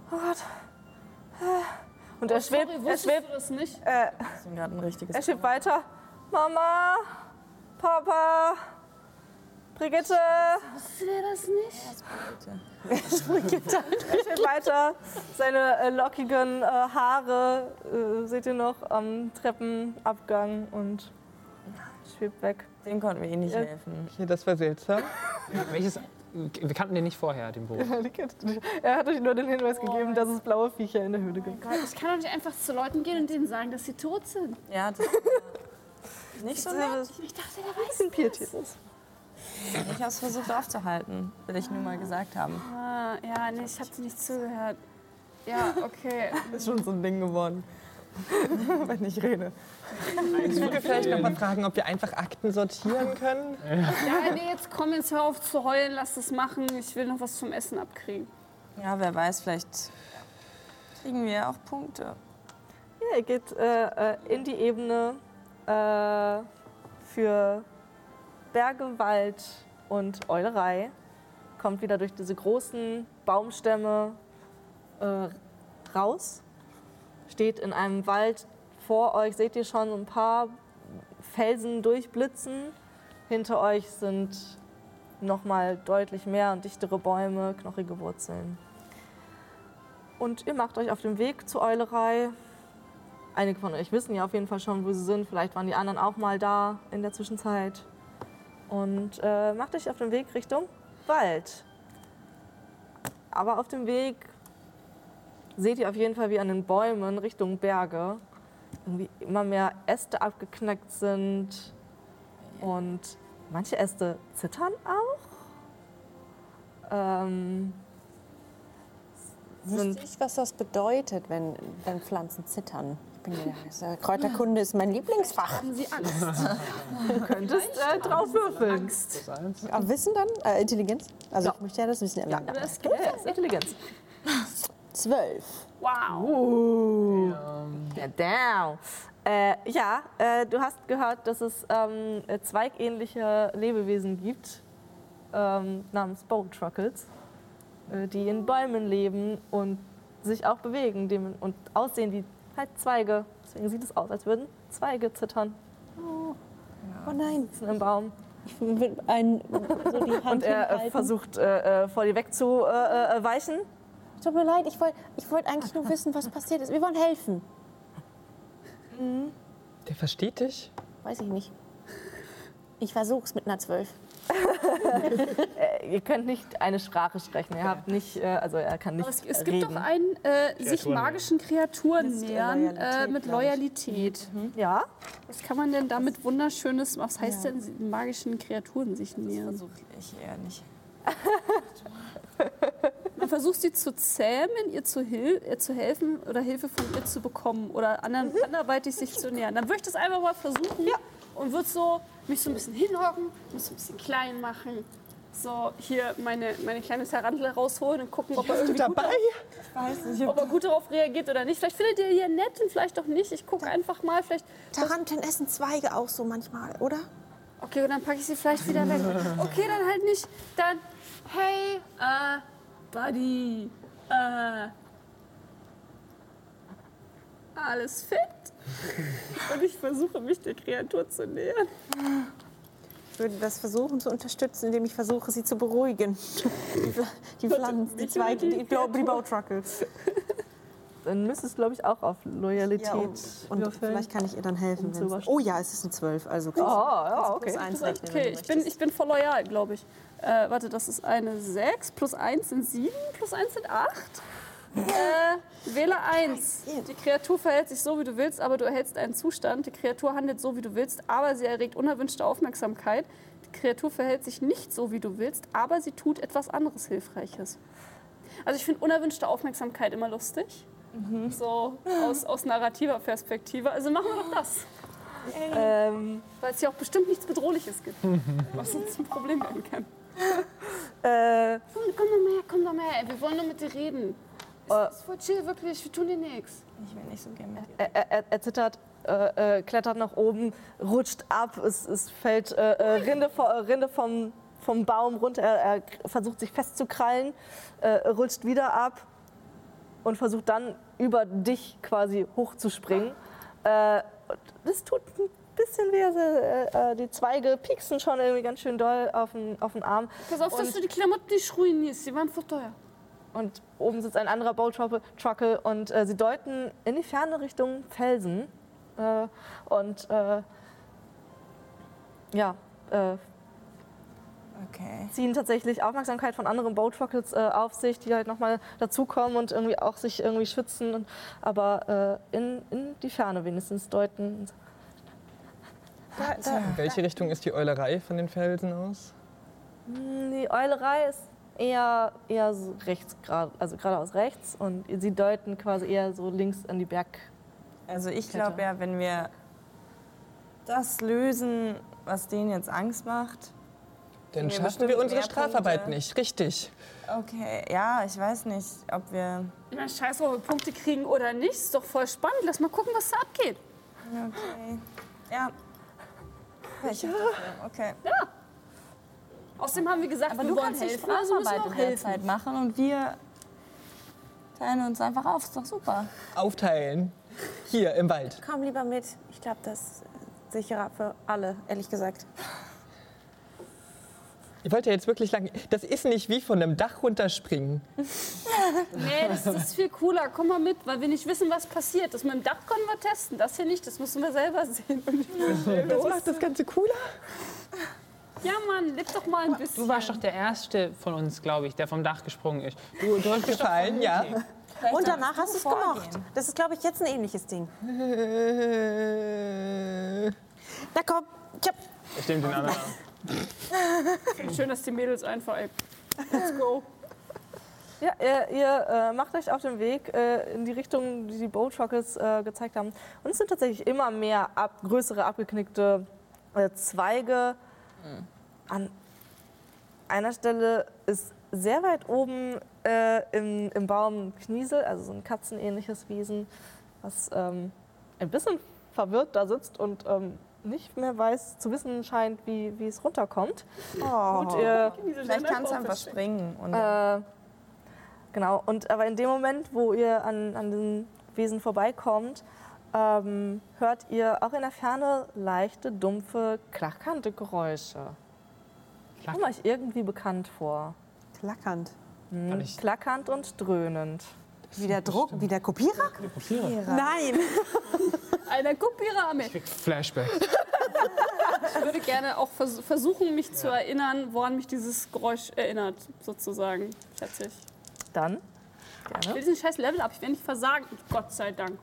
Oh Gott. Äh. Und er schwebt, Sorry, er schwebt, du das nicht? äh, Das ist gerade ein richtiges. er schwebt weiter. Mama, Papa, Brigitte. Wusstest du das nicht? Er schwebt weiter. Seine äh, lockigen äh, Haare äh, seht ihr noch am Treppenabgang und schwebt weg. Den konnten wir eh nicht Ja. helfen. Okay, das war seltsam. Welches? Wir kannten den nicht vorher, den Boot. Er hat euch nur den Hinweis gegeben, dass es blaue Viecher in der Höhle gibt. Gott, ich kann doch nicht einfach zu Leuten gehen und denen sagen, dass sie tot sind. Ja, das nicht so nett. Ich dachte, der weiß. bisschen pietätlos. Ich habe es versucht aufzuhalten, will ich nur mal gesagt haben. Ah, ja, nee, ich hab dir nicht zugehört. Ja, okay. Ist schon so ein Ding geworden. Wenn ich rede. Ich würde vielleicht noch mal fragen, ob wir einfach Akten sortieren können. Ja, nee, jetzt komm, jetzt hör auf zu heulen, lass das machen. Ich will noch was zum Essen abkriegen. Ja, wer weiß, vielleicht kriegen wir auch Punkte. Ja, ihr geht äh, äh, in die Ebene äh, für Berge, Wald und Eulerei. Kommt wieder durch diese großen Baumstämme äh, raus. steht in einem Wald. Vor euch seht ihr schon ein paar Felsen durchblitzen. Hinter euch sind nochmal deutlich mehr und dichtere Bäume, knochige Wurzeln. Und ihr macht euch auf den Weg zur Eulerei. Einige von euch wissen ja auf jeden Fall schon, wo sie sind. Vielleicht waren die anderen auch mal da in der Zwischenzeit. Und äh, macht euch auf den Weg Richtung Wald. Aber auf dem Weg seht ihr auf jeden Fall, wie an den Bäumen Richtung Berge irgendwie immer mehr Äste abgeknackt sind. Und manche Äste zittern auch. Ähm, Wüsste ich, was das bedeutet, wenn, wenn Pflanzen zittern? Ich bin ja, ist ja- Kräuterkunde ist mein Lieblingsfach. Haben Sie Angst? könntest äh, drauf würfeln. Aber Wissen dann? Äh, Intelligenz? Also Ja. ich möchte ja das Wissen erlernen. Aber das Ja, ist Intelligenz. Zwölf. Wow. Ja, down. Äh, ja, äh, du hast gehört, dass es ähm, äh, zweigähnliche Lebewesen gibt, ähm, namens Bowtruckles, äh, die in Bäumen leben und sich auch bewegen dem, und aussehen wie halt Zweige. Deswegen sieht es aus, als würden Zweige zittern Oh nein. sitzen im Baum. Ich will ein, so die Hand Und er äh, hinhalten. versucht, äh, äh, vor dir wegzuweichen. Äh. Tut mir leid, ich wollte ich wollt eigentlich nur wissen, was passiert ist. Wir wollen helfen. Der versteht dich? Weiß ich nicht. Ich versuch's mit einer Zwölf. Ihr könnt nicht eine Sprache sprechen. Ihr habt nicht, äh, also er kann nicht Aber es, es reden. gibt doch einen äh, sich magischen Kreaturen äh, nähern äh, mit. Loyalität. Ja, Was kann man denn damit wunderschönes, was heißt denn sie- magischen Kreaturen sich nähern? Versuche ich eher nicht. Man versucht sie zu zähmen, ihr zu, hil ihr zu helfen oder Hilfe von ihr zu bekommen oder anderen, anderweitig sich zu nähern. Dann würde ich das einfach mal versuchen und würde so mich so ein bisschen hinhocken, mich so ein bisschen klein machen. So hier meine, meine kleine Tarantel rausholen und gucken, ob er, irgendwie gut, Weiß nicht, ob er gut darauf reagiert oder nicht. Vielleicht findet ihr hier nett und vielleicht auch nicht. Ich gucke einfach mal. Vielleicht Taranteln essen Zweige auch so manchmal, oder? Okay, und dann packe ich sie vielleicht wieder weg. Okay, dann halt nicht. Dann, hey, äh, Buddy, äh, alles fit? Und ich versuche mich der Kreatur zu nähern. Ich würde das versuchen zu unterstützen, indem ich versuche, sie zu beruhigen. Die, die Pflanzen, die Zweige, die die, Bautruckles. dann müsstest du, glaube ich, auch auf Loyalität Ja, und, und vielleicht kann ich ihr dann helfen. Um oh ja, es ist eine Zwölf, also Oh, ja, okay. plus eins rechnen, wenn Okay, du ich bin, ich bin voll loyal, glaube ich. Äh, warte, das ist eine 6, plus 1 sind 7, plus 1 sind 8. Äh, wähle 1. Die Kreatur verhält sich so, wie du willst, aber du erhältst einen Zustand. Die Kreatur handelt so, wie du willst, aber sie erregt unerwünschte Aufmerksamkeit. Die Kreatur verhält sich nicht so, wie du willst, aber sie tut etwas anderes Hilfreiches. Also ich finde unerwünschte Aufmerksamkeit immer lustig. So aus, aus narrativer Perspektive. Also machen wir doch das. Ähm, Weil es hier auch bestimmt nichts Bedrohliches gibt, was uns ein Problem werden kann. äh, Komm, komm doch mal her, komm doch mal her. Wir wollen nur mit dir reden. Es ist voll chill, wirklich. Wir tun dir nichts. Ich will nicht so gerne mit dir. er, er, er zittert, äh, äh, klettert nach oben, rutscht ab, es, es fällt äh, äh, Rinde, äh, Rinde vom, vom Baum runter, er, er versucht sich festzukrallen, äh, rutscht wieder ab und versucht dann über dich quasi hochzuspringen. Äh, das tut ein bisschen weh, also, die Zweige pieksen schon irgendwie ganz schön doll auf den, auf den Arm. Pass auf, dass Und- du die Klamotten nicht ruinierst. Die waren voll teuer. Und oben sitzt ein anderer Bowtruckle und äh, sie deuten in die Ferne Richtung Felsen. Äh, und äh, ja, äh, Okay. ziehen tatsächlich Aufmerksamkeit von anderen Bowtruckles äh, auf sich, die halt nochmal dazukommen und irgendwie auch sich irgendwie schützen. Und, aber äh, in, in die Ferne wenigstens deuten. In welche Richtung ist die Eulerei von den Felsen aus? Hm, Die Eulerei ist eher, eher so rechts, grad, also geradeaus rechts. Und sie deuten quasi eher so links an die Berg. Also ich glaube ja, wenn wir das lösen, was denen jetzt Angst macht. Dann Wir schaffen wir unsere Strafarbeit Punkte. nicht, richtig. Okay, ja, ich weiß nicht, ob wir. Ich meine, scheiß ob wir Punkte kriegen oder nicht. Ist doch voll spannend. Lass mal gucken, was da abgeht. Okay. Ja. Ich ja. Okay. Außerdem haben wir gesagt, Aber wir du wollen kannst helfen. Also müssen wir auch. Zeit machen und wir teilen uns einfach auf. Ist doch super. Aufteilen. Hier im Wald. Komm lieber mit. Ich glaube, das ist sicherer für alle, ehrlich gesagt. Ihr wollt ja jetzt wirklich lang. Das ist nicht wie von einem Dach runterspringen. Nee, das ist viel cooler. Komm mal mit, weil wir nicht wissen, was passiert. Das mit dem Dach können wir testen. Das hier nicht, das müssen wir selber sehen. Das macht das Ganze cooler. Ja, Mann, leb doch mal ein bisschen. Du warst doch der Erste von uns, glaube ich, der vom Dach gesprungen ist. Du, du hast Gefallen, ja. Und danach hast du es gemocht. Das ist, glaube ich, jetzt ein ähnliches Ding. Na komm. Tschap. Stimmt, den anderen. Schön, dass die Mädels einfach, ey. Let's go. Ja, ihr, ihr äh, macht euch auf den Weg äh, in die Richtung, die die Boat Rockets äh, gezeigt haben. Und es sind tatsächlich immer mehr ab, größere, abgeknickte äh, Zweige. An einer Stelle ist sehr weit oben äh, im, im Baum ein Kniesel, also so ein katzenähnliches Wesen, was ähm, ein bisschen verwirrt da sitzt und ähm, nicht mehr weiß, zu wissen scheint, wie, wie es runterkommt. Gut, ihr, Vielleicht kannst du einfach springen. Und äh, genau, und aber in dem Moment, wo ihr an, an diesem Wesen vorbeikommt, ähm, hört ihr auch in der Ferne leichte, dumpfe, klackernde Geräusche. Kommt euch irgendwie bekannt vor. Klackernd. Hm, Klackernd und dröhnend. Wie der Druck, wie der Kopierer? Nein. Eine Kopierarme. Flashback. Ich würde gerne auch vers versuchen, mich zu erinnern, woran mich dieses Geräusch erinnert, sozusagen, schätze ich. Dann, Ich will diesen scheiß Level up, ich werde nicht versagen, Gott sei Dank.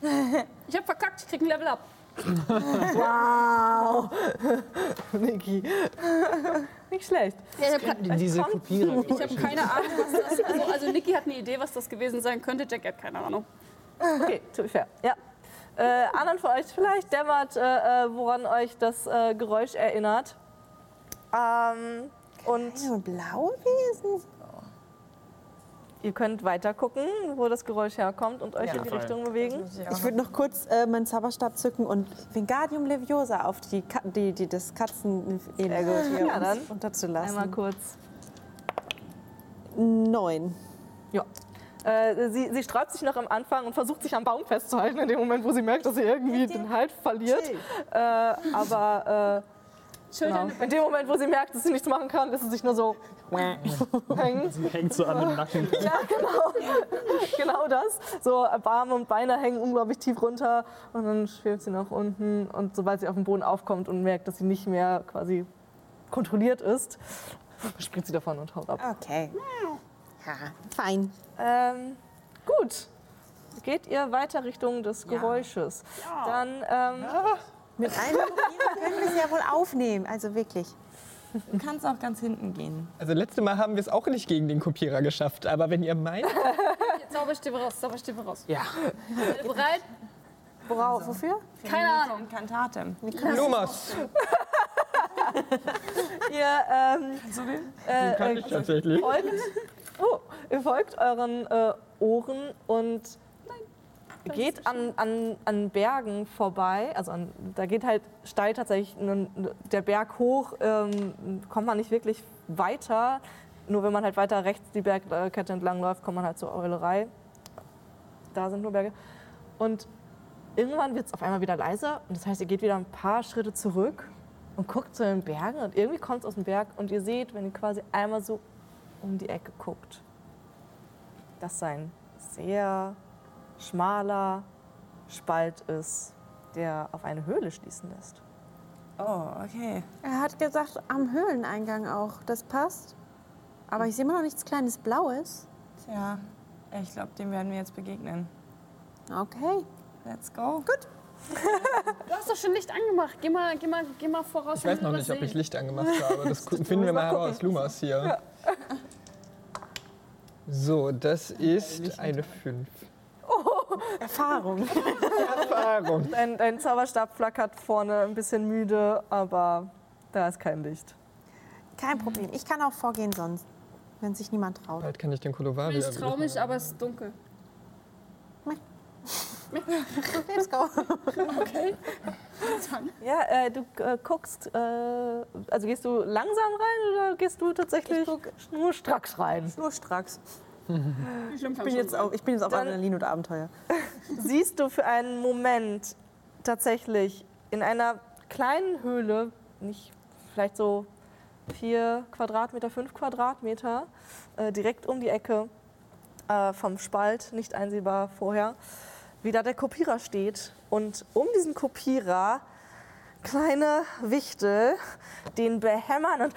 Ich habe verkackt, ich krieg ein Level up. wow! Niki. Nicht schlecht. Ja, ich habe Diese Kopierer. ich hab keine Ahnung, was das also, also Niki hat eine Idee, was das gewesen sein könnte. Jack hat keine Ahnung. Okay, to be fair. Ja. Äh, anderen von euch vielleicht dämmert, äh, äh, woran euch das äh, Geräusch erinnert. Ähm, und So blaue Wesen. Ihr könnt weiter gucken, wo das Geräusch herkommt und euch Ja, in die voll. Richtung bewegen. Ich würde noch kurz äh, meinen Zauberstab zücken und Wingardium Leviosa auf die, Ka die, die das Katzen hier Ja, dann unterzulassen. Einmal kurz. Neun. Ja. Äh, sie, sie sträubt sich noch am Anfang und versucht sich am Baum festzuhalten, in dem Moment, wo sie merkt, dass sie irgendwie den Halt verliert. Äh, aber äh, genau. in dem Moment, wo sie merkt, dass sie nichts machen kann, lässt sie sich nur so hängen. Hängt so an den Nacken. Ja, genau. genau das. So Arme und Beine hängen unglaublich tief runter und dann schwebt sie nach unten und sobald sie auf den Boden aufkommt und merkt, dass sie nicht mehr quasi kontrolliert ist, springt sie davon und haut ab. Okay. Ja, fein. Ähm, gut. Geht ihr weiter Richtung des Geräusches? Dann ähm, Mit einem Kopierer können wir es ja wohl aufnehmen. Also wirklich. du kannst auch ganz hinten gehen. Also letzte Mal haben wir es auch nicht gegen den Kopierer geschafft. Aber wenn ihr meint, Zauberstäbe raus, Zauberstäbe raus. Ja. Bereit? Worauf? Wofür? Keine Ahnung. Inkantate. Lumos, ihr ähm, äh, kann ich tatsächlich. folgt, oh, ihr folgt euren äh, Ohren und geht an, an, an Bergen vorbei. Also an, da geht halt steil tatsächlich der Berg hoch, ähm, kommt man nicht wirklich weiter. Nur wenn man halt weiter rechts die Bergkette entlang läuft, kommt man halt zur Eulerei. Da sind nur Berge. Und irgendwann wird es auf einmal wieder leiser. Und das heißt, ihr geht wieder ein paar Schritte zurück und guckt zu den Bergen. Und irgendwie kommt es aus dem Berg. Und ihr seht, wenn ihr quasi einmal so um die Ecke guckt, dass ein sehr schmaler Spalt ist, der auf eine Höhle schließen lässt. Oh, okay. Er hat gesagt, am Höhleneingang auch. Das passt. Aber ich sehe immer noch nichts kleines Blaues. Tja, ich glaube, dem werden wir jetzt begegnen. Okay. Let's go. Gut. Du hast doch schon Licht angemacht. Geh mal, geh mal, geh mal voraus. Ich weiß noch nicht, ob ich Licht angemacht habe. Das finden wir mal heraus. Lumas hier. So, das ist eine 5. Erfahrung. Erfahrung. Dein, dein Zauberstab flackert vorne ein bisschen müde, aber da ist kein Licht. Kein Problem. Ich kann auch vorgehen sonst, wenn sich niemand traut. Bald kann ich den Kolovari Ich trau mich, aber es ist dunkel. Let's go. Ja, äh, du äh, guckst, äh, also gehst du langsam rein oder gehst du tatsächlich Ich guck- nur stracks rein? Nur stracks. Schlimm Ich bin jetzt auf, ich bin jetzt auf Adrenalin und Abenteuer. siehst du für einen Moment tatsächlich in einer kleinen Höhle, nicht vielleicht so vier Quadratmeter, fünf Quadratmeter, äh, direkt um die Ecke äh, vom Spalt, nicht einsehbar vorher, wie da der Kopierer steht. Und um diesen Kopierer kleine Wichtel, den behämmern und,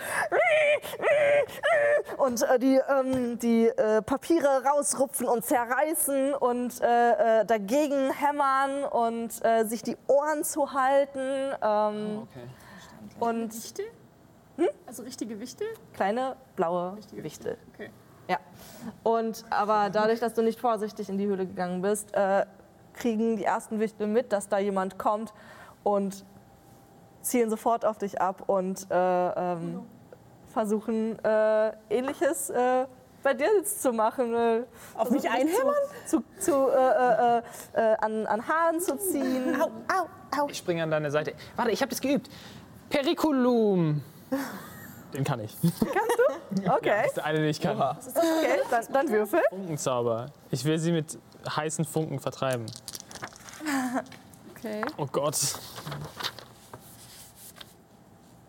und äh, die, ähm, die äh, Papiere rausrupfen und zerreißen und äh, äh, dagegen hämmern und äh, sich die Ohren zu halten. Ähm, Okay. und Wichtel? Also richtige Wichtel? kleine blaue Richtige Wichtel. Okay. Ja. Und aber dadurch, dass du nicht vorsichtig in die Höhle gegangen bist, äh, kriegen die ersten Wichtel mit, dass da jemand kommt und zielen sofort auf dich ab und äh, ähm, versuchen äh, ähnliches äh, bei dir jetzt zu machen. Äh, Auf mich einhämmern? Zu, zu, zu äh, äh, äh, an, an Haaren zu ziehen. Au, au, au. Ich springe an deine Seite. Warte, ich habe das geübt. Periculum. Den kann ich. Okay, Das ist der eine, den ich kann. okay dann, dann würfel. Funkenzauber. Ich will sie mit heißen Funken vertreiben. Okay. Oh Gott.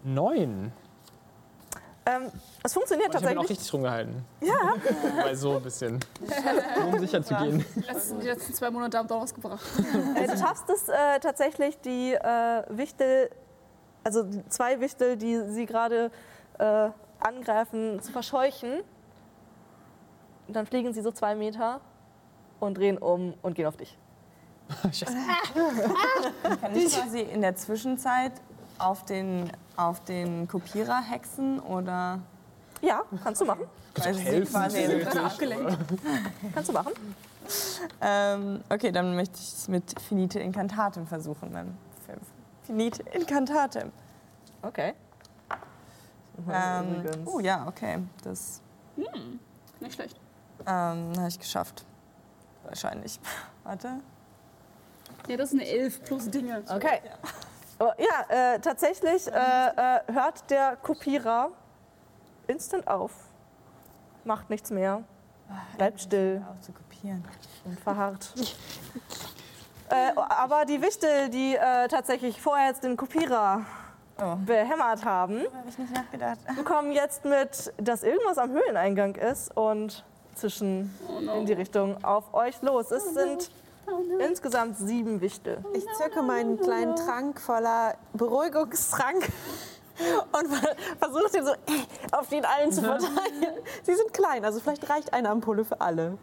Neun. Ähm, es funktioniert Ich habe ihn auch tatsächlich. richtig rumgehalten. Ja. Weil so ein bisschen. um sicher zu gehen. Die letzten, die letzten zwei Monate haben doch was gebracht. Äh, du schaffst es äh, tatsächlich, die äh, Wichtel, also die zwei Wichtel, die sie gerade äh, angreifen, zu verscheuchen. Und dann fliegen sie so zwei Meter und drehen um und gehen auf dich. Scheiße. Kann ich quasi in der Zwischenzeit auf den, auf den Kopierer hexen oder Ja, kannst du machen. weil sie helfen? quasi Gerade abgelenkt. Kannst du machen. ähm, Okay, dann möchte ich es mit Finite Incantatem versuchen. Dann Finite Incantatem. Okay. Ähm, oh ja, okay. Das Nicht schlecht. ähm, habe ich geschafft. Wahrscheinlich. Warte. Ja, das ist eine Elf plus Dinge. Okay. Oh, ja, äh, tatsächlich äh, äh, hört der Kopierer instant auf. Macht nichts mehr. Bleibt still. Auch zu kopieren. und verharrt. äh, aber die Wichtel, die äh, tatsächlich vorher jetzt den Kopierer Oh. behämmert haben, nachgedacht. bekommen jetzt mit, dass irgendwas am Höhleneingang ist und zwischen in die Richtung auf euch los. Es sind insgesamt sieben Wichtel. Ich zücke meinen kleinen Trank voller Beruhigungstrank und ver- versuche den so äh, auf den allen zu verteilen. Sie sind klein, also vielleicht reicht eine Ampulle für alle.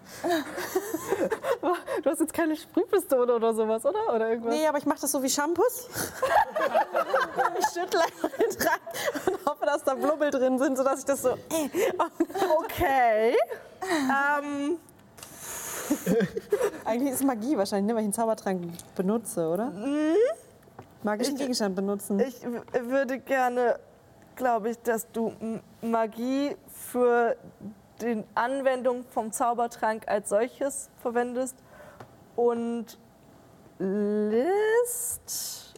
Du hast jetzt keine Sprühpistole oder sowas, oder? Oder irgendwas? Nee, aber ich mache das so wie Shampoos. ich schüttle einfach den Trank und hoffe, dass da Blubbel drin sind, sodass ich das so. Äh, Okay. ähm, eigentlich ist Magie wahrscheinlich, ne, weil ich einen Zaubertrank benutze, oder? Magischen Gegenstand benutzen. ich würde gerne, glaube ich, dass du Magie für die Anwendung vom Zaubertrank als solches verwendest und List,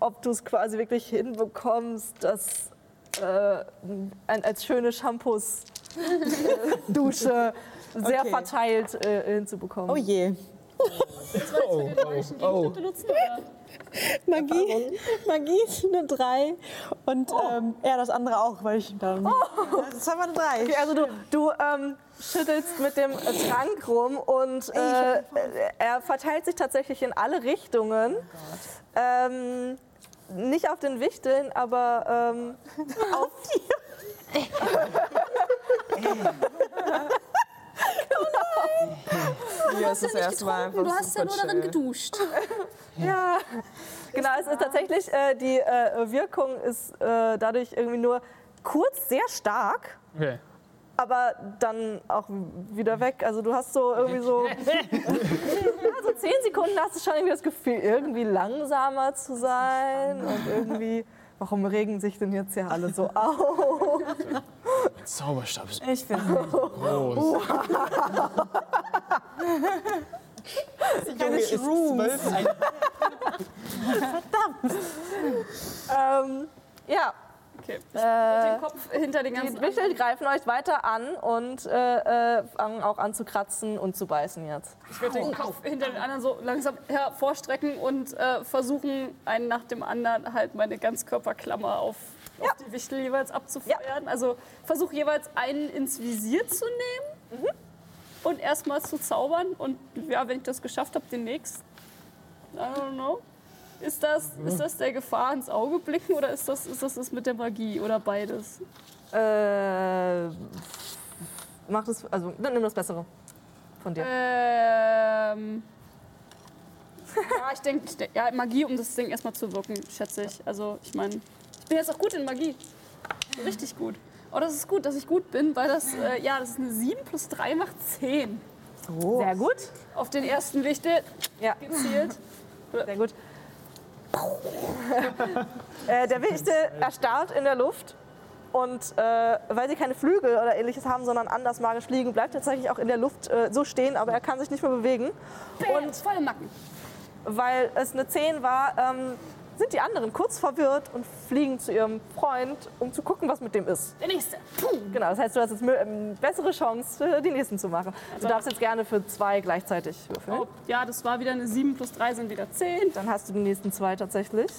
ob du es quasi wirklich hinbekommst, das äh, ein, als schöne Shampoos äh, Dusche sehr Okay. verteilt äh, hinzubekommen. Oh je. Oh, oh, oh. benutzen? Oder? Magie, Magie ist eine 3 und ähm, ja, das andere auch, weil ich dann. Das ist aber eine 3. Okay, also du, du ähm, schüttelst mit dem äh, Trank rum und äh, er verteilt sich tatsächlich in alle Richtungen. ähm, nicht auf den Wichteln, aber ähm, auf Hier ist das erste Mal einfach Du hast ja nur darin geduscht. Ja, genau. Es ist tatsächlich äh, die äh, Wirkung ist äh, dadurch irgendwie nur kurz sehr stark, Okay. aber dann auch wieder weg. Also du hast so irgendwie so, ja, so zehn Sekunden hast du schon irgendwie das Gefühl, irgendwie langsamer zu sein und irgendwie, warum regen sich denn jetzt hier alle so auf? Zauberstab ist Ich finde groß. Junge ist zwölf. Ein Ähm, ja, Okay. Ich äh, den Kopf hinter den ganzen Die Wichtel greifen euch weiter an und äh, äh, fangen auch an zu kratzen und zu beißen jetzt. Ich würde den Kopf hinter den anderen so langsam hervorstrecken und äh, versuchen, einen nach dem anderen halt meine Ganzkörperklammer auf, Ja. auf die Wichtel jeweils abzufeuern. Also versuche jeweils einen ins Visier zu nehmen Mhm. und erstmal zu zaubern. Und ja, wenn ich das geschafft habe, den nächsten. I don't know. Ist das, ist das der Gefahr ins Auge blicken oder ist das, ist das das mit der Magie oder beides? Äh, mach das, also nimm das Bessere von dir. Ähm. ja, ich denke, ja, Magie, um das Ding erstmal zu wirken, schätze ich. Also, ich meine, bin jetzt auch gut in Magie. Richtig gut. Oh, das ist gut, dass ich gut bin, weil das, äh, ja, das ist eine 7 plus 3 macht 10. Sehr gut. Auf den ersten Wichtel Ja, gezielt. sehr gut. äh, der Wichtel erstarrt in der Luft und äh, weil sie keine Flügel oder ähnliches haben, sondern anders magisch fliegen, bleibt er tatsächlich auch in der Luft äh, so stehen, aber er kann sich nicht mehr bewegen. Und volle Macken. Weil es eine 10 war, ähm, sind die anderen kurz verwirrt und fliegen zu ihrem Freund, um zu gucken, was mit dem ist. Der nächste. Puh. Genau, das heißt, du hast jetzt eine ähm, bessere Chance, äh, die nächsten zu machen. Du darfst jetzt gerne für zwei gleichzeitig würfeln. Oh, ja, das war wieder eine 7 plus 3 sind wieder 10. Dann hast du die nächsten zwei tatsächlich.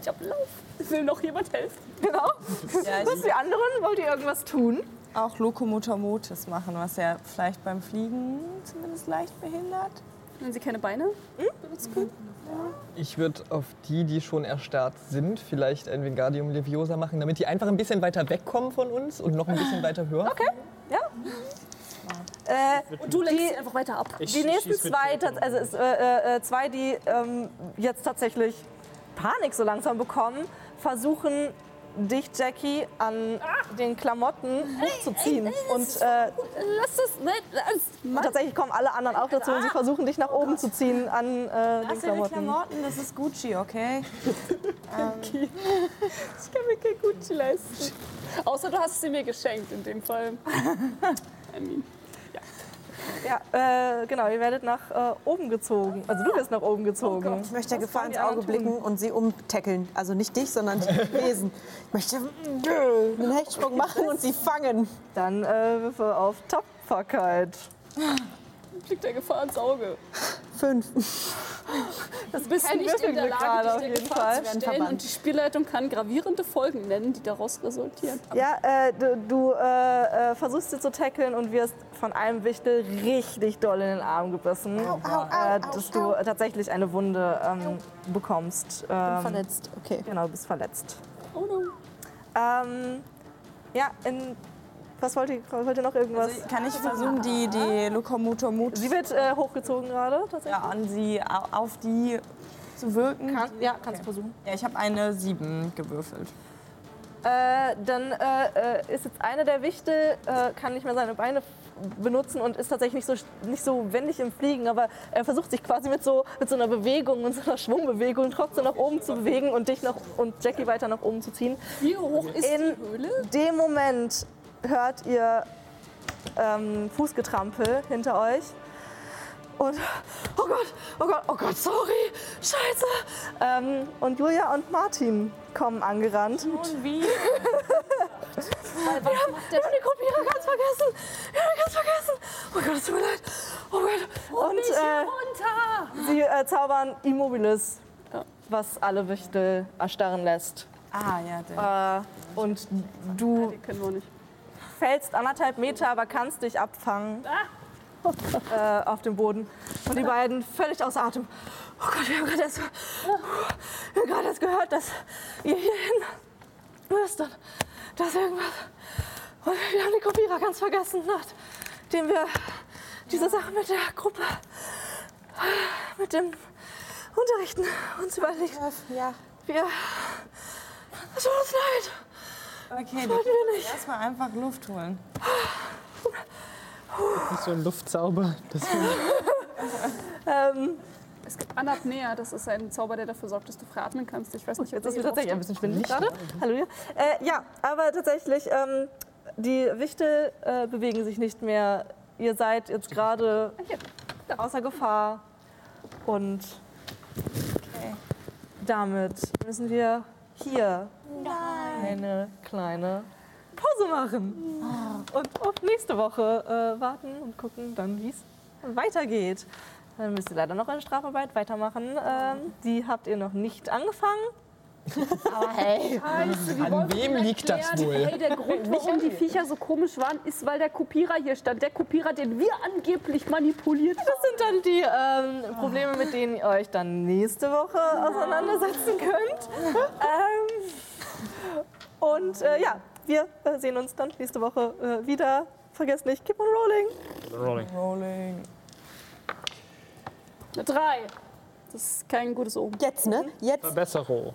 Ich hab Lauf. Will noch jemand helfen? Genau. Ja, Was die anderen? Wollt ihr irgendwas tun? auch Lokomotor Motis machen, was ja vielleicht beim Fliegen zumindest leicht behindert. Wenn sie keine Beine benutzen können. Ich würde auf die, die schon erstarrt sind, vielleicht ein Wingardium Leviosa machen, damit die einfach ein bisschen weiter wegkommen von uns und noch ein bisschen weiter höher. Okay. Ja. Äh, Und du lenkst Die- sie einfach weiter ab. Ich die nächsten zwei, also es, äh, äh, zwei, die ähm, jetzt tatsächlich Panik so langsam bekommen, versuchen dich, Jackie, an den Klamotten hochzuziehen. Und, äh, Lass das. Lass. und tatsächlich kommen alle anderen auch dazu und sie versuchen dich nach oben zu ziehen an äh, den Das sind die Klamotten. Klamotten, das ist Gucci, okay? Ich kann mir kein Gucci leisten. Außer du hast sie mir geschenkt in dem Fall. I mean. Ja, äh, genau, ihr werdet nach äh, oben gezogen. Also du wirst nach oben gezogen. Ich möchte der Gefahr ins Auge blicken und sie umtackeln. Also nicht dich, sondern die Wesen. Ich möchte einen Hechtsprung machen und sie fangen. Dann äh, würfel auf Tapferkeit. Fliegt der Gefahr ins Auge. Fünf. Das bist kein nicht in der Würfelglück gerade Lage, auf dich der jeden Gefahr Fall. zu stellen verbannt. und die Spielleitung kann gravierende Folgen nennen, die daraus resultieren. Ja, äh, du, du äh, äh, versuchst sie zu tackeln und wirst von einem Wichtel richtig doll in den Arm gebissen, äh, dass du tatsächlich eine Wunde ähm, bekommst. Ähm, Verletzt. Okay. Genau, du bist verletzt. Oh no. Ähm, ja, in, was wollt ihr, wollt ihr noch irgendwas? Also kann ich versuchen, die, die Lokomotor Motis sie wird äh, hochgezogen gerade, tatsächlich. ja, an sie au- auf die zu wirken? Kann, ja, kannst du versuchen. Ja, ich habe eine 7 gewürfelt. Äh, dann äh, äh, ist jetzt eine der Wichtel, äh, kann nicht mehr seine Beine benutzen und ist tatsächlich nicht so, nicht so wendig im Fliegen, aber er versucht sich quasi mit so, mit so einer Bewegung und so einer Schwungbewegung trotzdem nach oben zu bewegen und dich noch und Jackie weiter nach oben zu ziehen. Wie hoch ist In die Höhle? dem Moment hört ihr ähm, Fußgetrampel hinter euch. Und, oh Gott, oh Gott, oh Gott, sorry, scheiße. Ähm, und Julia und Martin kommen angerannt. Und wie? Wir haben die Gruppierer ganz vergessen. Wir haben ganz vergessen. Oh Gott, es tut mir leid. Oh Gott. Und äh, Runter! sie äh, zaubern Immobilis, Ja. was alle Wichtel erstarren lässt. Ah, ja, der. Äh, und du Die können wir nicht. Fällst anderthalb Meter, aber kannst dich abfangen äh, auf dem Boden. Und die beiden völlig außer Atem. Oh Gott, wir haben gerade erst, gerade erst gehört, dass ihr hierhin müsst und dass irgendwas. Und wir haben die Kopierer ganz vergessen, nachdem wir diese Sache mit der Gruppe, mit dem Unterrichten uns überlegt. Ja. Wir. Es tut uns leid. Okay, nicht. erstmal einfach Luft holen. Nicht so ein Luftzauber. Das Ähm, Es gibt Anapnea, das ist ein Zauber, der dafür sorgt, dass du frei atmen kannst. Ich weiß nicht, ob Jetzt ist mir tatsächlich ein bisschen schwindelig gerade. Halleluja. Äh, ja, aber tatsächlich, ähm, die Wichtel äh, bewegen sich nicht mehr. Ihr seid jetzt gerade außer Gefahr. Und damit müssen wir hier eine kleine Pause machen. Und auf nächste Woche äh, warten und gucken dann, wie es weitergeht. Dann müsst ihr leider noch eine Strafarbeit weitermachen. Ähm, die habt ihr noch nicht angefangen. Aber hey, An wem liegt das wohl? Hey, der Grund, warum die Viecher so komisch waren, ist, weil der Kopierer hier stand. Der Kopierer, den wir angeblich manipuliert haben. das sind dann die ähm, Probleme, mit denen ihr euch dann nächste Woche auseinandersetzen könnt. Ähm, und äh, ja, wir äh, sehen uns dann nächste Woche äh, wieder. Vergesst nicht, keep on rolling. Rolling. Rolling. Eine Drei. Das ist kein gutes Omen. Jetzt, ne? Jetzt. Verbesserung.